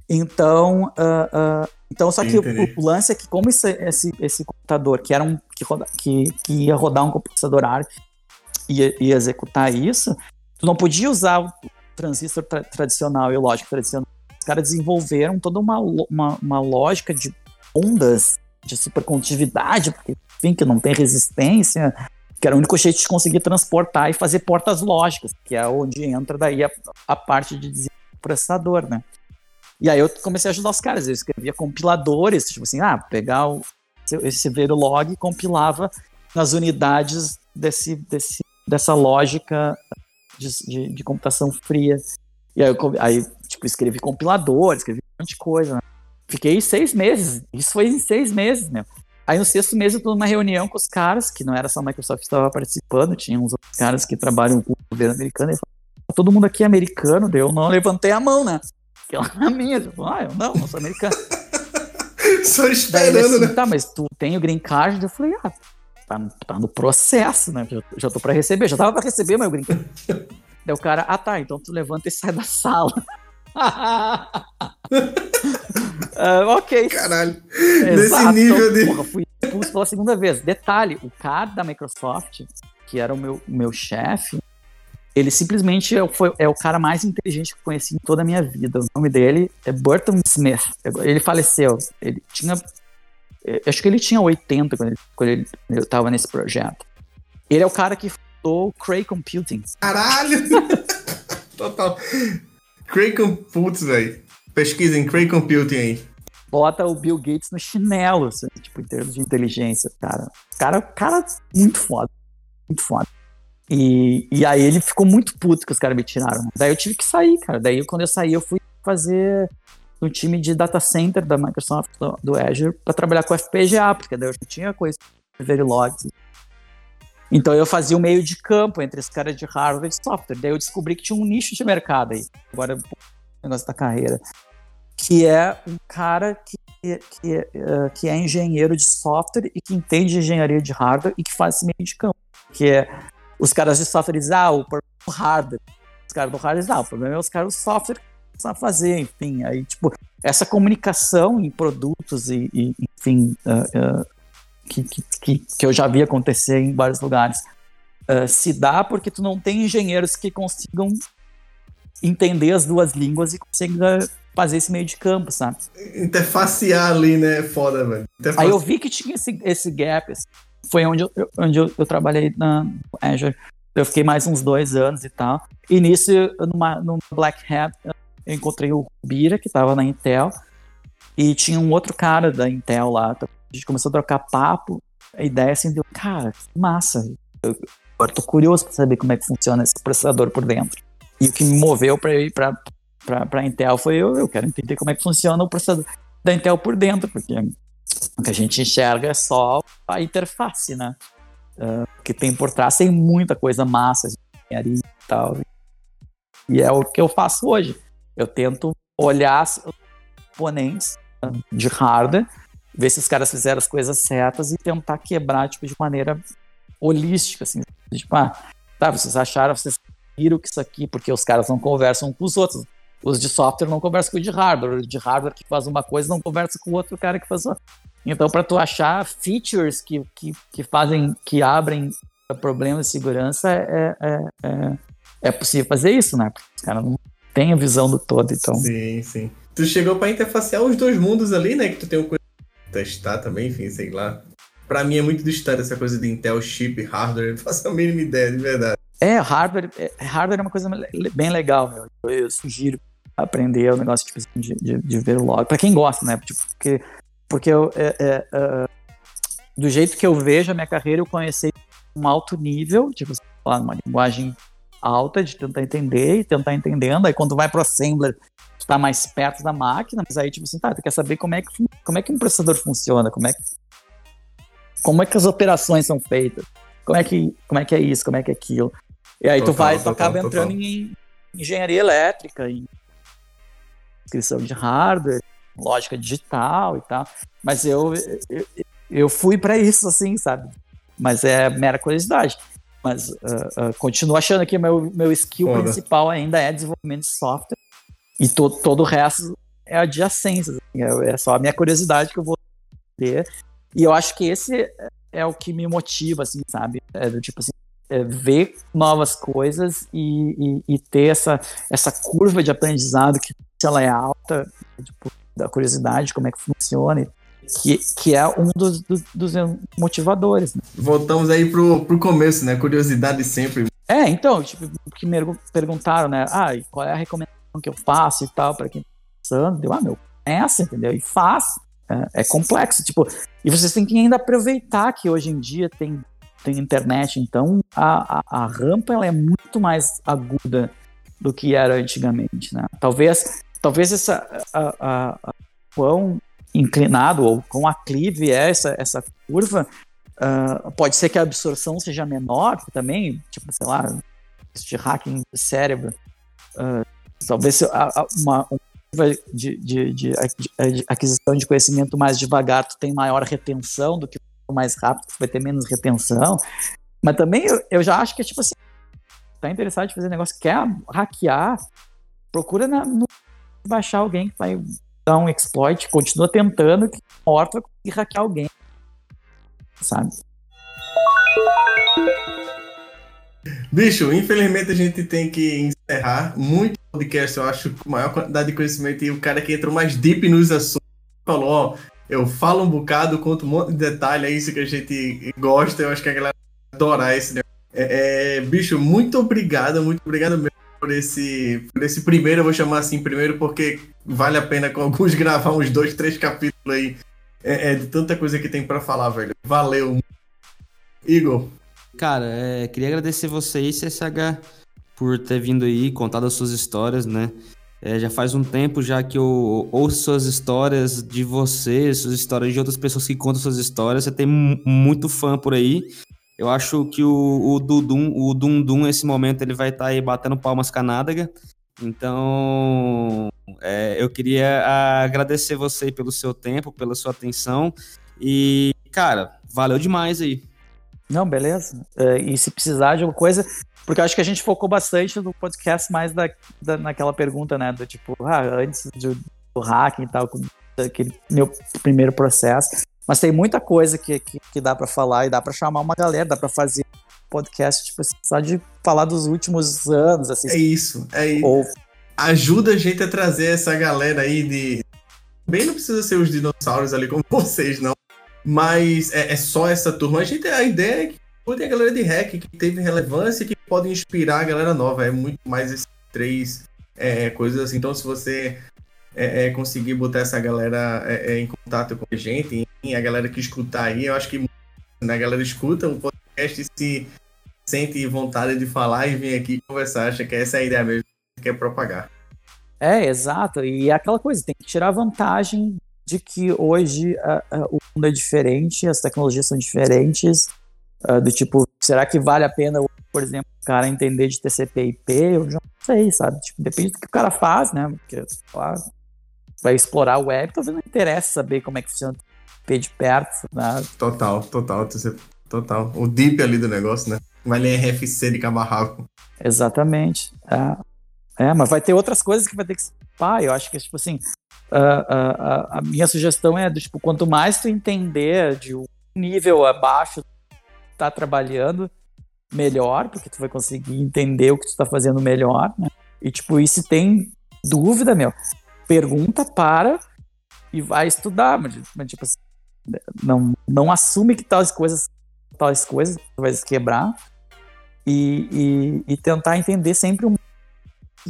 Então, ah, ah, então só que o, o lance é que como esse, esse, esse computador que era um que, roda, que, que ia rodar um computador ia, ia executar isso, tu não podia usar o transistor tra- tradicional e o lógico tradicional. Os caras desenvolveram toda uma, uma, uma lógica de ondas de supercondutividade, porque, enfim, que não tem resistência, que era o único jeito de conseguir transportar e fazer portas lógicas, que é onde entra daí a, a parte de desenvolvimento do processador, né? E aí eu comecei a ajudar os caras, eu escrevia compiladores, tipo assim, ah, pegar o, esse Verilog e compilava nas unidades desse, desse, dessa lógica de, de, de computação fria. E aí, eu, aí, tipo, escrevi compilador, escrevi um monte de coisa, né? Fiquei seis meses, isso foi em seis meses, meu. Aí no sexto mês eu tô numa reunião com os caras, que não era só a Microsoft que estava participando, tinha uns outros caras que trabalham com o governo americano, e todo mundo aqui é americano, eu não levantei a mão, né? Que ela na minha, eu falei, ah, eu não, não sou americano. Só esperando, assim, né? tá, mas tu tem o green card? Eu falei, ah, tá, no- tá no processo, né? Já, já tô pra receber, já tava pra receber meu green card. Daí o cara, ah tá, então tu levanta e sai da sala. Ah, ok. Caralho. Exato, Nesse nível então, de. Porra, fui expulso pela segunda vez. Detalhe, o cara da Microsoft, que era o meu, o meu chefe, ele simplesmente é, foi, é o cara mais inteligente que eu conheci em toda a minha vida. O nome dele é Burton Smith. Ele faleceu. Ele tinha. eu Acho que ele tinha 80 quando ele, quando ele, eu tava nesse projeto. Ele é o cara que fundou o Cray Computing. Caralho! Total. Cray Computers, velho. Pesquisem Cray Computing aí. Bota o Bill Gates no chinelo, assim, tipo, em termos de inteligência, cara. Cara, cara muito foda. Muito foda. E, e aí ele ficou muito puto que os caras me tiraram. Daí eu tive que sair, cara. Daí quando eu saí, eu fui fazer no time de data center da Microsoft, do, do Azure, para trabalhar com FPGA, porque daí eu já tinha coisa de Verilog. Então eu fazia o meio de campo entre os caras de hardware e software. Daí eu descobri que tinha um nicho de mercado aí. Agora, o negócio da carreira. Que é um cara que, que, que é engenheiro de software e que entende de engenharia de hardware e que faz esse meio de campo. Que é os caras de software dizem, ah, o problema é o hardware. Os caras do hardware dizem, ah, o problema é os caras do software que sabem fazer, enfim. Aí, tipo, essa comunicação em produtos e, e enfim, uh, uh, que, que, que, eu já vi acontecer em vários lugares, uh, se dá porque tu não tem engenheiros que consigam entender as duas línguas e consigam fazer esse meio de campo, sabe? Interfacear ali, né? Foda, velho. Aí eu vi que tinha esse, esse gap, assim foi onde eu, onde eu, eu trabalhei na Azure. Eu fiquei mais uns dois anos e tal. E nisso, numa, numa Black Hat, eu encontrei o Bira, que estava na Intel, e tinha um outro cara da Intel lá. A gente começou a trocar papo. A ideia assim deu, cara, que massa. Eu, agora tô curioso para saber como é que funciona esse processador por dentro. E o que me moveu para ir para para Intel foi eu, eu quero entender como é que funciona o processador da Intel por dentro, porque o que a gente enxerga é só a interface, né? Uh, que tem por trás tem muita coisa massa de engenharia e tal. E é o que eu faço hoje. Eu tento olhar os componentes de hardware, ver se os caras fizeram as coisas certas e tentar quebrar tipo, de maneira holística, assim. Tipo, ah, tá, vocês acharam, vocês viram que isso aqui, porque os caras não conversam com os outros. Os de software não conversam com o de hardware. O de hardware que faz uma coisa não conversa com o outro cara que faz outra. Então, para tu achar features que, que, que fazem, que abrem problemas de segurança, é, é, é, é possível fazer isso, né? Porque os caras não têm a visão do todo, então. Sim, sim. Tu chegou para interfacear os dois mundos ali, né? Que tu tem o testar também, enfim, sei lá. Pra mim é muito distante essa coisa de Intel chip, hardware, não faço a mínima ideia, de verdade. É, hardware, é, hardware é uma coisa bem legal, meu. Eu, eu sugiro aprender o negócio tipo, assim, de, de, de ver o log. Pra quem gosta, né? Tipo, porque porque eu, é, é, é, do jeito que eu vejo a minha carreira, eu conheci um alto nível, tipo, lá, uma linguagem alta de tentar entender e tentar entendendo. Aí quando vai pro assembler, tu tá mais perto da máquina, mas aí, tipo assim, tá, tu quer saber como é que, como é que um processador funciona, como é que, como é que as operações são feitas, como é que, como é, que é isso, como é que é aquilo. E aí total, tu vai, tu total, acaba total. entrando em engenharia elétrica, em inscrição de hardware, lógica digital e tal. Mas eu, eu, eu fui para isso, assim, sabe? Mas é mera curiosidade. Mas uh, uh, continuo achando que meu, meu skill Foda. principal ainda é desenvolvimento de software. E to, todo o resto é adjacência. Assim, é, é só a minha curiosidade que eu vou ter. E eu acho que esse é o que me motiva, assim, sabe? É do tipo assim, é ver novas coisas e, e, e, ter essa, essa curva de aprendizado que se ela é alta, tipo, da curiosidade, como é que funciona, que, que é um dos, dos, dos motivadores. Né? Voltamos aí pro, pro começo, né? Curiosidade sempre. É, então, tipo, que me perguntaram, né? Ah, qual é a recomendação que eu faço e tal, para quem tá pensando? Deu, ah, meu, é essa, entendeu? E faz. É, é, complexo, tipo, e vocês têm que ainda aproveitar que hoje em dia tem, tem internet, então a, a, a rampa ela é muito mais aguda do que era antigamente, né? Talvez talvez essa a, a, a, quão inclinado ou com aclive é essa, essa curva, uh, pode ser que a absorção seja menor também, tipo, sei lá, de hacking do cérebro. Uh, talvez uma, uma curva de, de, de, de, aquisição de conhecimento mais devagar, tu tem maior retenção do que mais rápido, vai ter menos retenção. Mas também eu, eu já acho que é tipo assim, tá interessado em fazer negócio, quer hackear, procura na, no baixar alguém que vai dar um exploit, continua tentando, que morto vai conseguir hackear alguém. sabe? Bicho, infelizmente a gente tem que encerrar. Muito podcast, eu acho, com maior quantidade de conhecimento. E o cara que entrou mais deep nos assuntos falou: ó, eu falo um bocado, conto um monte de detalhe, é isso que a gente gosta. Eu acho que a galera vai adorar esse negócio. É, é, bicho, muito obrigado, muito obrigado mesmo por esse, por esse primeiro, eu vou chamar assim primeiro, porque vale a pena com alguns gravar uns dois, três capítulos aí é, é, de tanta coisa que tem para falar, velho. Valeu. Igor. Cara, é, queria agradecer você e CSH por ter vindo aí, contado as suas histórias, né? É, já faz um tempo já que eu ouço suas histórias de você, suas histórias de outras pessoas que contam suas histórias. Você tem muito fã por aí. Eu acho que o, o Dudum, o Dundum, nesse momento, ele vai estar tá aí batendo palmas com a Nádega. Então, é, eu queria agradecer você pelo seu tempo, pela sua atenção. E, cara, valeu demais aí. Não, beleza. É, e se precisar de alguma coisa, porque eu acho que a gente focou bastante no podcast mais da, da naquela pergunta, né? Do tipo, ah, antes do, do hacking e tal, aquele meu primeiro processo. Mas tem muita coisa que, que, que dá para falar e dá para chamar uma galera, dá para fazer podcast, tipo assim, só de falar dos últimos anos, assim. É isso, é isso. Ou... Ajuda a gente a trazer essa galera aí de. Bem, não precisa ser os dinossauros ali como vocês, não. Mas é, é só essa turma. A gente a ideia é que tem a galera de hack que teve relevância e que pode inspirar a galera nova. É muito mais esses três é, coisas assim. Então, se você é, é, conseguir botar essa galera é, é, em contato com a gente, e a galera que escutar aí, eu acho que né, a galera escuta um podcast e se sente vontade de falar e vir aqui conversar, acha que essa é a ideia mesmo que quer propagar. É, exato. E é aquela coisa, tem que tirar vantagem de que hoje o mundo é diferente, as tecnologias são diferentes, uh, do tipo, será que vale a pena, por exemplo, o cara entender de TCP IP? Eu já não sei, sabe? Tipo, depende do que o cara faz, né? Porque, claro, vai explorar a web, talvez não interessa saber como é que funciona o IP de perto, né? Total, total, total. O deep ali do negócio, né? Vai ler RFC de cabarraco. Exatamente. É. é, mas vai ter outras coisas que vai ter que pá, eu acho que, tipo assim, a, a, minha sugestão é, do, tipo, quanto mais tu entender de um nível abaixo tá trabalhando, melhor, porque tu vai conseguir entender o que tu tá fazendo melhor, né? E, tipo, e se tem dúvida, meu, pergunta para e vai estudar, mas, mas tipo assim, não, não assume que tais coisas tais coisas vai se quebrar e, e, e tentar entender sempre um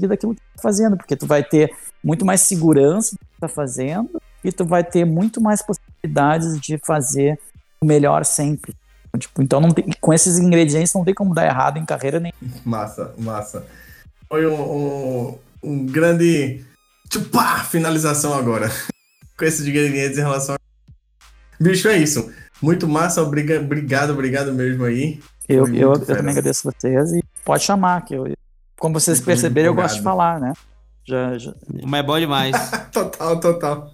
daquilo que tá fazendo, porque tu vai ter muito mais segurança do que tá fazendo e tu vai ter muito mais possibilidades de fazer o melhor sempre. Tipo, então não tem, com esses ingredientes não tem como dar errado em carreira nem. Massa, massa. Foi um, um, um grande Tchupá, finalização agora. Com esses ingredientes em relação a... Bicho, é isso. Muito massa, obrigado, obrigado mesmo aí. Eu, eu, eu também agradeço vocês e pode chamar, que eu, como vocês perceberam, eu gosto de falar, né? Já, já... Mas é bom demais. total, total.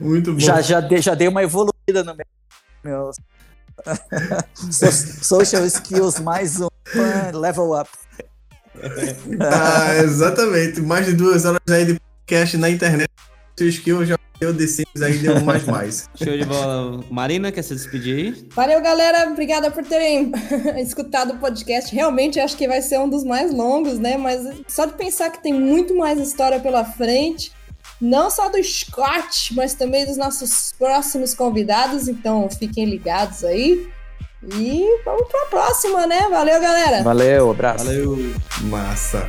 Muito bom. Já, já, dei, já dei uma evoluída no meu, meu social skills mais um level up. Ah, exatamente. Mais de duas horas aí de podcast na internet. Seu skill já deu The Sims aí, deu mais mais. Show de bola. Marina, quer se despedir aí? Valeu, galera. Obrigada por terem escutado o podcast. Realmente acho que vai ser um dos mais longos, né? Mas só de pensar que tem muito mais história pela frente. Não só do Scott, mas também dos nossos próximos convidados. Então fiquem ligados aí. E vamos para a próxima, né? Valeu, galera. Valeu, abraço. Valeu. Massa.